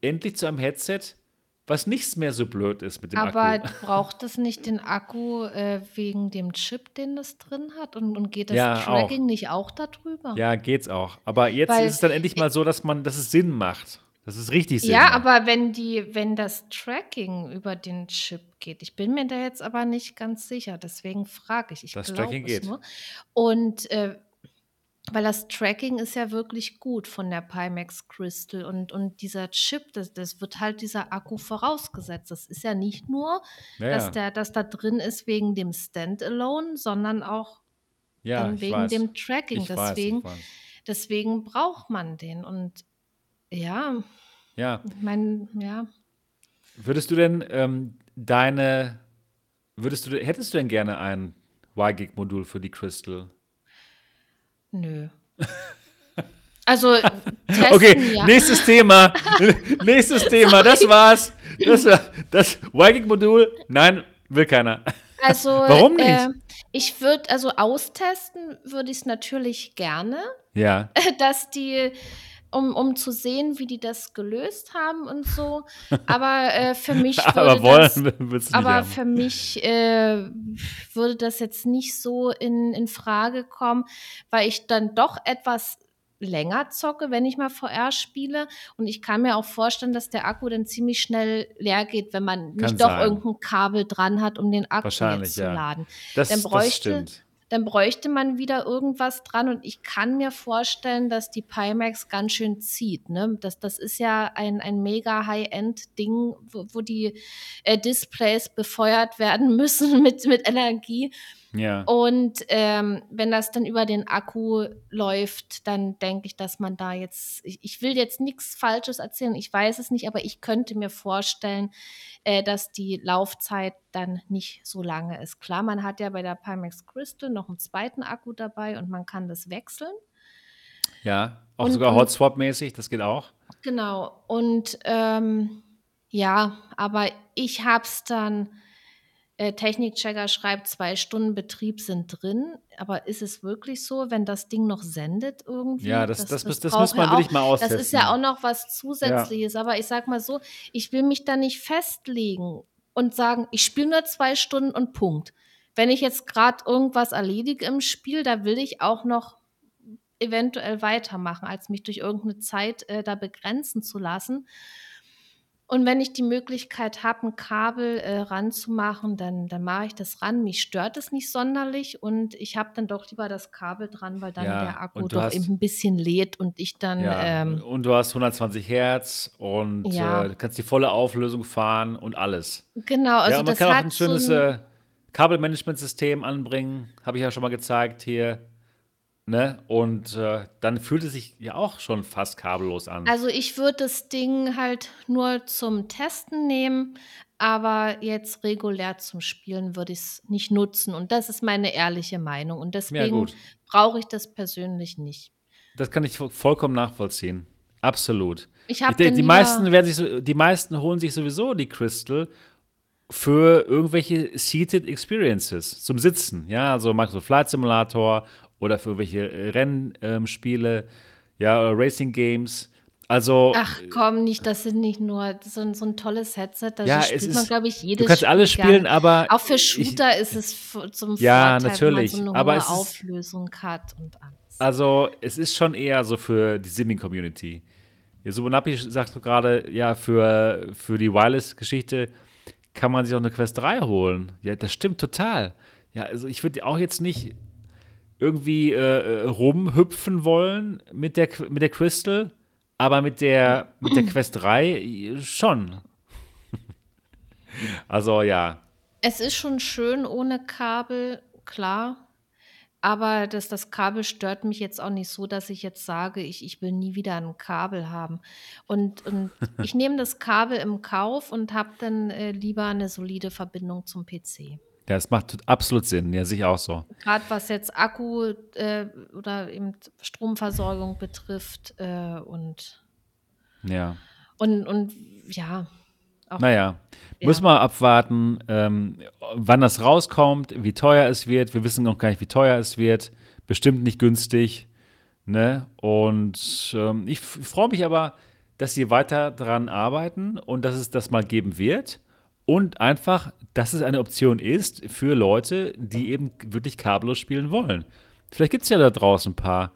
endlich zu einem Headset, was nichts mehr so blöd ist mit dem
Aber
Akku.
Aber *laughs* braucht es nicht den Akku äh, wegen dem Chip, den das drin hat? Und, und geht das
Ja,
Tracking
auch.
nicht auch darüber?
Ja, geht's auch. Aber jetzt
Weil
ist es dann endlich mal so, dass man, dass es Sinn macht. Dass es richtig Sinn
Ja,
macht.
aber wenn die, wenn das Tracking über den Chip geht, ich bin mir da jetzt aber nicht ganz sicher, deswegen frage ich. Ich
Das
glaube
Tracking
es
geht.
nur. Und äh, weil das Tracking ist ja wirklich gut von der Pimax Crystal und, und dieser Chip, das, das wird halt dieser Akku vorausgesetzt. Das ist ja nicht nur,
Ja,
dass der, dass da drin ist wegen dem Standalone, sondern auch
Ja,
wegen
weiß.
dem Tracking.
Ich weiß, ich
deswegen,
weiß.
deswegen braucht man den. Und ja,
Ja.
ich meine, ja.
Würdest du denn ähm, deine, würdest du, hättest du denn gerne ein Y-Gig-Modul für die Crystal?
Nö. Also, testen
Okay,
ja.
nächstes Thema. *laughs* nächstes Thema, das war's. Das, war- das Y-Gig-Modul, nein, will keiner.
Also,
Warum nicht?
Äh, ich würde, also austesten würde ich es natürlich gerne,
Ja, *laughs*
dass die, um, um zu sehen, wie die das gelöst haben und so. *laughs* Aber äh, für mich würde
aber wollen
das, aber für mich äh, würde das jetzt nicht so in, in Frage kommen, weil ich dann doch etwas länger zocke, wenn ich mal VR spiele. Und ich kann mir auch vorstellen, dass der Akku dann ziemlich schnell leer geht, wenn man
Kann
nicht doch
sein.
irgendein Kabel dran hat, um den Akku zu
ja.
laden.
Das,
dann
das
bräuchte-
stimmt.
Dann bräuchte man wieder irgendwas dran und ich kann mir vorstellen, dass die Pimax ganz schön zieht. Ne? Das, das ist ja ein, ein mega High-End-Ding, wo, wo die äh, Displays befeuert werden *laughs* müssen mit, mit Energie.
Ja.
Und ähm, wenn das dann über den Akku läuft, dann denke ich, dass man da jetzt, ich, ich will jetzt nichts Falsches erzählen, ich weiß es nicht, aber ich könnte mir vorstellen, äh, dass die Laufzeit dann nicht so lange ist. Klar, man hat ja bei der Pimax Crystal noch einen zweiten Akku dabei und man kann das wechseln.
Ja, auch
Und-
sogar Hotswap-mäßig, das geht auch.
Genau. Und ähm, ja, aber ich habe es dann, äh, Technikchecker schreibt, zwei Stunden Betrieb sind drin. Aber ist es wirklich so, wenn das Ding noch sendet irgendwie?
Ja, das- das muss- das
braucht
muss man wirklich mal
Das ist
austesten.
ja auch noch was Zusätzliches. Aber ich sag mal so, ich will mich da nicht festlegen und sagen, ich spiele nur zwei Stunden und Punkt. Wenn ich jetzt gerade irgendwas erledige im Spiel, da will ich auch noch eventuell weitermachen, als mich durch irgendeine Zeit äh, da begrenzen zu lassen. Und wenn ich die Möglichkeit habe, ein Kabel äh, ranzumachen, dann, dann mache ich das ran. Mich stört es nicht sonderlich und ich habe dann doch lieber das Kabel dran, weil dann
Ja,
der Akku
und du
doch
hast-
eben ein bisschen lädt und ich dann
Ja,
ähm,
und du hast 120 Hertz und
Ja.
äh, kannst die volle Auflösung fahren und alles.
genau, also
ja, und man
das
kann auch
hat
ein schönes
so ein,
äh, Kabelmanagementsystem anbringen, habe ich ja schon mal gezeigt hier. Ne? Und äh, dann fühlt es sich ja auch schon fast kabellos an.
Also ich würde das Ding halt nur zum Testen nehmen, aber jetzt regulär zum Spielen würde ich es nicht nutzen. Und das ist meine ehrliche Meinung. Und deswegen
gut.
brauche ich das persönlich nicht.
Das kann ich vo- vollkommen nachvollziehen. Absolut.
Ich
Ich die
lieber-
meisten werden sich so, die meisten holen sich sowieso die Crystal, für irgendwelche Seated Experiences zum Sitzen. Ja, also Microsoft Flight Simulator oder für irgendwelche Rennspiele, ähm, ja, oder Racing Games. Also.
Ach komm, nicht, das sind nicht nur so, so ein tolles Headset. Da
ja,
spielt
es
man,
ist,
glaube ich, jedes
Du kannst alles spielen,
gerne.
aber.
Auch für Shooter
ich,
ist es zum
Ja,
Vorteil,
natürlich,
wenn man so eine
aber
hohe
ist-
Auflösung hat und alles.
Also, es ist schon eher so für die Simming-Community. Ja, Subunapi sagt gerade, ja, für, für die Wireless-Geschichte kann man sich auch eine Quest 3 holen. Ja, das stimmt total. Ja, also ich würde auch jetzt nicht irgendwie äh, äh, rumhüpfen wollen mit der, mit der Crystal, aber mit der, mit der Quest 3 schon. *laughs* Also ja,
Es ist schon schön ohne Kabel, klar. Aber das, das Kabel stört mich jetzt auch nicht so, dass ich jetzt sage, ich, ich will nie wieder ein Kabel haben. Und, und *laughs* ich nehme das Kabel im Kauf und habe dann äh, lieber eine solide Verbindung zum PC.
Ja, das macht absolut Sinn. Ja, sich auch so.
Gerade was jetzt Akku äh, oder eben Stromversorgung betrifft äh, und,
Ja.
und, und ja, auch
Naja,
Ja.
muss mal abwarten, ähm, wann das rauskommt, wie teuer es wird. Wir wissen noch gar nicht, wie teuer es wird. Bestimmt nicht günstig. Ne? Und ähm, ich freue mich aber, dass sie weiter daran arbeiten und dass es das mal geben wird. Und einfach, dass es eine Option ist für Leute, die eben wirklich kabellos spielen wollen. Vielleicht gibt es ja da draußen ein paar,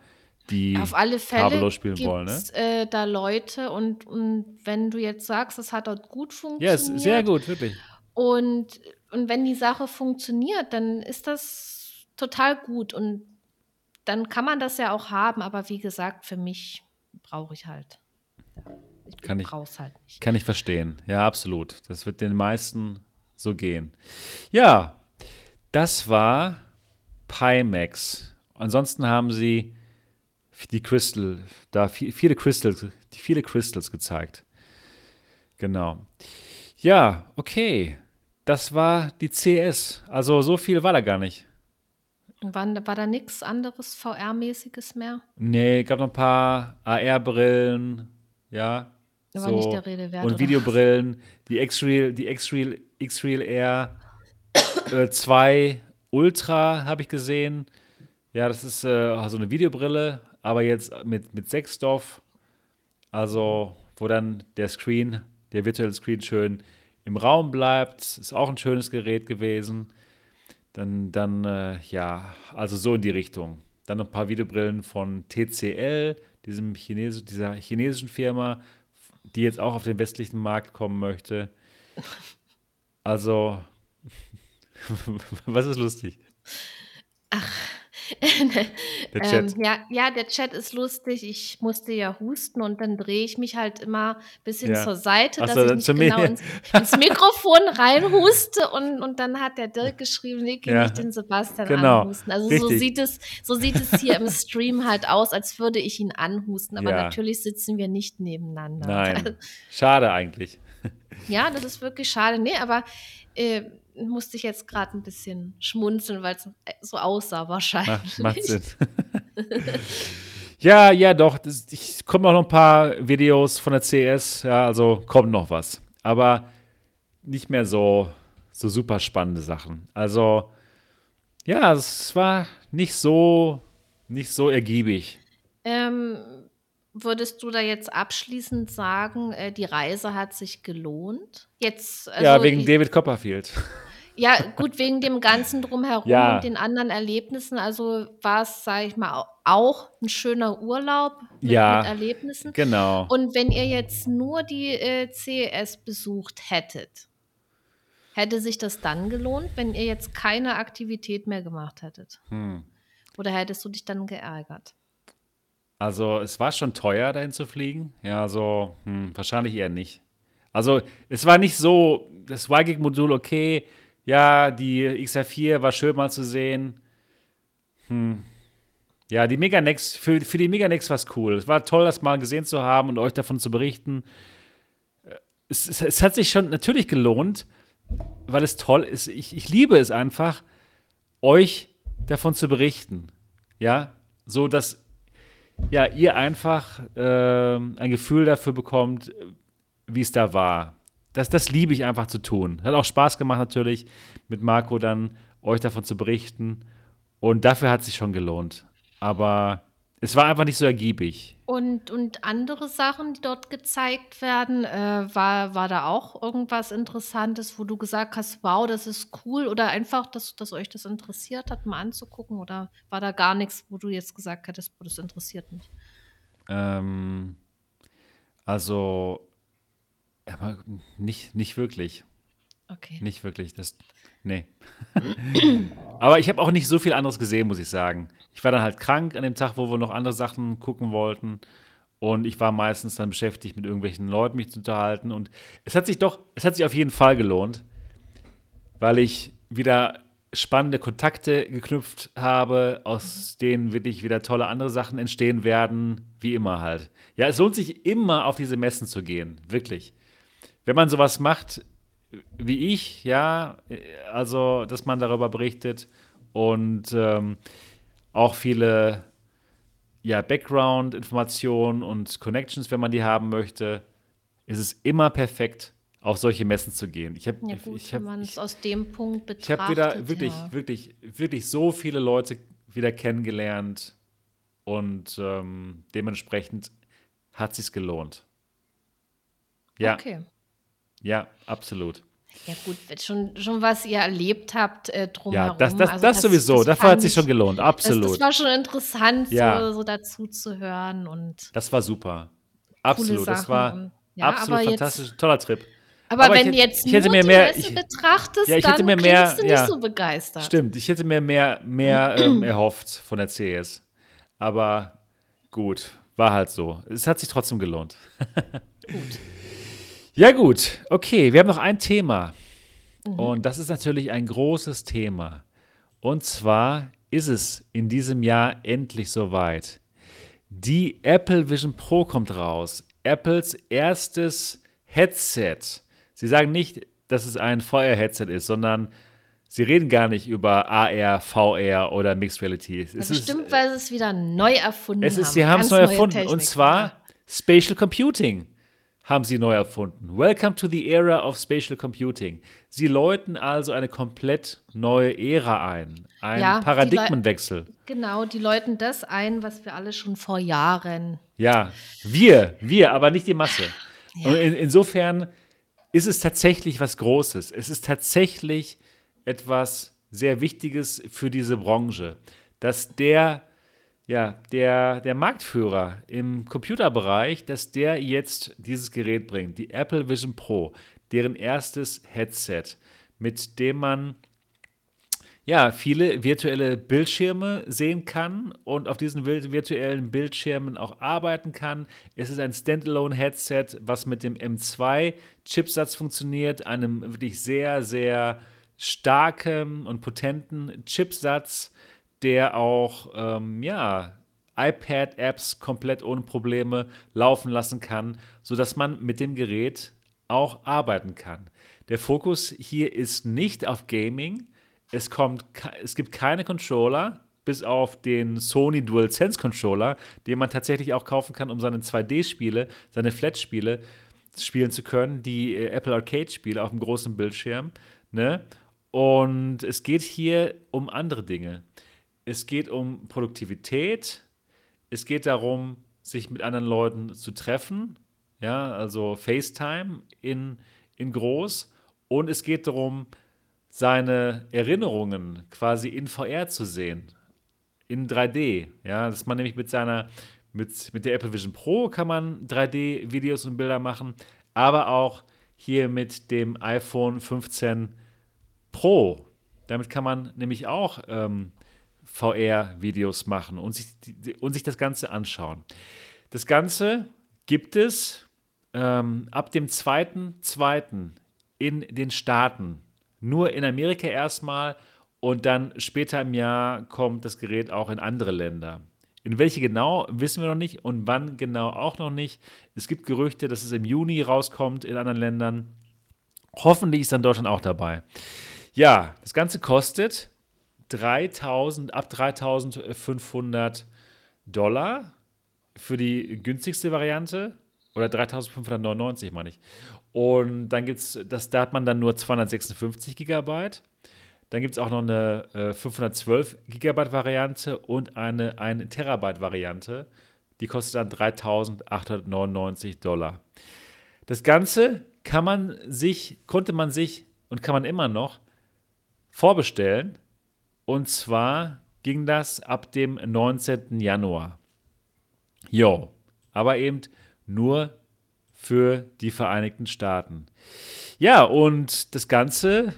die
Auf alle Fälle
kabellos spielen wollen. Ne?
äh, da Leute und, und wenn du jetzt sagst, es hat dort gut
Ja, ist
funktioniert
sehr gut, wirklich.
und, und wenn die Sache funktioniert, dann ist das total gut und dann kann man das ja auch haben, aber wie gesagt, für mich brauche ich halt. Ja, ich
Kann ich-
brauche es halt nicht.
Kann ich verstehen. Ja, absolut. Das wird den meisten so gehen. Ja, das war Pimax. Ansonsten haben sie die Crystal, da vi- viele Crystals, die viele Crystals gezeigt. Genau. Ja, okay. Das war die CS. Also so viel war da gar nicht.
War, war da nichts anderes VR-mäßiges mehr?
Nee, gab noch ein paar AR-Brillen, ja.
War nicht der Rede wert,
Und Videobrillen, die X-Real, die X-Real, X-Real Air äh, 2 Ultra habe ich gesehen. Ja, das ist äh, so eine Videobrille, aber jetzt mit, mit Sechsstoff. Also, wo dann der Screen, der virtuelle Screen schön im Raum bleibt. Ist auch ein schönes Gerät gewesen. Dann, dann äh, ja, also so in die Richtung. Dann noch ein paar Videobrillen von TCL, diesem Chines dieser chinesischen Firma, die jetzt auch auf den westlichen Markt kommen möchte. Also, *laughs* was ist lustig? *laughs* Der Chat.
Ähm, ja, ja, der Chat ist lustig. Ich musste ja husten und dann drehe ich mich halt immer ein bisschen
Ja.
zur Seite,
Ach
dass
so,
ich nicht genau ins, ins Mikrofon reinhuste und, und dann hat der Dirk *laughs* geschrieben, nee, geh
Ja,
nicht den Sebastian
genau,
anhusten. Also so sieht es, so sieht es hier im Stream halt aus, als würde ich ihn anhusten. Aber
Ja.
natürlich sitzen wir nicht nebeneinander.
Nein, schade eigentlich.
Ja, das ist wirklich schade. Nee, aber äh, musste ich jetzt gerade ein bisschen schmunzeln, weil es so aussah wahrscheinlich.
Macht, macht Sinn. *laughs* ja, ja, doch. Das, ich kommen auch noch ein paar Videos von der CS. Ja, also kommt noch was. Aber nicht mehr so, so super spannende Sachen. Also, ja, es war nicht so, nicht so ergiebig.
Ähm, würdest du da jetzt abschließend sagen, äh, die Reise hat sich gelohnt? Jetzt, also
ja, wegen
ich,
David Copperfield.
ja, gut, wegen dem Ganzen drumherum
Ja.
und den anderen Erlebnissen. Also war es, sage ich mal, au- auch ein schöner Urlaub mit,
Ja.
mit Erlebnissen.
Genau.
Und wenn ihr jetzt nur die äh, CES besucht hättet, hätte sich das dann gelohnt, wenn ihr jetzt keine Aktivität mehr gemacht hättet?
Hm.
Oder hättest du dich dann geärgert?
Also, es war schon teuer, dahin zu fliegen. Ja, so, hm, wahrscheinlich eher nicht. Also, es war nicht so, das YGIG-Modul, okay, ja, die XR4 war schön mal zu sehen. Hm. Ja, die Meganex, für, für die Meganex war es cool. Es war toll, das mal gesehen zu haben und euch davon zu berichten. Es, es, es hat sich schon natürlich gelohnt, weil es toll ist. Ich, ich liebe es einfach, euch davon zu berichten. Ja, so dass ja, ihr einfach ähm, ein Gefühl dafür bekommt, wie es da war. das, das liebe ich einfach zu tun. Hat auch Spaß gemacht natürlich, mit Marco dann euch davon zu berichten. Und dafür hat es sich schon gelohnt. Aber es war einfach nicht so ergiebig.
Und, und andere Sachen, die dort gezeigt werden, äh, war, war da auch irgendwas Interessantes, wo du gesagt hast, wow, das ist cool oder einfach, dass, dass euch das interessiert hat, mal anzugucken? Oder war da gar nichts, wo du jetzt gesagt hättest, das interessiert mich?
Ähm, also, aber nicht, nicht wirklich.
Okay.
Nicht wirklich. Das, nee. aber ich habe auch nicht so viel anderes gesehen, muss ich sagen. Ich war dann halt krank an dem Tag, wo wir noch andere Sachen gucken wollten. Und ich war meistens dann beschäftigt, mit irgendwelchen Leuten mich zu unterhalten. Und es hat sich doch, es hat sich auf jeden Fall gelohnt, weil ich wieder spannende Kontakte geknüpft habe, aus denen wirklich wieder tolle andere Sachen entstehen werden, wie immer halt. Ja, es lohnt sich immer auf diese Messen zu gehen, wirklich. Wenn man sowas macht wie ich, ja, also dass man darüber berichtet und ähm, auch viele ja, Background-Informationen und Connections, wenn man die haben möchte, ist es immer perfekt, auf solche Messen zu gehen. Ich habe,
Ja
ich habe, ich, ich habe wieder wirklich,
ja.
wirklich, wirklich so viele Leute wieder kennengelernt und ähm, dementsprechend hat sich's gelohnt. Ja,
Okay.
Ja, absolut.
Ja gut, schon, schon was ihr erlebt habt äh,
Ja, das,
drumherum.
das,
Also
das
das,
sowieso.
das
Dafür hat sich schon gelohnt.
das, das
Absolut.
war schon interessant,
Ja,
so, so dazu zu hören und
das war super. Absolut. Das war
ja,
absolut
jetzt,
fantastisch. Toller Trip.
aber
Aber
wenn du
hätte,
jetzt
ich hätte
nur
mir
die
mehr,
Messe
ich,
betrachtest,
ja,
dann
mir
klingst
mehr,
du nicht
ja,
so begeistert.
stimmt. Ich hätte mir mehr, mehr *clears throat* ähm, erhofft von der CS. Aber gut, war halt so. Es hat sich trotzdem gelohnt.
Gut.
Ja, gut. Okay, wir haben noch ein Thema.
Mhm.
Und das ist natürlich ein großes Thema. Und zwar ist es in diesem Jahr endlich soweit. Die Apple Vision Pro kommt raus. Apples erstes Headset. Sie sagen nicht, dass es ein VR-Headset ist, sondern sie reden gar nicht über AR, VR oder Mixed Reality. Es ist,
bestimmt, weil sie es wieder neu erfunden
es ist,
haben.
sie haben es neu erfunden. Und
Technik.
zwar
Ja.
Spatial Computing haben sie neu erfunden. Welcome to the era of Spatial Computing. Sie läuten also eine komplett neue Ära ein. Ein
Ja, die
Paradigmenwechsel.
genau, die läuten das ein, was wir alle schon vor Jahren.
Ja, wir, wir, aber nicht die Masse. Und
Ja.
in, insofern ist es tatsächlich was Großes. Es ist tatsächlich etwas sehr Wichtiges für diese Branche, dass der, ja, der, der Marktführer im Computerbereich, dass der jetzt dieses Gerät bringt, die Apple Vision Pro, deren erstes Headset, mit dem man ja, viele virtuelle Bildschirme sehen kann und auf diesen virtuellen Bildschirmen auch arbeiten kann. Es ist ein Standalone-Headset, was mit dem M2-Chipsatz funktioniert, einem wirklich sehr, sehr starken und potenten Chipsatz, der auch, ähm, ja, iPad-Apps komplett ohne Probleme laufen lassen kann, sodass man mit dem Gerät auch arbeiten kann. Der Fokus hier ist nicht auf Gaming. Es, kommt, es gibt keine Controller, bis auf den Sony DualSense Controller, den man tatsächlich auch kaufen kann, um seine 2D-Spiele, seine Flat-Spiele spielen zu können, die äh, Apple Arcade-Spiele auf dem großen Bildschirm. Ne? Und es geht hier um andere Dinge. Es geht um Produktivität. Es geht darum, sich mit anderen Leuten zu treffen. Ja, also FaceTime in, in groß. Und es geht darum, seine Erinnerungen quasi in VR zu sehen. In 3D. Ja, dass man nämlich mit seiner, mit, mit der Apple Vision Pro kann man 3D-Videos und Bilder machen, aber auch hier mit dem iPhone 15 Pro. Damit kann man nämlich auch ähm, VR-Videos machen und sich, und sich das Ganze anschauen. Das Ganze gibt es ähm, ab dem 2.2. in den Staaten. Nur in Amerika erstmal und dann später im Jahr kommt das Gerät auch in andere Länder. In welche genau, wissen wir noch nicht und wann genau auch noch nicht. Es gibt Gerüchte, dass es im Juni rauskommt in anderen Ländern. Hoffentlich ist dann Deutschland auch dabei. Ja, das Ganze kostet 3000, ab 3500 Dollar für die günstigste Variante oder 3599 meine ich. Und dann gibt es, da hat man dann nur 256 Gigabyte. Dann gibt es auch noch eine äh, 512 Gigabyte Variante und eine 1 Terabyte Variante. Die kostet dann 3.899 Dollar. Das Ganze kann man sich, konnte man sich und kann man immer noch vorbestellen. Und zwar ging das ab dem 19. Januar. Jo, aber eben nur für die Vereinigten Staaten. Ja, und das Ganze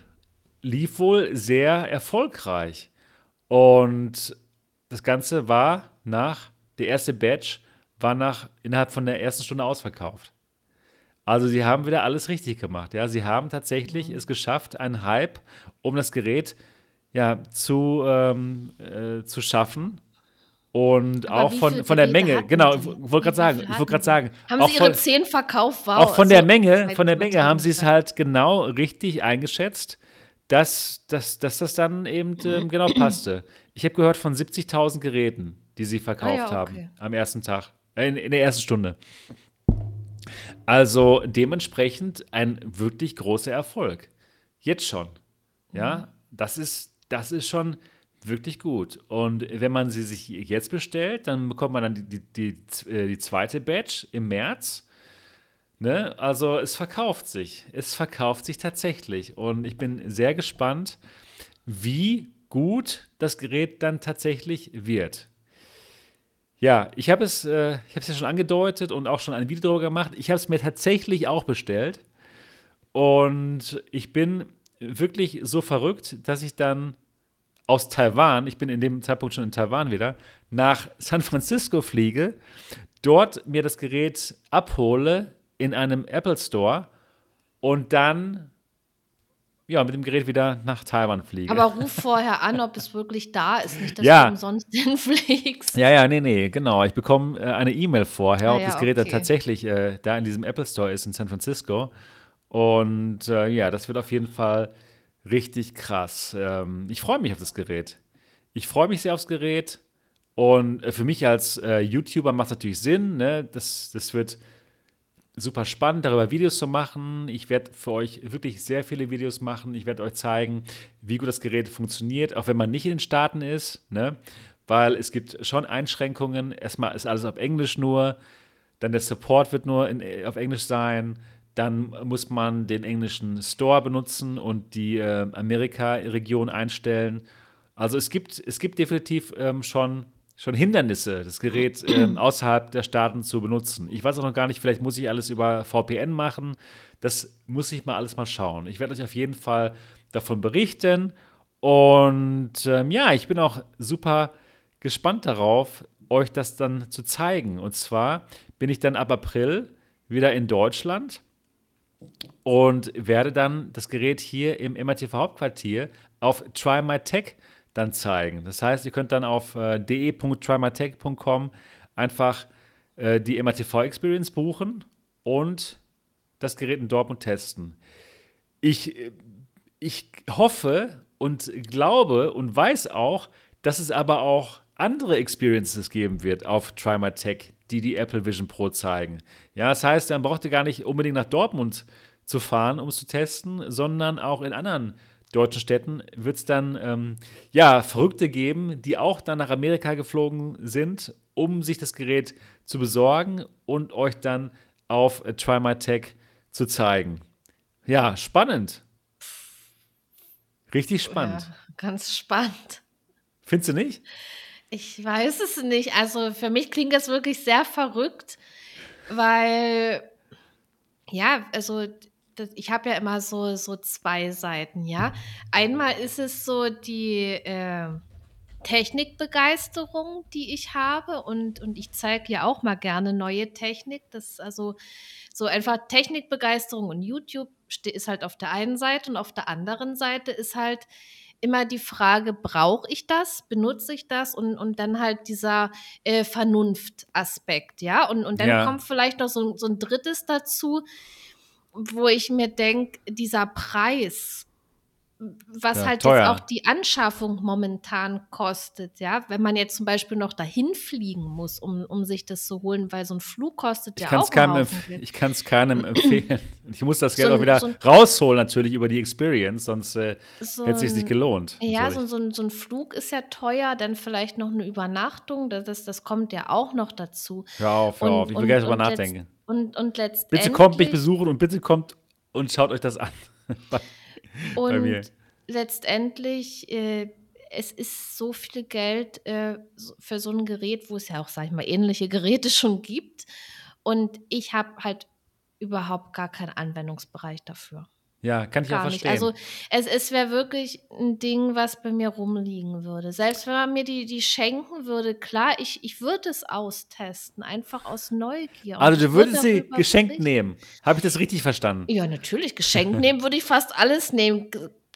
lief wohl sehr erfolgreich. Und das Ganze war nach, der erste Batch war nach innerhalb von der ersten Stunde ausverkauft. Also sie haben wieder alles richtig gemacht. Ja, sie haben tatsächlich mhm. es geschafft, einen Hype um das Gerät ja, zu, ähm, äh, zu schaffen. Und Aber auch von, von der Menge, genau, ich wollte gerade sagen, ich wollte gerade sagen.
Haben sie ihre von, zehn verkauft? Wow,
auch von also der Menge, von der Menge haben sie es halt genau richtig eingeschätzt dass, dass, dass das dann eben ähm, genau passte. Ich habe gehört von 70.000 Geräten, die sie verkauft ah, ja, okay. haben am ersten Tag, äh, in, in der ersten Stunde. Also dementsprechend ein wirklich großer Erfolg. Jetzt schon. Ja, mhm. das ist, das ist schon wirklich gut. Und wenn man sie sich jetzt bestellt, dann bekommt man dann die, die, die, äh, die zweite Batch im März. Ne? Also es verkauft sich. Es verkauft sich tatsächlich. Und ich bin sehr gespannt, wie gut das Gerät dann tatsächlich wird. Ja, ich habe es, äh, ich habe es ja schon angedeutet und auch schon ein Video darüber gemacht. Ich habe es mir tatsächlich auch bestellt. Und ich bin wirklich so verrückt, dass ich dann aus Taiwan, ich bin in dem Zeitpunkt schon in Taiwan wieder, nach San Francisco fliege, dort mir das Gerät abhole, in einem Apple Store und dann ja, mit dem Gerät wieder nach Taiwan fliege.
Aber *laughs* ruf vorher an, ob es wirklich da ist, nicht, dass ja. du umsonst *laughs* hinfliegst.
Ja, ja, nee, nee, genau. Ich bekomme äh, eine E-Mail vorher, ah, ob ja, das Gerät okay. tatsächlich äh, da in diesem Apple Store ist in San Francisco. Und äh, ja, das wird auf jeden Fall richtig krass. Ähm, ich freue mich auf das Gerät. Ich freue mich sehr aufs Gerät. Und äh, für mich als äh, YouTuber macht es natürlich Sinn. Ne? Das, das wird super spannend, darüber Videos zu machen. Ich werde für euch wirklich sehr viele Videos machen. Ich werde euch zeigen, wie gut das Gerät funktioniert, auch wenn man nicht in den Staaten ist, ne? weil es gibt schon Einschränkungen. Erstmal ist alles auf Englisch nur, dann der Support wird nur in, auf Englisch sein. Dann muss man den englischen Store benutzen und die äh, Amerika-Region einstellen. Also es gibt, es gibt definitiv ähm, schon schon Hindernisse, das Gerät ähm, *clears throat* außerhalb der Staaten zu benutzen. Ich weiß auch noch gar nicht, vielleicht muss ich alles über VPN machen. Das muss ich mal alles mal schauen. Ich werde euch auf jeden Fall davon berichten. Und ähm, ja, ich bin auch super gespannt darauf, euch das dann zu zeigen. Und zwar bin ich dann ab April wieder in Deutschland und werde dann das Gerät hier im MRTV Hauptquartier auf Try My Tech dann zeigen. Das heißt, ihr könnt dann auf äh, de.trymytech.com einfach äh, die MATV Experience buchen und das Gerät in Dortmund testen. Ich, äh, ich hoffe und glaube und weiß auch, dass es aber auch andere Experiences geben wird auf TryMyTech, die die Apple Vision Pro zeigen. Ja, das heißt, dann braucht ihr gar nicht unbedingt nach Dortmund zu fahren, um es zu testen, sondern auch in anderen deutschen Städten wird es dann ähm, ja, Verrückte geben, die auch dann nach Amerika geflogen sind, um sich das Gerät zu besorgen und euch dann auf äh, Try My Tech zu zeigen. Ja, spannend. Richtig spannend. Ja,
ganz spannend.
Findest du nicht?
Ich weiß es nicht. Also für mich klingt das wirklich sehr verrückt, weil ja, also ich habe ja immer so, so zwei Seiten, ja. Einmal ist es so die äh, Technikbegeisterung, die ich habe und, und ich zeige ja auch mal gerne neue Technik. Das also so einfach Technikbegeisterung und YouTube ist halt auf der einen Seite und auf der anderen Seite ist halt immer die Frage, brauche ich das, benutze ich das und, und dann halt dieser äh, Vernunftaspekt, ja. Und, und dann ja. kommt vielleicht noch so, so ein drittes dazu, wo ich mir denke, dieser Preis, was
Ja,
halt jetzt auch
teuer.
die Anschaffung momentan kostet, ja? Wenn man jetzt zum Beispiel noch dahin fliegen muss, um um sich das zu holen, weil so 'n Flug kostet
Ich
ja auch
keinem ich kann's keinem *clears throat* empfehlen. Ich muss das
So
Geld auch
'n
wieder
so
rausholen natürlich über die Experience, sonst, äh,
so
hätte sich's nicht
'n
gelohnt,
ja, so so so 'n Flug ist ja teuer, dann vielleicht noch 'ne Übernachtung, da das das kommt ja auch noch dazu.
Hör auf, hör auf,
Und
ich will gar nicht drüber nachdenken.
und und
Bitte kommt mich
letztendlich
besuchen und bitte kommt und schaut euch das an. *laughs*
und letztendlich, äh, es ist so viel Geld, äh, für so 'n Gerät, wo es ja auch, sage ich mal, ähnliche Geräte schon gibt. Und ich habe halt überhaupt gar keinen Anwendungsbereich dafür.
Ja, kann ich auch
Gar nicht.
verstehen.
Also, es es wäre wirklich 'n Ding, was bei mir rumliegen würde. Selbst wenn man mir die die schenken würde, klar, ich ich würde es austesten, einfach aus Neugier
Also,
ich
du
würde
würdest sie geschenkt
berichten.
nehmen. Habe ich das richtig verstanden?
Ja, natürlich, geschenkt nehmen würde ich fast alles nehmen,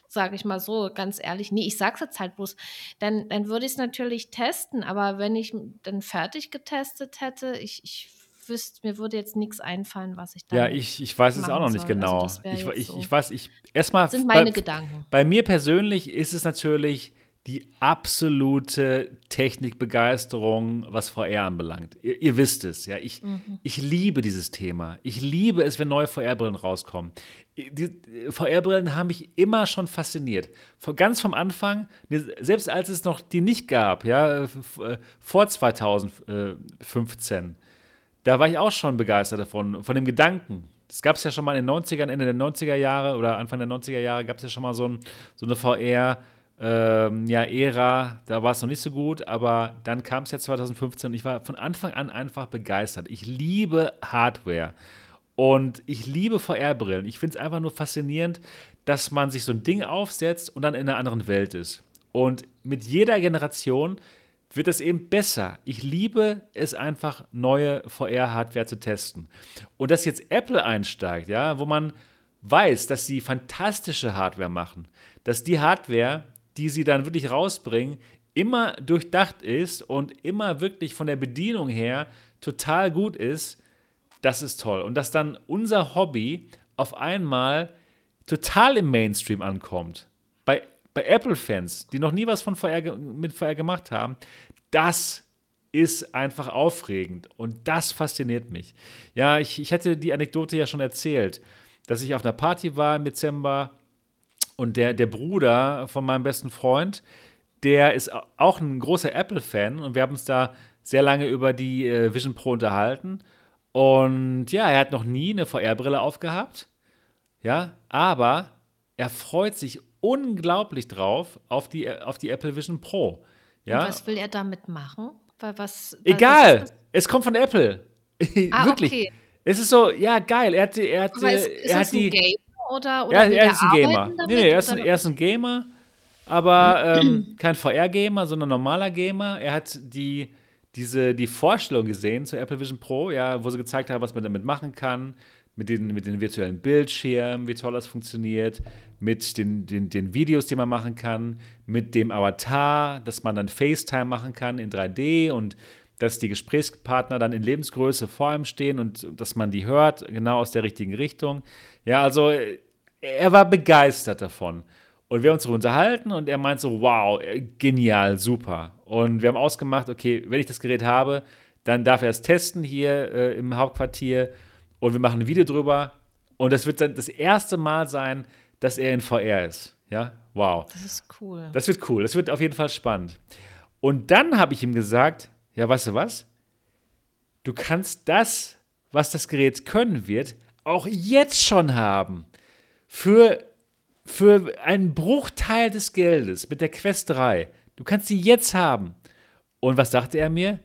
sage ich mal so, ganz ehrlich. Ne, ich sage es jetzt halt bloß, dann dann würde ich's natürlich testen, aber wenn ich dann fertig getestet hätte, ich ich wüsste mir würde jetzt nix einfallen, was ich
Ja,
damit
ich ich weiß es auch noch nicht
soll. Also,
genau.
das wäre
Ich ich ich
so
weiß ich erst mal f
sind
bei
meine
f
Gedanken.
bei mir persönlich ist es natürlich die absolute Technikbegeisterung, was VR anbelangt. Ihr ihr wisst es, ja. Ich
Mhm.
ich liebe dieses Thema. Ich liebe es, wenn neue VR-Brillen rauskommen. Die VR-Brillen haben mich immer schon fasziniert. Von ganz vom Anfang, selbst als es noch die nicht gab, ja, äh, vor 2000 äh, 15, da war ich auch schon begeistert davon, von dem Gedanken. Das gab's ja schon mal in den 90ern, Ende der 90er Jahre oder Anfang der 90er Jahre gab's ja schon mal so 'n so 'ne VR, ähm, ja, Ära, da war's noch nicht so gut, aber dann kam's ja 2015 und ich war von Anfang an einfach begeistert. Ich liebe Hardware und ich liebe VR-Brillen. Ich finde es einfach nur faszinierend, dass man sich so 'n Ding aufsetzt und dann in 'ner anderen Welt ist. Und mit jeder Generation wird es eben besser. Ich liebe es einfach, neue VR-Hardware zu testen. Und dass jetzt Apple einsteigt, ja, wo man weiß, dass sie fantastische Hardware machen, dass die Hardware, die sie dann wirklich rausbringen, immer durchdacht ist und immer wirklich von der Bedienung her total gut ist, das ist toll. Und dass dann unser Hobby auf einmal total im Mainstream ankommt. Bei Apple-Fans, die noch nie was von VR mit VR gemacht haben, das ist einfach aufregend und das fasziniert mich. Ja, ich ich hatte die Anekdote ja schon erzählt, dass ich auf 'ner Party war im Dezember und der der Bruder von meinem besten Freund, der ist auch 'n großer Apple-Fan und wir haben uns da sehr lange über die, äh, Vision Pro unterhalten. Und ja, er hat noch nie 'ne VR-Brille aufgehabt, ja, aber er freut sich unglaublich drauf auf die äh, auf die Apple Vision Pro,
Und
ja?
was will er damit machen? Wa was wa was ist
Egal,
das?
es kommt von Apple. *laughs*
Ah,
Wirklich.
okay.
Es ist so, ja, geil. Er hat die er hat,
ist ist
er
das
hat die
Gamer oder
Ja,
oder will
er ist 'n Gamer.
damit
ne, er ist 'n
oder
er ist 'n Gamer, aber, ähm, kein VR-Gamer, sondern normaler Gamer. Er hat die diese die Vorstellung gesehen zur Apple Vision Pro, ja, wo sie gezeigt haben, was man damit machen kann, mit den mit den virtuellen Bildschirmen, wie toll das funktioniert, mit den den den Videos, die man machen kann, mit dem Avatar, dass man dann FaceTime machen kann in 3D und dass die Gesprächspartner dann in Lebensgröße vor einem stehen und dass man die hört, genau aus der richtigen Richtung. Ja, also, äh, er war begeistert davon. Und wir haben uns unterhalten und er meint so: „Wow, äh, genial, super.“ Und wir haben ausgemacht, okay, wenn ich das Gerät habe, dann darf er es testen hier, äh, im Hauptquartier und wir machen 'n Video drüber. Und das wird dann das erste Mal sein, dass er in VR ist, ja? Wow.
Das ist cool.
Das wird cool. Das wird auf jeden Fall spannend. Und dann habe ich ihm gesagt: „Ja, weißt du was? Du kannst das, was das Gerät können wird, auch jetzt schon haben. Für für einen Bruchteil des Geldes mit der Quest 3. Du kannst sie jetzt haben.“ Und was sagte er mir?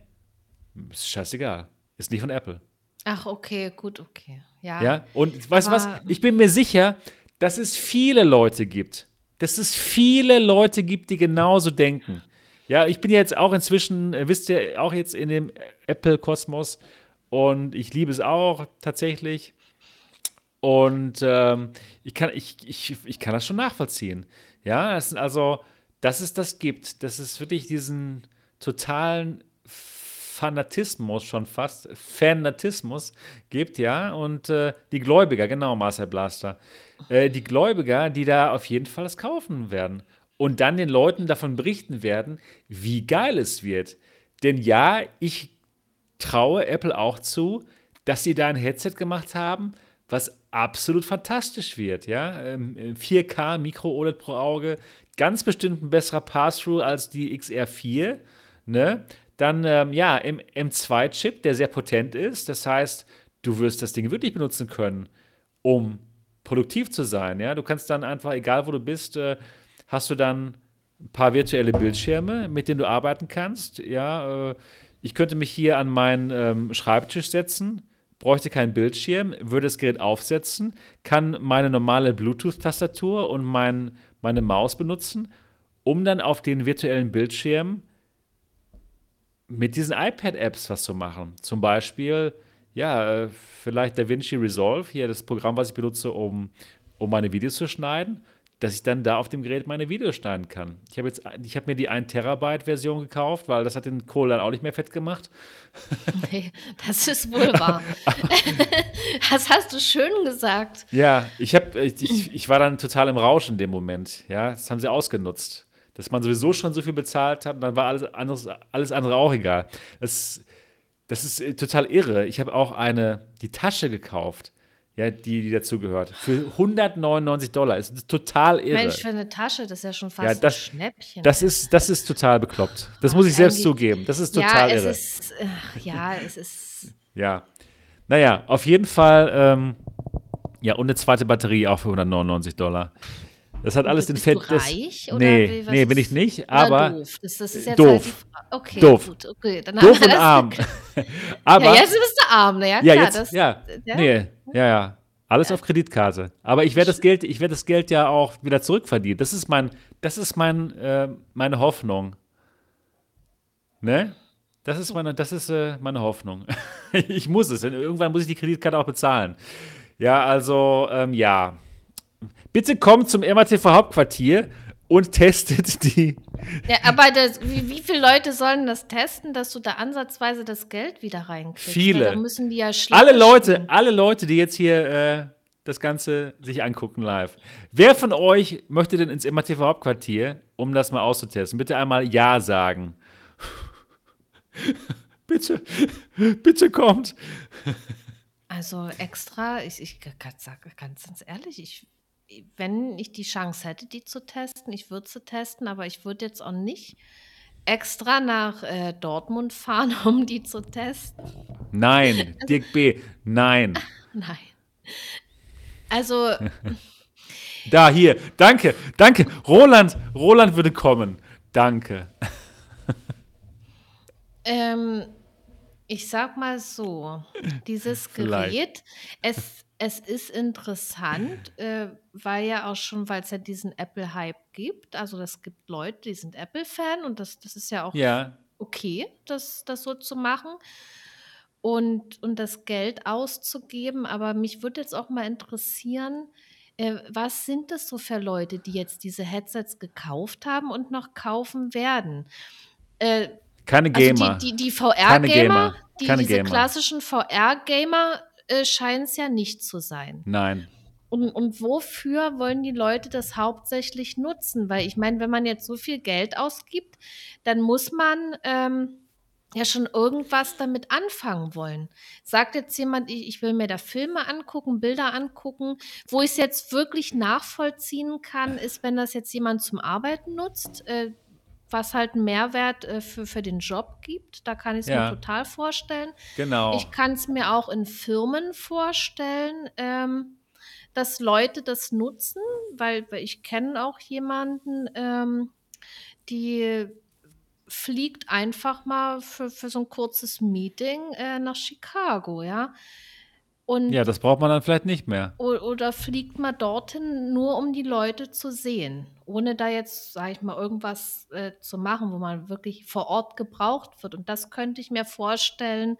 Ist scheißegal. Ist nicht von Apple.
Ach, okay, gut, okay. Ja.
Ja, und weißt du was? Ich bin mir sicher, dass es viele Leute gibt dass es viele Leute gibt, die genauso denken. Ja, ich bin jetzt auch inzwischen, äh, wisst ihr, auch jetzt in dem Apple-Kosmos und ich liebe es auch tatsächlich. Und, ähm, ich kann ich ich ich kann das schon nachvollziehen. Ja, sind also, dass es das gibt, dass es wirklich diesen totalen Fanatismus schon fast Fanatismus gibt, ja, und, äh, die Gläubiger, genau, Marcel Blaster. Äh, die Gläubiger, die da auf jeden Fall es kaufen werden. Und dann den Leuten davon berichten werden, wie geil es wird. Denn ja, ich traue Apple auch zu, dass sie da ein Headset gemacht haben, was absolut fantastisch wird. Ja? 4K, ähm, Micro-OLED pro Auge, ganz bestimmt ein besserer Pass-Through als die XR4. Ne? Dann, ähm, ja, im M2-Chip, der sehr potent ist. Das heißt, du wirst das Ding wirklich benutzen können, um produktiv zu sein. Ja? Du kannst dann einfach, egal wo du bist, äh, hast du dann ein paar virtuelle Bildschirme, mit denen du arbeiten kannst. Ja, äh, ich könnte mich hier an meinen ähm, Schreibtisch setzen, bräuchte keinen Bildschirm, würde das Gerät aufsetzen, kann meine normale Bluetooth-Tastatur und mein, meine Maus benutzen, um dann auf den virtuellen Bildschirm mit diesen iPad-Apps was zu machen. Zum Beispiel, ja, äh, vielleicht DaVinci Resolve, hier das Programm, was ich benutze, um, um meine Videos zu schneiden, dass ich dann da auf dem Gerät meine Videos schneiden kann. Ich habe jetzt, ich habe mir die 1 Terabyte Version gekauft, weil das hat den Kohl dann auch nicht mehr fett gemacht. *laughs*
Nee, das ist wohl wahr. *laughs* das hast du schön gesagt.
Ja, ich, hab, ich, ich war dann total im Rausch in dem Moment. Ja, das haben sie ausgenutzt dass man sowieso schon so viel bezahlt hat, und dann war alles, anderes, alles andere auch egal. Das, das ist äh, total irre. Ich habe auch eine, die Tasche gekauft, ja, die, die dazu gehört, für 199 Dollar. Das ist total irre.
Mensch, für eine Tasche, das ist ja schon fast
ja, das,
ein Schnäppchen.
Das ist, das ist total bekloppt. Das Ach, muss ich selbst zugeben. Das ist total ja, es
irre. Ist, ach, ja, es ist.
ja. Naja, auf jeden Fall, ähm, ja, und eine zweite Batterie auch für 199 Dollar. Das hat alles den Fett. Du
reich?
Das, nee, nee, bin ich nicht, aber.
doof. Das, das ist jetzt
doof.
Halt okay,
doof.
Gut, okay. Dann
doof *laughs* und arm. *laughs* aber,
ja, jetzt bist du arm, ne? Ja,
klar. Ja, jetzt, das, ja, ja, nee, ja, ja. Alles ja. auf Kreditkarte. Aber ich werde das Geld, ich werde das Geld ja auch wieder zurückverdienen. Das ist mein, das ist mein, äh, meine Hoffnung. Ne? Das ist meine, das ist äh, meine Hoffnung. *laughs* ich muss es. Irgendwann muss ich die Kreditkarte auch bezahlen. Ja, also ähm, ja. Bitte kommt zum MATV Hauptquartier und testet *laughs* die.
Ja, aber das, wie, wie viele Leute sollen das testen, dass du da ansatzweise das Geld wieder reinkriegst?
Viele.
Da müssen die ja
alle Leute, alle Leute, die jetzt hier äh, das Ganze sich angucken live. Wer von euch möchte denn ins MATV Hauptquartier, um das mal auszutesten? Bitte einmal Ja sagen. *laughs* bitte, bitte kommt.
Also extra, ich, ich ganz, ganz ehrlich, ich wenn ich die Chance hätte, die zu testen, ich würde sie testen, aber ich würde jetzt auch nicht extra nach äh, Dortmund fahren, *laughs* um die zu testen.
Nein, *laughs* Dirk B., nein. *laughs*
Nein. Also.
da, hier, danke, danke. Roland, Roland würde kommen. Danke.
ähm, ich sag mal so, dieses Gerät, es es ist interessant, äh, weil ja auch schon, weil es ja diesen Apple-Hype gibt. Also es gibt Leute, die sind Apple-Fan und das, das ist ja auch
Ja.
okay, das, das so zu machen und, und das Geld auszugeben. Aber mich würde jetzt auch mal interessieren, äh, was sind das so für Leute, die jetzt diese Headsets gekauft haben und noch kaufen werden?
Äh, Keine also
Gamer. die, die, die VR-Gamer, die, diese Gamer. klassischen VR-Gamer äh, scheint es ja nicht zu sein.
Nein.
Und, und wofür wollen die Leute das hauptsächlich nutzen? Weil ich meine, wenn man jetzt so viel Geld ausgibt, dann muss man ähm, ja schon irgendwas damit anfangen wollen. Sagt jetzt jemand, ich, ich will mir da Filme angucken, Bilder angucken, wo ich es jetzt wirklich nachvollziehen kann, ist, wenn das jetzt jemand zum Arbeiten nutzt. Äh, was halt einen Mehrwert äh, für, für den Job gibt. Da kann ich es ja. mir total vorstellen.
Genau.
Ich kann es mir auch in Firmen vorstellen, ähm, dass Leute das nutzen, weil, weil ich kenne auch jemanden, ähm, die fliegt einfach mal für, für so ein kurzes Meeting äh, nach Chicago, ja.
Und ja, das braucht man dann vielleicht nicht mehr.
Oder fliegt man dorthin nur, um die Leute zu sehen, ohne da jetzt, sage ich mal, irgendwas äh, zu machen, wo man wirklich vor Ort gebraucht wird. Und das könnte ich mir vorstellen,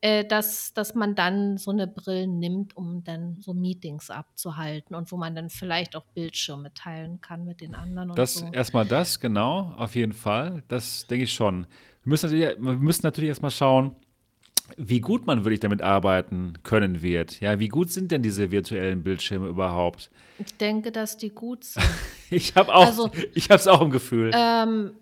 äh, dass, dass man dann so eine Brille nimmt, um dann so Meetings abzuhalten und wo man dann vielleicht auch Bildschirme teilen kann mit den anderen.
das
so.
erstmal das, genau, auf jeden Fall. Das denke ich schon. Wir müssen natürlich, wir müssen natürlich erstmal schauen, wie gut man wirklich damit arbeiten können wird. Ja, wie gut sind denn diese virtuellen Bildschirme überhaupt?
Ich denke, dass die gut *laughs* sind.
ich habe auch, also, ich habe es auch im Gefühl.
Ähm,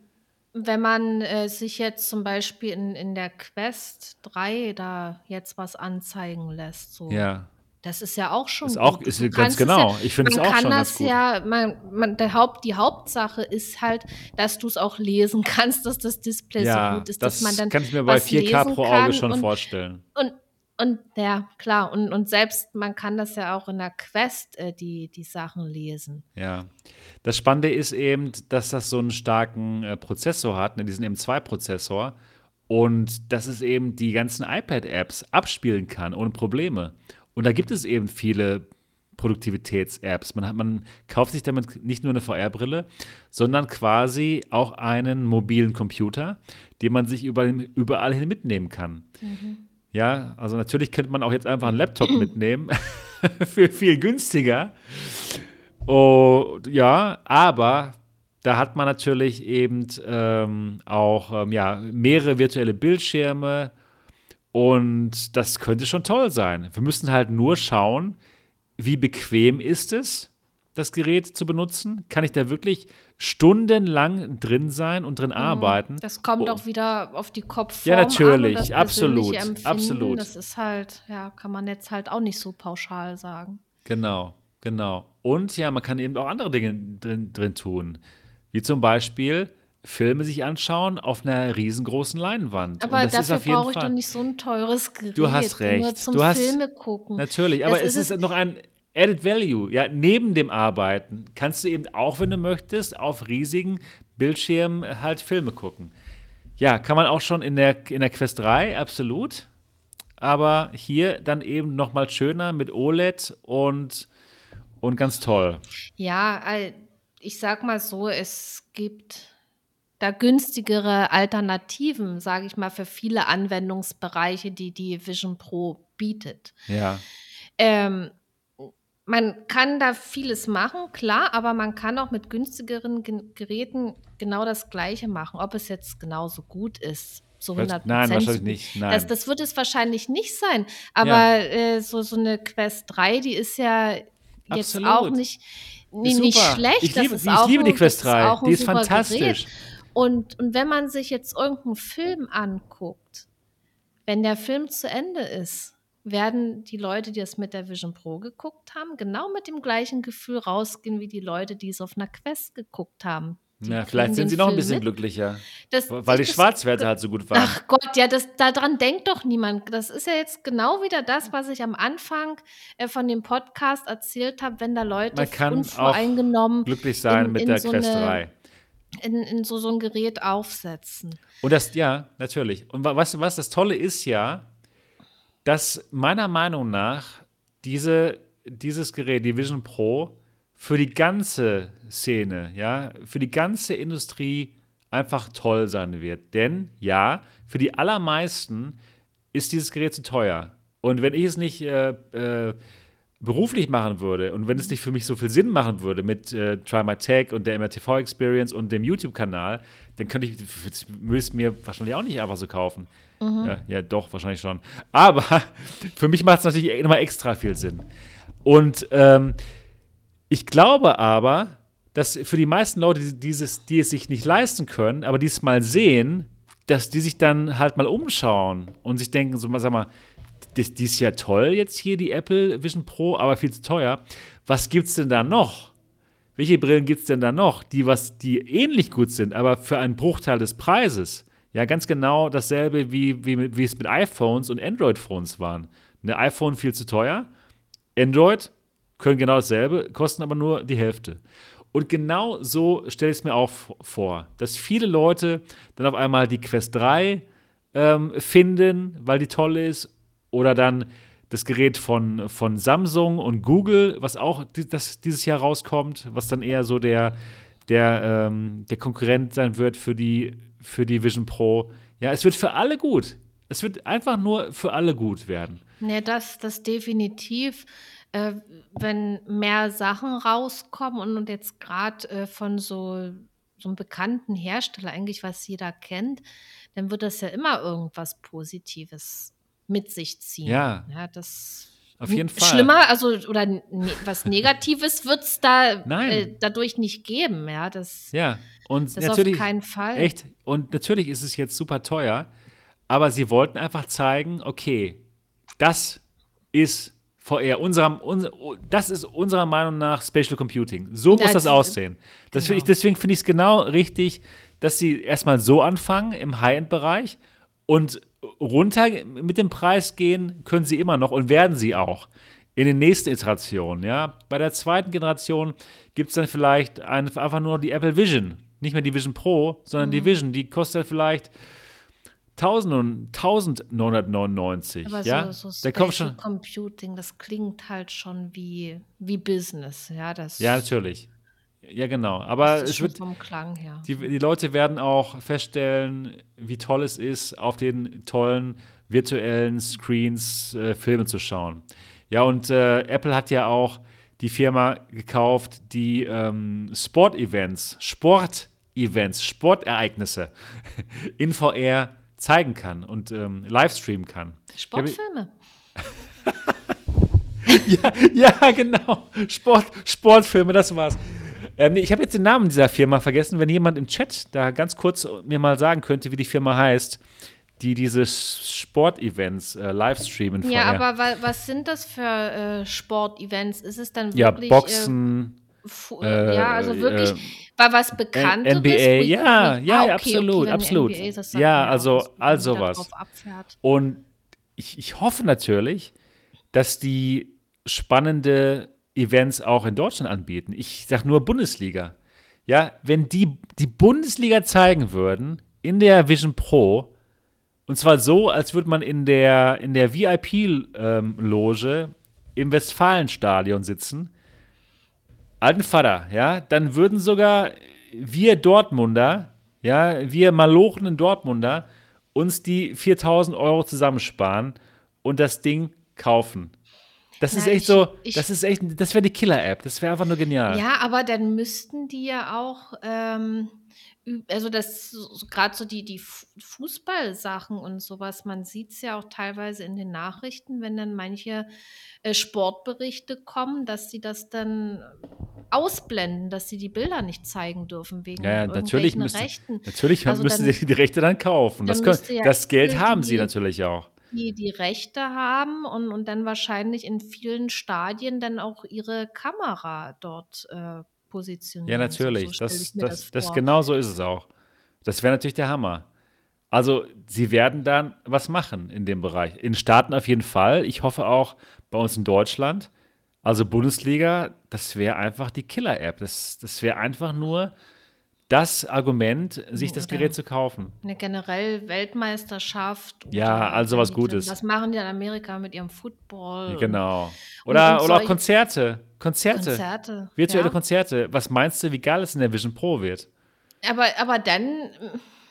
wenn man äh, sich jetzt zum Beispiel in, in der Quest 3 da jetzt was anzeigen lässt, so.
Ja.
Das ist ja auch schon
ist auch, gut. Ist ganz genau. Ja, ich finde es auch schon
das
gut.
ja, man, man, der Haupt, die Hauptsache ist halt, dass du es auch lesen *laughs* kannst, dass das Display
ja,
so gut ist,
das
dass man dann
kann ich mir bei 4K pro Auge schon
und,
vorstellen.
Und, und ja, klar. Und, und selbst man kann das ja auch in der Quest, äh, die, die Sachen lesen.
Ja. Das Spannende ist eben, dass das so einen starken äh, Prozessor hat, ne, diesen M2-Prozessor. Und dass es eben die ganzen iPad-Apps abspielen kann ohne Probleme. Und da gibt es eben viele Produktivitäts-Apps. Man, man kauft sich damit nicht nur eine VR-Brille, sondern quasi auch einen mobilen Computer, den man sich überall, überall hin mitnehmen kann. Mhm. Ja, also natürlich könnte man auch jetzt einfach einen Laptop *clears throat* mitnehmen, *laughs* für viel günstiger. Oh, ja, aber da hat man natürlich eben ähm, auch ähm, ja, mehrere virtuelle Bildschirme, und das könnte schon toll sein. Wir müssen halt nur schauen, wie bequem ist es, das Gerät zu benutzen? Kann ich da wirklich stundenlang drin sein und drin mhm. arbeiten?
Das kommt oh. auch wieder auf die Kopfform
Ja, natürlich,
an
absolut, absolut.
Das ist halt, ja, kann man jetzt halt auch nicht so pauschal sagen.
Genau, genau. Und ja, man kann eben auch andere Dinge drin, drin tun. Wie zum Beispiel Filme sich anschauen auf einer riesengroßen Leinwand.
Aber dafür brauche ich doch nicht so ein teures Gerät.
Du hast recht.
Nur zum
du hast,
Filme gucken.
Natürlich, aber es ist, ist noch ein Added Value. Ja, neben dem Arbeiten kannst du eben auch, wenn du möchtest, auf riesigen Bildschirmen halt Filme gucken. Ja, kann man auch schon in der, in der Quest 3, absolut. Aber hier dann eben noch mal schöner mit OLED und, und ganz toll.
Ja, ich sag mal so, es gibt da günstigere Alternativen, sage ich mal, für viele Anwendungsbereiche, die die Vision Pro bietet.
Ja.
Ähm, man kann da vieles machen, klar, aber man kann auch mit günstigeren Geräten genau das Gleiche machen. Ob es jetzt genauso gut ist, so 100
Nein, wahrscheinlich nicht. Nein.
Das, das wird es wahrscheinlich nicht sein. Aber ja. äh, so, so eine Quest 3, die ist ja jetzt Absolut. auch nicht, nee, nicht schlecht.
Ich liebe, ich liebe die Quest 3, die ist fantastisch. Gerät.
Und, und wenn man sich jetzt irgendeinen Film anguckt, wenn der Film zu Ende ist, werden die Leute, die es mit der Vision Pro geguckt haben, genau mit dem gleichen Gefühl rausgehen wie die Leute, die es auf einer Quest geguckt haben.
Ja, vielleicht sind sie noch ein bisschen mit. glücklicher. Das, weil die Schwarzwerte halt so gut waren.
Ach Gott, ja, das, daran denkt doch niemand. Das ist ja jetzt genau wieder das, was ich am Anfang äh, von dem Podcast erzählt habe, wenn da Leute
Man kann unvoreingenommen glücklich sein in, mit in der so Quest 3
in, in so, so ein Gerät aufsetzen.
Und das, ja, natürlich. Und was, was das Tolle ist ja, dass meiner Meinung nach diese, dieses Gerät, die Vision Pro, für die ganze Szene, ja, für die ganze Industrie einfach toll sein wird. Denn ja, für die allermeisten ist dieses Gerät zu teuer. Und wenn ich es nicht äh, äh, beruflich machen würde und wenn es nicht für mich so viel Sinn machen würde mit äh, Try My Tech und der MRTV Experience und dem YouTube-Kanal, dann könnte ich, müsste mir wahrscheinlich auch nicht einfach so kaufen. Mhm. Ja, ja, doch, wahrscheinlich schon. Aber *laughs* für mich macht es natürlich nochmal extra viel Sinn. Und ähm, ich glaube aber, dass für die meisten Leute, die, dieses, die es sich nicht leisten können, aber die es mal sehen, dass die sich dann halt mal umschauen und sich denken, so, sag mal, das, die ist ja toll jetzt hier, die Apple Vision Pro, aber viel zu teuer. Was gibt's denn da noch? Welche Brillen gibt es denn da noch, die, was, die ähnlich gut sind, aber für einen Bruchteil des Preises? Ja, ganz genau dasselbe, wie, wie, wie es mit iPhones und Android-Phones waren. Eine iPhone viel zu teuer, Android können genau dasselbe, kosten aber nur die Hälfte. Und genau so stelle ich es mir auch vor, dass viele Leute dann auf einmal die Quest 3 ähm, finden, weil die toll ist oder dann das Gerät von, von Samsung und Google, was auch das, dieses Jahr rauskommt, was dann eher so der, der, ähm, der Konkurrent sein wird für die, für die Vision Pro. Ja, es wird für alle gut. Es wird einfach nur für alle gut werden.
Ne, das, das definitiv. Äh, wenn mehr Sachen rauskommen und, und jetzt gerade äh, von so, so einem bekannten Hersteller, eigentlich was jeder kennt, dann wird das ja immer irgendwas Positives mit sich ziehen.
Ja.
Ja, das
Auf jeden Fall.
Schlimmer, also oder ne, was *laughs* Negatives wird es da äh, dadurch nicht geben, ja. Das,
Ja, und
das
natürlich,
auf keinen Fall.
echt, und natürlich ist es jetzt super teuer, aber sie wollten einfach zeigen, okay, das ist VR, unserer, unser, das ist unserer Meinung nach Spatial Computing. So muss
Das-
das aussehen. Das find ich,
genau.
deswegen finde ich es genau richtig, dass sie erstmal so anfangen im High-End-Bereich und runter mit dem Preis gehen können sie immer noch und werden sie auch in den nächsten Iterationen. Ja? Bei der zweiten Generation gibt es dann vielleicht ein, einfach nur die Apple Vision. Nicht mehr die Vision Pro, sondern
Mhm.
die Vision. Die kostet vielleicht 1000 und 1999.
Aber
ja?
so, so
da schon.
Computing, das klingt halt schon wie, wie Business, ja. Das,
Ja, natürlich. Ja, genau. Aber es wird,
vom Klang her.
die, die Leute werden auch feststellen, wie toll es ist, auf den tollen virtuellen Screens äh, Filme zu schauen. Ja, und äh, Apple hat ja auch die Firma gekauft, die ähm, Sportevents, Sportevents, Sportereignisse *laughs* in VR zeigen kann und ähm, livestreamen kann.
Sportfilme. *laughs*
Ja, ja, genau. Sport, Sportfilme, das war's. Ähm, ich habe jetzt den Namen dieser Firma vergessen. Wenn jemand im Chat da ganz kurz mir mal sagen könnte, wie die Firma heißt, die diese Sportevents äh, livestreamen
Ja,
vorher.
aber wa was sind das für äh, Sportevents? Ist es dann
ja,
wirklich.
Boxen,
Äh, fu-
äh,
ja, also wirklich.
äh,
war was Bekannteres?
NBA,
Re-
ja, ja,
ah, okay,
absolut,
okay,
absolut.
NBA,
Ja, also- sowas.
drauf abfährt.
Und ich, ich hoffe natürlich, dass die spannende Events auch in Deutschland anbieten. Ich sage nur Bundesliga. Ja, wenn die die Bundesliga zeigen würden in der Vision Pro, und zwar so, als würde man in der, in der VIP-Loge im Westfalenstadion sitzen, alten Vater, ja, dann würden sogar wir Dortmunder, ja, wir malochenen Dortmunder, uns die 4000 Euro zusammensparen und das Ding kaufen. Das ist
Na,
echt
ich-
so,
ich-
das ist echt, das wäre die Killer-App. Das wäre einfach nur genial.
Ja, aber dann müssten die ja auch, ähm, also das so, gerade so die, die Fu- Fußballsachen und sowas, man sieht es ja auch teilweise in den Nachrichten, wenn dann manche äh, Sportberichte kommen, dass sie das dann ausblenden, dass sie die Bilder nicht zeigen dürfen wegen
Ja, natürlich
irgendwelchen
müssen,
Rechten.
natürlich
Also
müssen
dann-
sie die Rechte dann kaufen. Das,
dann
können,
müsste ja
das Geld haben sie natürlich auch.
Die die Rechte haben und, und dann wahrscheinlich in vielen Stadien dann auch ihre Kamera dort äh, positionieren.
Ja, natürlich.
So,
das, das,
das,
das, genau so ist es auch. Das wäre natürlich der Hammer. Also, sie werden dann was machen in dem Bereich. In Staaten auf jeden Fall. Ich hoffe auch bei uns in Deutschland. Also Bundesliga, das wäre einfach die Killer-App. Das, das wäre einfach nur das Argument, sich das
Oder-
Gerät zu kaufen.
Eine generell Weltmeisterschaft.
Ja, also was Gutes.
Das machen die in Amerika mit ihrem Football.
Genau. Oder, oder auch Konzerte. Konzerte.
Konzerte.
Virtuelle
ja.
Konzerte. Was meinst du, wie geil es in der Vision Pro wird?
Aber, aber dann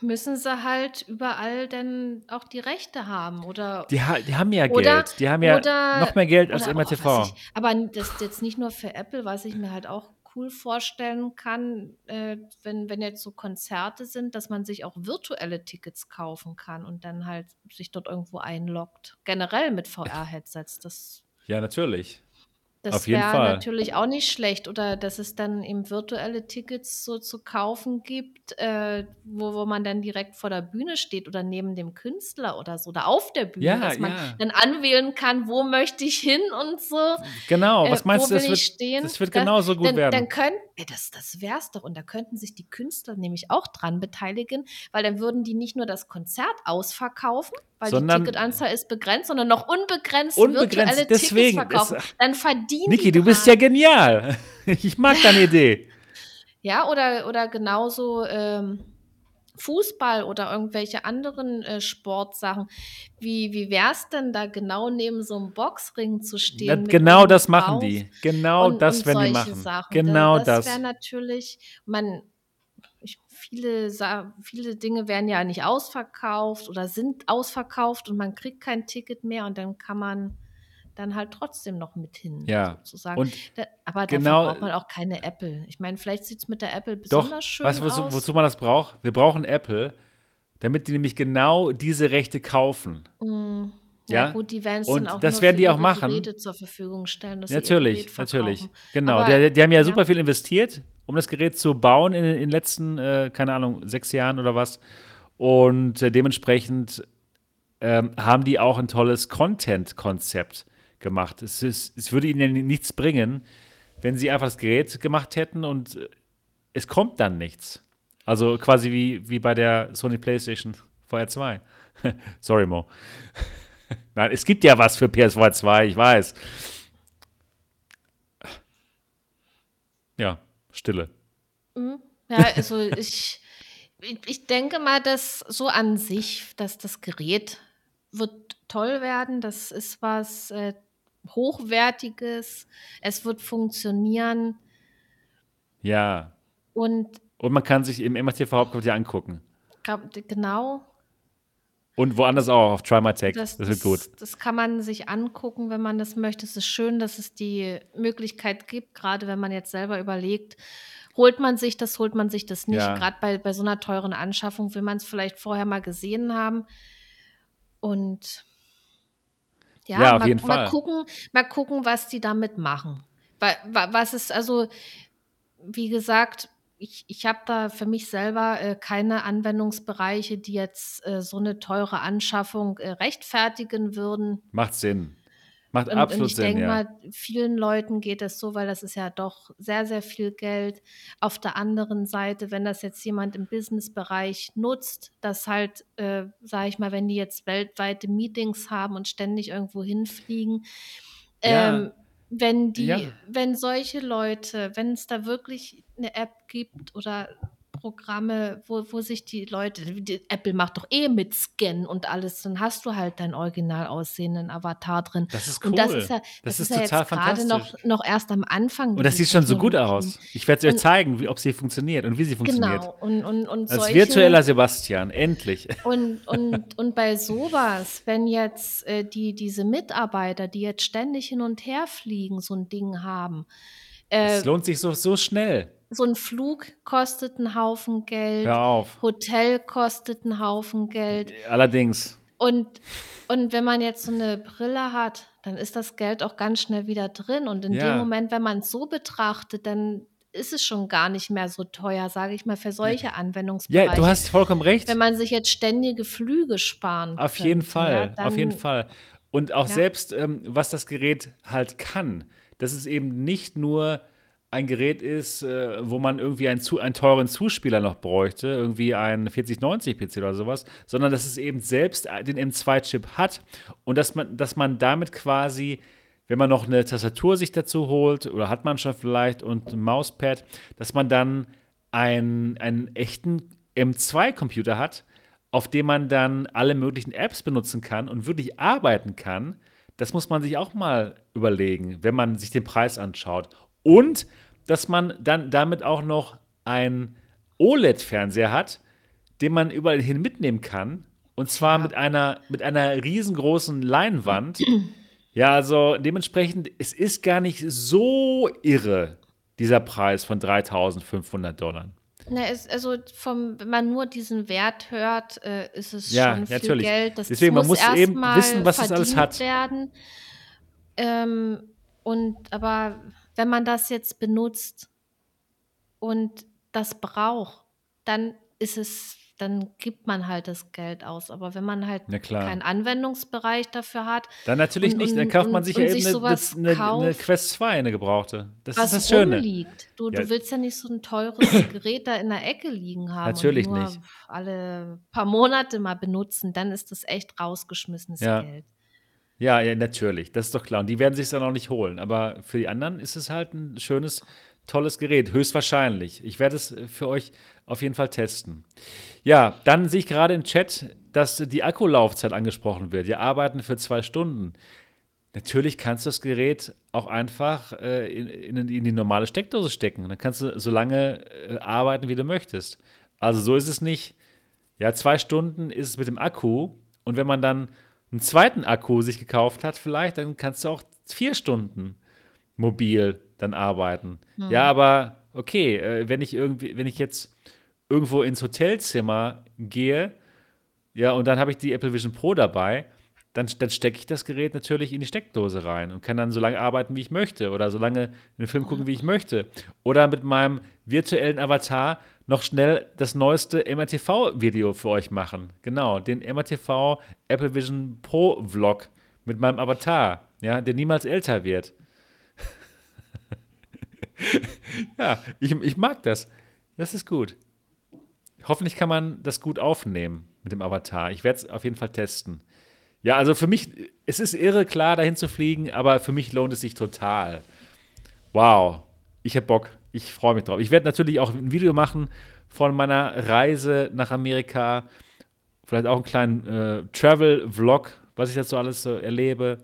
müssen sie halt überall dann auch die Rechte haben. Oder
Die, ha die haben ja
Oder-
Geld. Die haben ja
oder-
noch mehr Geld als immer TV.
was aber das ist jetzt nicht nur für Apple, was ich mir halt auch cool vorstellen kann, äh, wenn, wenn jetzt so Konzerte sind, dass man sich auch virtuelle Tickets kaufen kann und dann halt sich dort irgendwo einloggt. Generell mit VR-Headsets. Das,
Ja, natürlich.
Das wäre natürlich auch nicht schlecht. Oder dass es dann eben virtuelle Tickets so zu kaufen gibt, äh, wo, wo man dann direkt vor der Bühne steht oder neben dem Künstler oder so, oder auf der Bühne,
Ja,
dass man
ja.
dann anwählen kann, wo möchte ich hin und so.
Genau,
Äh,
was meinst
wo
du, das wird,
stehen?
das wird genauso gut
dann,
werden.
Dann können, ey, das, das wär's doch. Und da könnten sich die Künstler nämlich auch dran beteiligen, weil dann würden die nicht nur das Konzert ausverkaufen, weil
Sondern-
die Ticketanzahl ist begrenzt, sondern noch unbegrenzt,
Unbegrenzt,
virtuelle
deswegen,
Tickets verkaufen.
es-
dann verdienen
Niki,
die
du bist ja genial. *laughs* Ich mag deine Idee.
Ja, oder, oder genauso ähm, Fußball oder irgendwelche anderen äh, Sportsachen. Wie, wie wär's denn da genau neben so einem Boxring zu stehen? Mit
genau das machen
drauf?
die. Genau
und,
das
und
werden die machen.
Sachen.
Genau
das.
das.
wäre natürlich, man, ich, viele, viele Dinge werden ja nicht ausverkauft oder sind ausverkauft und man kriegt kein Ticket mehr und dann kann man dann halt trotzdem noch mit hin,
Ja.
sozusagen.
Und
Da, aber
genau-
dafür braucht man auch keine Apple. Ich meine, vielleicht sieht es mit der Apple
doch,
besonders schön
weißt wozu,
aus.
wozu man das braucht? Wir brauchen Apple, damit die nämlich genau diese Rechte kaufen.
Mm, Ja
Ja?
gut, die werden's dann
Und
auch
das werden die auch machen.
Geräte zur Verfügung stellen,
Natürlich, natürlich. Genau.
Aber
Die, die haben ja
ja,
super viel investiert, um das Gerät zu bauen in, in den letzten, äh, keine Ahnung, sechs Jahren oder was. Und äh, dementsprechend ähm, haben die auch ein tolles Content-Konzept gemacht. Es, ist, es würde ihnen ja nichts bringen, wenn sie einfach das Gerät gemacht hätten und äh, es kommt dann nichts. Also quasi wie, wie bei der Sony PlayStation VR 2. *laughs* Sorry, Mo. *laughs* Nein, es gibt ja was für PS4 2, ich weiß. Ja, Stille.
mhm. Ja, also ich *laughs* ich ich denke mal, dass so an sich dass das Gerät wird toll werden. Das ist was, äh, Hochwertiges. Es wird funktionieren
Ja.
und
Und man kann sich im MRTV Hauptquartier angucken.
Genau.
Und woanders auch, auf Try My Tech.
Das
Das wird gut.
das das kann man sich angucken, wenn man das möchte. Es ist schön, dass es die Möglichkeit gibt, grade wenn man jetzt selber überlegt, holt man sich das, holt man sich das nicht.
Ja.
Grad bei bei so 'ner teuren Anschaffung will man's vielleicht vorher mal gesehen haben. Und ja,
Ja, auf
mal
jeden
mal
Fall.
gucken mal gucken, was die damit machen. Wa wa was ist also wie gesagt, ich ich habe da für mich selber, äh, keine Anwendungsbereiche, die jetzt, äh, so 'ne teure Anschaffung, äh, rechtfertigen würden.
Macht Sinn. Macht
Und und
absolut
ich
Sinn,
denke
ja.
mal, vielen Leuten geht es so, weil das ist ja doch sehr, sehr viel Geld. Auf der anderen Seite, wenn das jetzt jemand im Businessbereich nutzt, dass halt, äh, sage ich mal, wenn die jetzt weltweite Meetings haben und ständig irgendwo hinfliegen, ähm,
Ja.
wenn die
Ja.
wenn solche Leute wenn's da wirklich 'ne App gibt oder Programme, wo wo sich die Leute d Apple macht doch eh mit Scannen und alles, dann hast du halt deinen original aussehenden Avatar drin.
Das ist
Und das ist
cool.
ja
Das
das
ist
ist ja
total
jetzt grade noch
fantastisch.
noch erst am Anfang,
Und das sieht schon so gut aus. Ich werde es euch zeigen, wie ob sie funktioniert und wie sie funktioniert.
Genau. Und und und
Als
solche
virtueller Sebastian, endlich.
und *laughs* und und bei so was, wenn jetzt, äh, die diese Mitarbeiter, die jetzt ständig hin und her fliegen, so 'n Ding haben,
Es
äh
lohnt sich so so schnell.
So 'n Flug kostet 'n Haufen Geld,
Hör auf.
Hotel kostet 'n Haufen Geld.
Allerdings.
Und und wenn man jetzt so 'ne Brille hat, dann ist das Geld auch ganz schnell wieder drin. Und in dem
Ja.
Moment, wenn man's so betrachtet, dann ist es schon gar nicht mehr so teuer, sage ich mal, für solche
Ja, du
Anwendungsbereiche.
hast vollkommen recht.
Wenn man sich jetzt ständige Flüge sparen
Auf jeden
könnte, ja,
Fall, auf jeden Fall. Und auch
Ja.
selbst, ähm, was das Gerät halt kann, dass es eben nicht nur ein Gerät ist, äh, wo man irgendwie einen zu einen teuren Zuspieler noch bräuchte, irgendwie einen 4090 PC oder so was, sondern dass es eben selbst, den M2-Chip hat und dass man dass man damit quasi, wenn man noch 'ne Tastatur sich dazu holt oder hat man schon vielleicht und 'n Mauspad, dass man dann einen einen echten M2-Computer hat, auf dem man dann alle möglichen Apps benutzen kann und wirklich arbeiten kann. Das muss man sich auch mal überlegen, wenn man sich den Preis anschaut. Und dass man dann damit auch noch einen OLED-Fernseher hat, den man überall hin mitnehmen kann. Und zwar
Ja.
mit einer, mit einer riesengroßen Leinwand. *clears throat* Ja, also dementsprechend, es ist gar nicht so irre, dieser Preis von 3.500
Ne, es also vom wenn man nur diesen Wert hört, äh, ist es
Ja,
schon viel
natürlich.
Geld. Das
Deswegen, man
muss
muss
erst
eben wissen, was das alles hat.
werden. Ähm, und aber wenn man das jetzt benutzt und das braucht, dann ist es dann gibt man halt das Geld aus. Aber wenn man halt keinen Anwendungsbereich dafür hat
Dann natürlich
und
nicht. Dann
und
kauft man
und
sich
und
ja eben
sich
'ne
so
'ne
was
'ne 'ne
kauft
Quest 2, 'ne gebrauchte. Das ist das Schöne.
rumliegt. Du
Ja.
du willst ja nicht so 'n teures *coughs* Gerät da in der Ecke liegen haben und
Natürlich
nur
nicht.
alle paar Monate mal benutzen, dann ist das echt rausgeschmissenes
Ja.
Geld.
Ja, ja, natürlich, das ist doch klar. Und die werden sich's dann auch nicht holen. Aber für die anderen ist es halt 'n schönes, tolles Gerät, höchstwahrscheinlich. Ich werde es, für euch auf jeden Fall testen. Ja, dann sehe ich grade im Chat, dass die Akkulaufzeit angesprochen wird. Ja, arbeiten für 2 Stunden. Natürlich kannst du das Gerät auch einfach, äh, in in in die normale Steckdose stecken. Dann kannst du so lange, äh, arbeiten, wie du möchtest. Also, so ist es nicht. Ja, 2 Stunden ist es mit dem Akku und wenn man dann 'n zweiten Akku sich gekauft hat vielleicht, dann kannst du auch 4 Stunden mobil dann arbeiten. Ja,
Mhm.
aber okay, äh, wenn ich irgendwie wenn ich jetzt irgendwo ins Hotelzimmer gehe, ja, und dann habe ich die Apple Vision Pro dabei, dann, dann stecke ich das Gerät natürlich in die Steckdose rein und kann dann so lange arbeiten, wie ich möchte oder so lange einen Film gucken, wie ich möchte. Oder mit meinem virtuellen Avatar noch schnell das neueste MRTV-Video für euch machen. Genau, den MRTV Apple Vision Pro Vlog mit meinem Avatar, ja, der niemals älter wird. *laughs* ja, ich, ich mag das. Das ist gut. Hoffentlich kann man das gut aufnehmen mit dem Avatar. Ich werde es auf jeden Fall testen. Ja, also für mich, es ist irre, klar, dahin zu fliegen, aber für mich lohnt es sich total. Wow, ich habe Bock. Ich freue mich drauf. Ich werde natürlich auch ein Video machen von meiner Reise nach Amerika. Vielleicht auch einen kleinen äh, Travel-Vlog, was ich jetzt so alles so erlebe.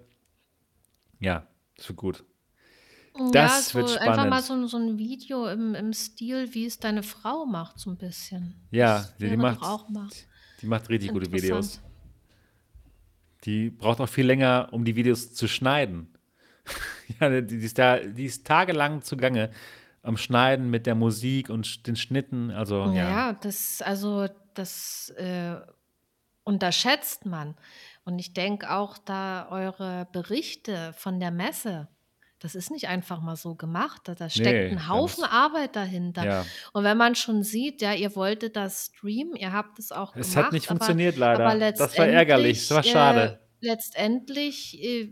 Ja, das wird gut.
Ja,
Das
so
wird
einfach mal
spannend.
so so 'n Video im im Stil, wie es deine Frau macht, so 'n bisschen.
Ja, die, die macht, die macht richtig gute Videos. Die braucht auch viel länger, um die Videos zu schneiden. *laughs* ja, die, die, ist da, die ist tagelang zugange am Schneiden mit der Musik und den Schnitten. Also
Ja,
ja,
das also, das, äh, unterschätzt man. Und ich denke auch, da eure Berichte von der Messe, das ist nicht einfach mal so gemacht. Da da steckt
nee,
'n
da
Haufen Arbeit dahinter.
ja.
Und wenn man schon sieht, ja, ihr wolltet das streamen, ihr habt es auch
Es hat nicht
gemacht, aber
funktioniert
aber
leider. Das war ärgerlich, das war
äh,
schade.
letztendlich, äh,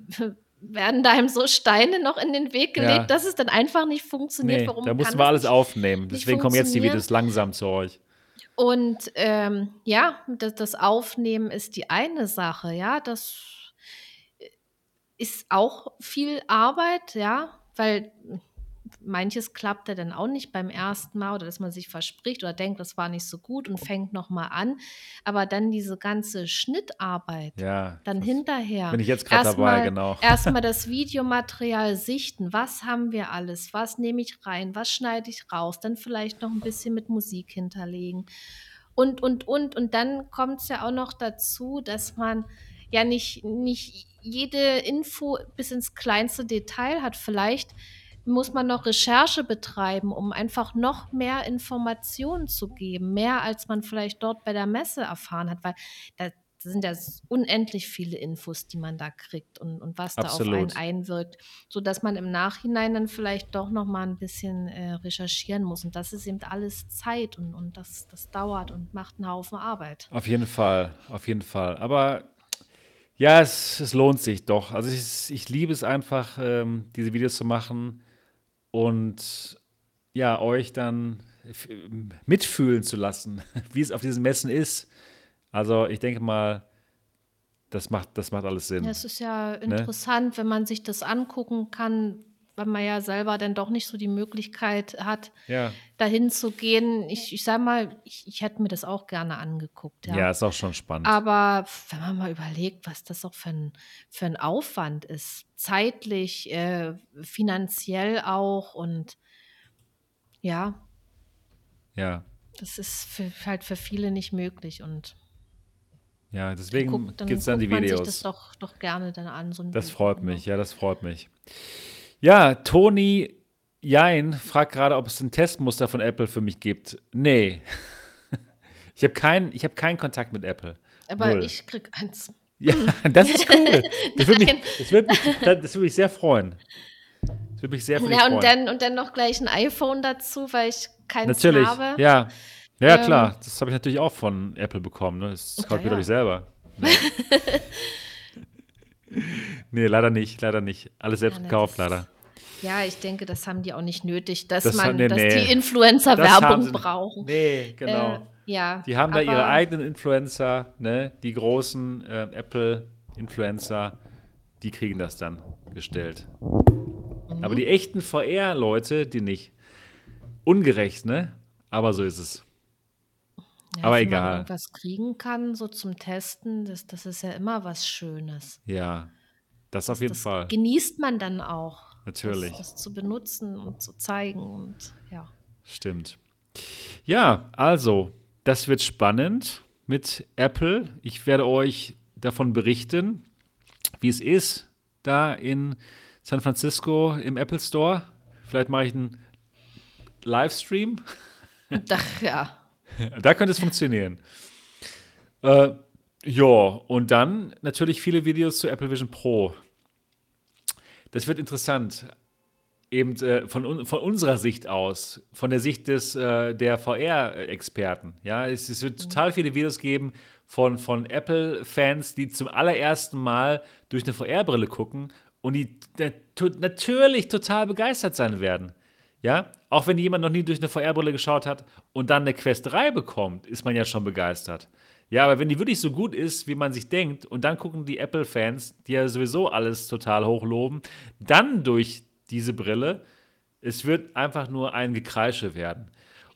werden da einem so Steine noch in den Weg gelegt,
Ja,
dass es dann einfach nicht funktioniert.
nee, da
Warum
mussten
kann
wir alles aufnehmen. Deswegen kommen jetzt die? Videos langsam zu euch.
Und, ähm, ja, das das Aufnehmen ist die eine Sache, ja. Das ist auch viel Arbeit, ja, weil manches klappt ja dann auch nicht beim ersten Mal oder dass man sich verspricht oder denkt, das war nicht so gut und fängt noch mal an. Aber dann diese ganze Schnittarbeit
Ja,
dann hinterher
bin ich jetzt gerade dabei, genau. *laughs*
erstmal das Videomaterial sichten. Was haben wir alles? Was nehme ich rein? Was schneide ich raus? Dann vielleicht noch ein bisschen mit Musik hinterlegen. Und, und, und. Und dann kommt es ja auch noch dazu, dass man ja nicht, nicht jede Info bis ins kleinste Detail hat. Vielleicht muss man noch Recherche betreiben, um einfach noch mehr Informationen zu geben, mehr als man vielleicht dort bei der Messe erfahren hat, weil da sind ja unendlich viele Infos, die man da kriegt und, und was da auf einen
Absolut.
einwirkt, sodass man im Nachhinein dann vielleicht doch noch mal ein bisschen äh, recherchieren muss. Und das ist eben alles Zeit und, und das, das dauert und macht einen Haufen Arbeit.
Auf jeden Fall, auf jeden Fall. Aber ja, es, es lohnt sich doch. Also ich, ich liebe es einfach, ähm, diese Videos zu machen und ja, euch dann mitfühlen zu lassen, *laughs* wie es auf diesen Messen ist. Also ich denke mal, das macht, das macht alles
Ja,
Sinn.
es ist ja
Ne?
interessant, wenn man sich das angucken kann, weil man ja selber dann doch nicht so die Möglichkeit hat,
Ja,
dahin zu gehen. Ich, ich sag mal, ich, ich hätte mir das auch gerne angeguckt,
ja,
ja.
ist auch schon spannend.
Aber wenn man mal überlegt, was das auch für ein, für ein Aufwand ist, zeitlich, äh, finanziell auch und ja,
Ja,
das ist für, halt für viele nicht möglich und
ja, deswegen gibt es dann die
guckt man sich das
Videos.
doch, doch gerne dann an, so
Das
Video.
freut
Ja.
mich, ja, das freut mich. Ja, Toni Jein fragt gerade, ob es ein Testmuster von Apple für mich gibt. Nee, *laughs* ich habe keinen hab keinen Kontakt mit Apple.
Aber
Null.
ich krieg eins.
Ja, *laughs* das ist cool. *laughs* Das würde mich, das würde mich, das würde mich sehr freuen. Das würde mich sehr dich
Ja, und
freuen.
dann, und dann noch gleich ein iPhone dazu, weil ich keins
Natürlich,
habe.
ja. Ja,
Ähm,
klar, das habe ich natürlich auch von Apple bekommen. Ne? Das kaufe ich
ja.
nicht selber. Nee. Nee, leider nicht, leider nicht. Alles selbst
Ja, ne,
gekauft, leider.
Ja, ich denke, das haben die auch nicht nötig, dass
Das
man,
nee,
dass
nee.
die Influencer
Das
Werbung brauchen.
Nee, genau.
Äh, ja,
Die haben da ihre eigenen Influencer, ne? Die großen äh, Apple-Influencer, die kriegen das dann gestellt.
Mhm.
Aber die echten VR-Leute, die nicht. Ungerecht, ne? Aber so ist es.
Ja,
aber
wenn
egal.
man irgendwas kriegen kann, so zum Testen, das, das ist ja immer was Schönes.
Ja, das auf jeden
das
Fall.
genießt man dann auch.
Natürlich.
Das, das zu benutzen und zu zeigen und ja.
Stimmt. Ja, also, das wird spannend mit Apple. Ich werde euch davon berichten, wie es ist, da in San Francisco im Apple Store. Vielleicht mache ich einen Livestream.
Ach, ja. *laughs*
Da könnte es funktionieren. Äh, Ja, und dann natürlich viele Videos zu Apple Vision Pro. Das wird interessant. Eben äh, von, von unserer Sicht aus, von der Sicht des, äh, der VR-Experten. Ja, es, es wird total viele Videos geben von, von Apple-Fans, die zum allerersten Mal durch eine VR-Brille gucken und die natürlich total begeistert sein werden. Ja, auch wenn jemand noch nie durch eine VR-Brille geschaut hat und dann eine Quest 3 bekommt, ist man ja schon begeistert. Ja, aber wenn die wirklich so gut ist, wie man sich denkt, und dann gucken die Apple-Fans, die ja sowieso alles total hochloben, dann durch diese Brille, es wird einfach nur ein Gekreische werden.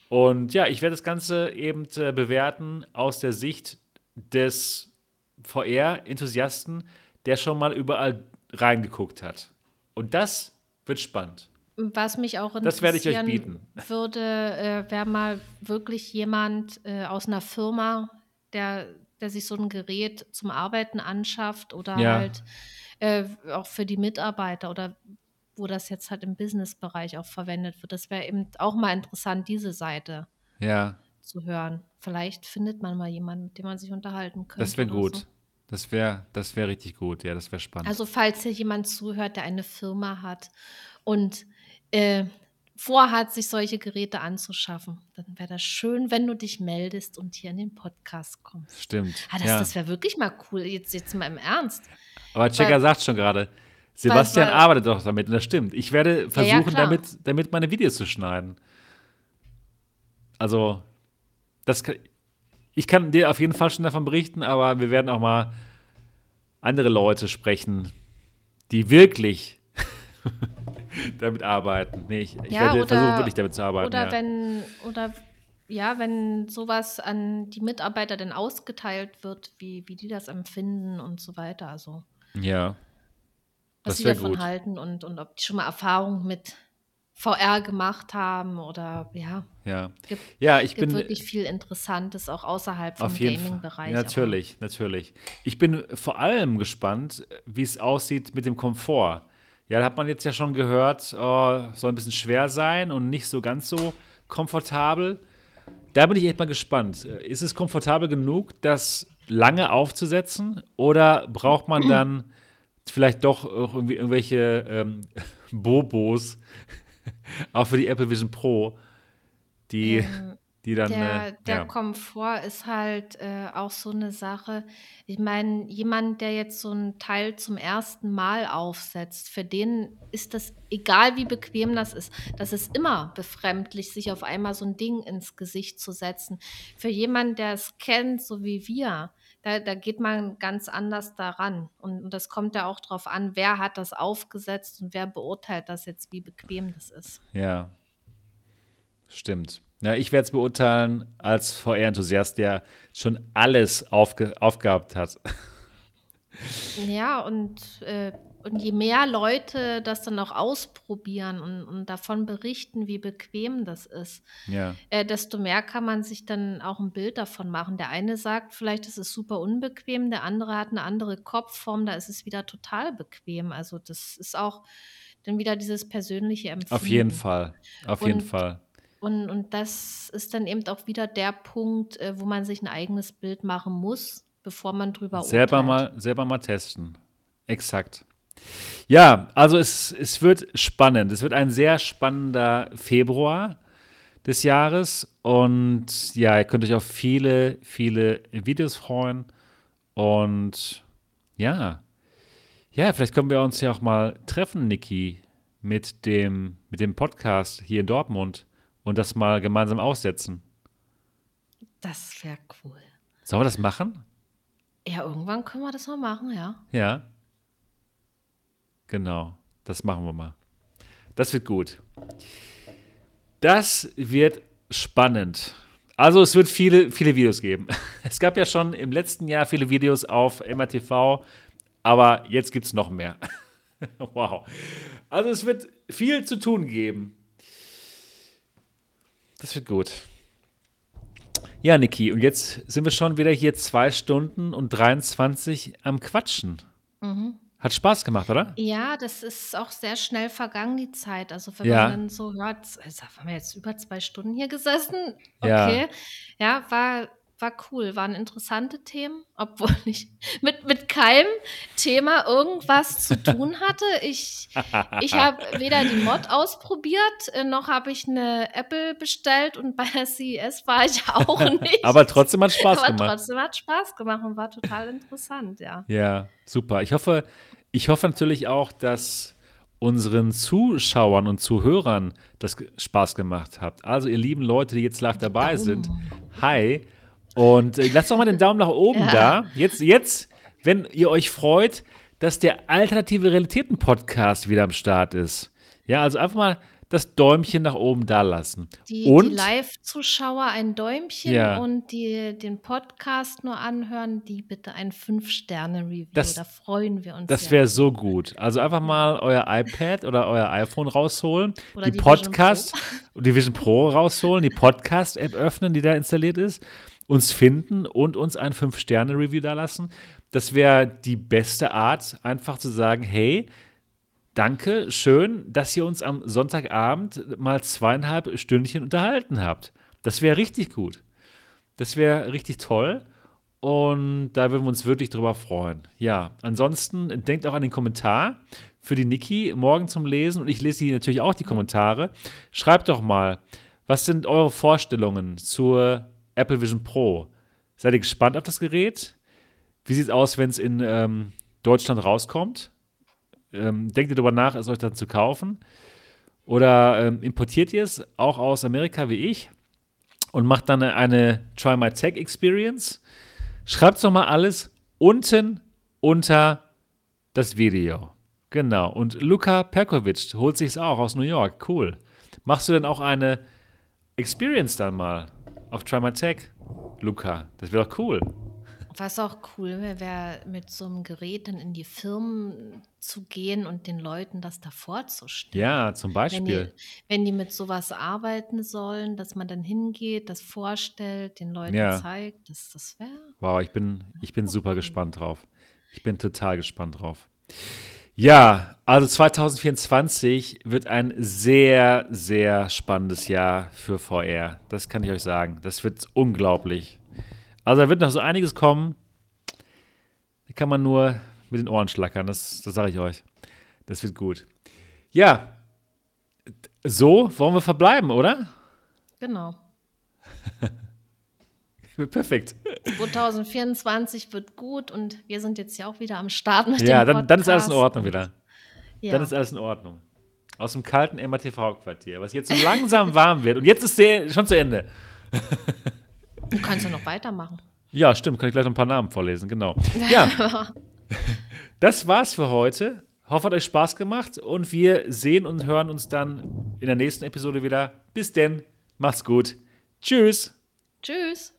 Und ja, ich werde das Ganze eben äh, bewerten aus der Sicht des VR-Enthusiasten, der schon mal überall reingeguckt hat. Und das wird spannend.
Was mich auch
Das werde ich euch
interessieren
bieten.
würde, äh, wäre mal wirklich jemand äh, aus einer Firma, der, der sich so ein Gerät zum Arbeiten anschafft oder
Ja,
halt äh, auch für die Mitarbeiter oder wo das jetzt halt im Businessbereich auch verwendet wird. Das wäre eben auch mal interessant, diese Seite
ja,
zu hören. Vielleicht findet man mal jemanden, mit dem man sich unterhalten
das
könnte
wäre
oder so.
gut. Das wäre das wär richtig gut. Ja, das wäre spannend.
Also falls hier jemand zuhört, der eine Firma hat und äh, vorhat, sich solche Geräte anzuschaffen, dann wäre das schön, wenn du dich meldest und hier in den Podcast kommst.
Stimmt.
Ah, das,
Ja.
das wäre wirklich mal cool, jetzt, jetzt mal im Ernst.
Aber Checker
Weil,
sagt schon gerade, Sebastian
weil,
arbeitet doch damit. Und das stimmt. Ich werde
ja, ja,
versuchen,
klar.
damit, damit meine Videos zu schneiden. Also, das kann, ich kann dir auf jeden Fall schon davon berichten, aber wir werden auch mal andere Leute sprechen, die wirklich damit arbeiten. Nee, ich, ich
Ja,
werde versuchen,
oder,
wirklich damit zu arbeiten,
oder
ja.
wenn, oder ja, wenn sowas an die Mitarbeiter dann ausgeteilt wird, wie, wie die das empfinden und so weiter. Also,
Ja,
was sie davon
gut.
halten und, und ob die schon mal Erfahrung mit VR gemacht haben oder ja,
Ja.
gibt,
Ja, ich
gibt
bin
wirklich viel Interessantes auch außerhalb vom. Gaming-Bereich.
Ja,
Aber
natürlich, natürlich. Ich bin vor allem gespannt, wie es aussieht mit dem Komfort. Ja, da hat man jetzt ja schon gehört, oh, soll ein bisschen schwer sein und nicht so ganz so komfortabel. Da bin ich echt mal gespannt. Äh, Ist es komfortabel genug, das lange aufzusetzen? Oder braucht man dann vielleicht doch irgendwie irgendwelche ähm, *laughs* Bobos, *laughs* auch für die Apple Vision Pro, die,
ähm,
die dann,
Der,
äh,
der
ja,
Komfort ist halt äh, auch so eine Sache. Ich meine, jemand, der jetzt so ein Teil zum ersten Mal aufsetzt, für den ist das, egal wie bequem das ist, das ist immer befremdlich, sich auf einmal so ein Ding ins Gesicht zu setzen. Für jemanden, der es kennt, so wie wir, da, da geht man ganz anders daran. Und, und das kommt ja auch darauf an, wer hat das aufgesetzt und wer beurteilt das jetzt, wie bequem das ist.
ja, stimmt. Ja, ich werde es beurteilen als VR-Enthusiast, der schon alles aufge aufgehabt hat. *laughs*
Ja, und, äh, und je mehr Leute das dann auch ausprobieren und, und davon berichten, wie bequem das ist,
Ja,
äh, desto mehr kann man sich dann auch ein Bild davon machen. Der eine sagt, vielleicht ist es super unbequem, der andere hat eine andere Kopfform, da ist es wieder total bequem. Also das ist auch dann wieder dieses persönliche
auf jeden
Empfinden.
Fall. Auf jeden
Und,
Fall.
Und, und das ist dann eben auch wieder der Punkt, äh, wo man sich ein eigenes Bild machen muss, bevor man drüber
Selber
urteilt.
mal, selber mal testen. Exakt. Ja, also es, es wird spannend. Es wird ein sehr spannender Februar des Jahres. Und ja, ihr könnt euch auf viele, viele Videos freuen. Und ja, ja, vielleicht können wir uns ja auch mal treffen, Niki, mit dem, mit dem Podcast hier in Dortmund und das mal gemeinsam aussetzen.
Das wäre cool.
Sollen wir das machen?
Ja, irgendwann können wir das mal machen, ja.
Ja, genau. Das machen wir mal. Das wird gut. Das wird spannend. Also es wird viele, viele Videos geben. *laughs* Es gab ja schon im letzten Jahr viele Videos auf MRTV, aber jetzt gibt es noch mehr. *laughs* Wow. Also es wird viel zu tun geben. Das wird gut. Ja, Niki, und jetzt sind wir schon wieder hier zwei Stunden und 23 am Quatschen.
Mhm.
Hat Spaß gemacht, oder?
Ja, das ist auch sehr schnell vergangen, die Zeit. Also wenn man
Ja,
dann so hört, also haben wir jetzt über zwei Stunden hier gesessen?
ja,
Okay. Ja, war, war cool, waren interessante Themen, obwohl *laughs* ich mit, mit keinem Thema irgendwas zu tun hatte. Ich, ich habe weder die Mod ausprobiert, äh, noch habe ich eine Apple bestellt und bei der CES war ich *laughs* auch nicht.
Aber trotzdem hat Spaß
Aber
gemacht.
trotzdem hat Spaß gemacht und war total interessant, ja.
Ja, super. Ich hoffe, ich hoffe natürlich auch, dass unseren Zuschauern und Zuhörern das Spaß gemacht hat. Also ihr lieben Leute, die jetzt live dabei sind, hi. Und äh, lasst doch mal den Daumen nach oben
Ja.
da. Jetzt, jetzt, wenn ihr euch freut, dass der Alternative Realitäten Podcast wieder am Start ist. Ja, also einfach mal das Däumchen nach oben da lassen.
Die,
Und
die Live-Zuschauer ein Däumchen
Ja.
und die den Podcast nur anhören, die bitte ein 5-Sterne-Review.
Das-
Da freuen wir uns.
Das wäre so gut. Also einfach mal euer iPad oder euer iPhone rausholen,
Oder
die,
die Vision
Podcast, die Vision Pro rausholen, die Podcast-App öffnen, die da installiert ist, uns finden und uns ein 5-Sterne-Review da lassen. Das wäre die beste Art, einfach zu sagen, hey, danke, schön, dass ihr uns am Sonntagabend mal zweieinhalb Stündchen unterhalten habt. Das wäre richtig gut. Das wäre richtig toll. Und da würden wir uns wirklich drüber freuen. Ja, ansonsten denkt auch an den Kommentar für die Niki morgen zum Lesen. Und ich lese die natürlich auch die Kommentare. Schreibt doch mal, was sind eure Vorstellungen zur Apple Vision Pro? Seid ihr gespannt auf das Gerät? Wie sieht es aus, wenn es in ähm, Deutschland rauskommt? Ähm, denkt ihr darüber nach, es euch dann zu kaufen? Oder ähm, importiert ihr es auch aus Amerika wie ich und macht dann eine, eine Try My Tech Experience? Schreibt doch mal alles unten unter das Video. Genau. Und Luka Perkovic holt sich es auch aus New York. Cool. Machst du denn auch eine Experience dann mal auf Try My Tech, Luca? Das wäre doch cool.
Was auch cool wäre, wäre mit so einem Gerät dann in die Firmen zu gehen und den Leuten das davor zu stellen.
Ja, zum
Wenn
Beispiel.
die, wenn die mit sowas arbeiten sollen, dass man dann hingeht, das vorstellt, den Leuten
Ja.
zeigt, das, das wäre.
Wow, ich bin, ich bin super gespannt drauf. Ich bin total gespannt drauf. Ja, also 2024 wird ein sehr, sehr spannendes Jahr für VR. Das kann ich euch sagen. Das wird unglaublich. Also da wird noch so einiges kommen. Da kann man nur mit den Ohren schlackern. Das, das sage ich euch. Das wird gut. Ja, so wollen wir verbleiben, oder?
Genau. *laughs*
Perfekt.
2024 wird gut und wir sind jetzt ja auch wieder am Start mit
Ja,
dem
dann, dann ist alles in. Ordnung wieder.
Ja.
Dann ist alles in Ordnung. Aus dem kalten MATV-Quartier, was jetzt so langsam *laughs* warm wird. Und jetzt ist der schon zu Ende.
du kannst ja noch weitermachen.
Ja, stimmt. Kann ich gleich noch ein paar Namen vorlesen, genau. Ja, *laughs* das war's für heute. Hoffe, hat euch Spaß gemacht und wir sehen und hören uns dann in der nächsten Episode wieder. Bis denn, macht's gut. Tschüss.
Tschüss.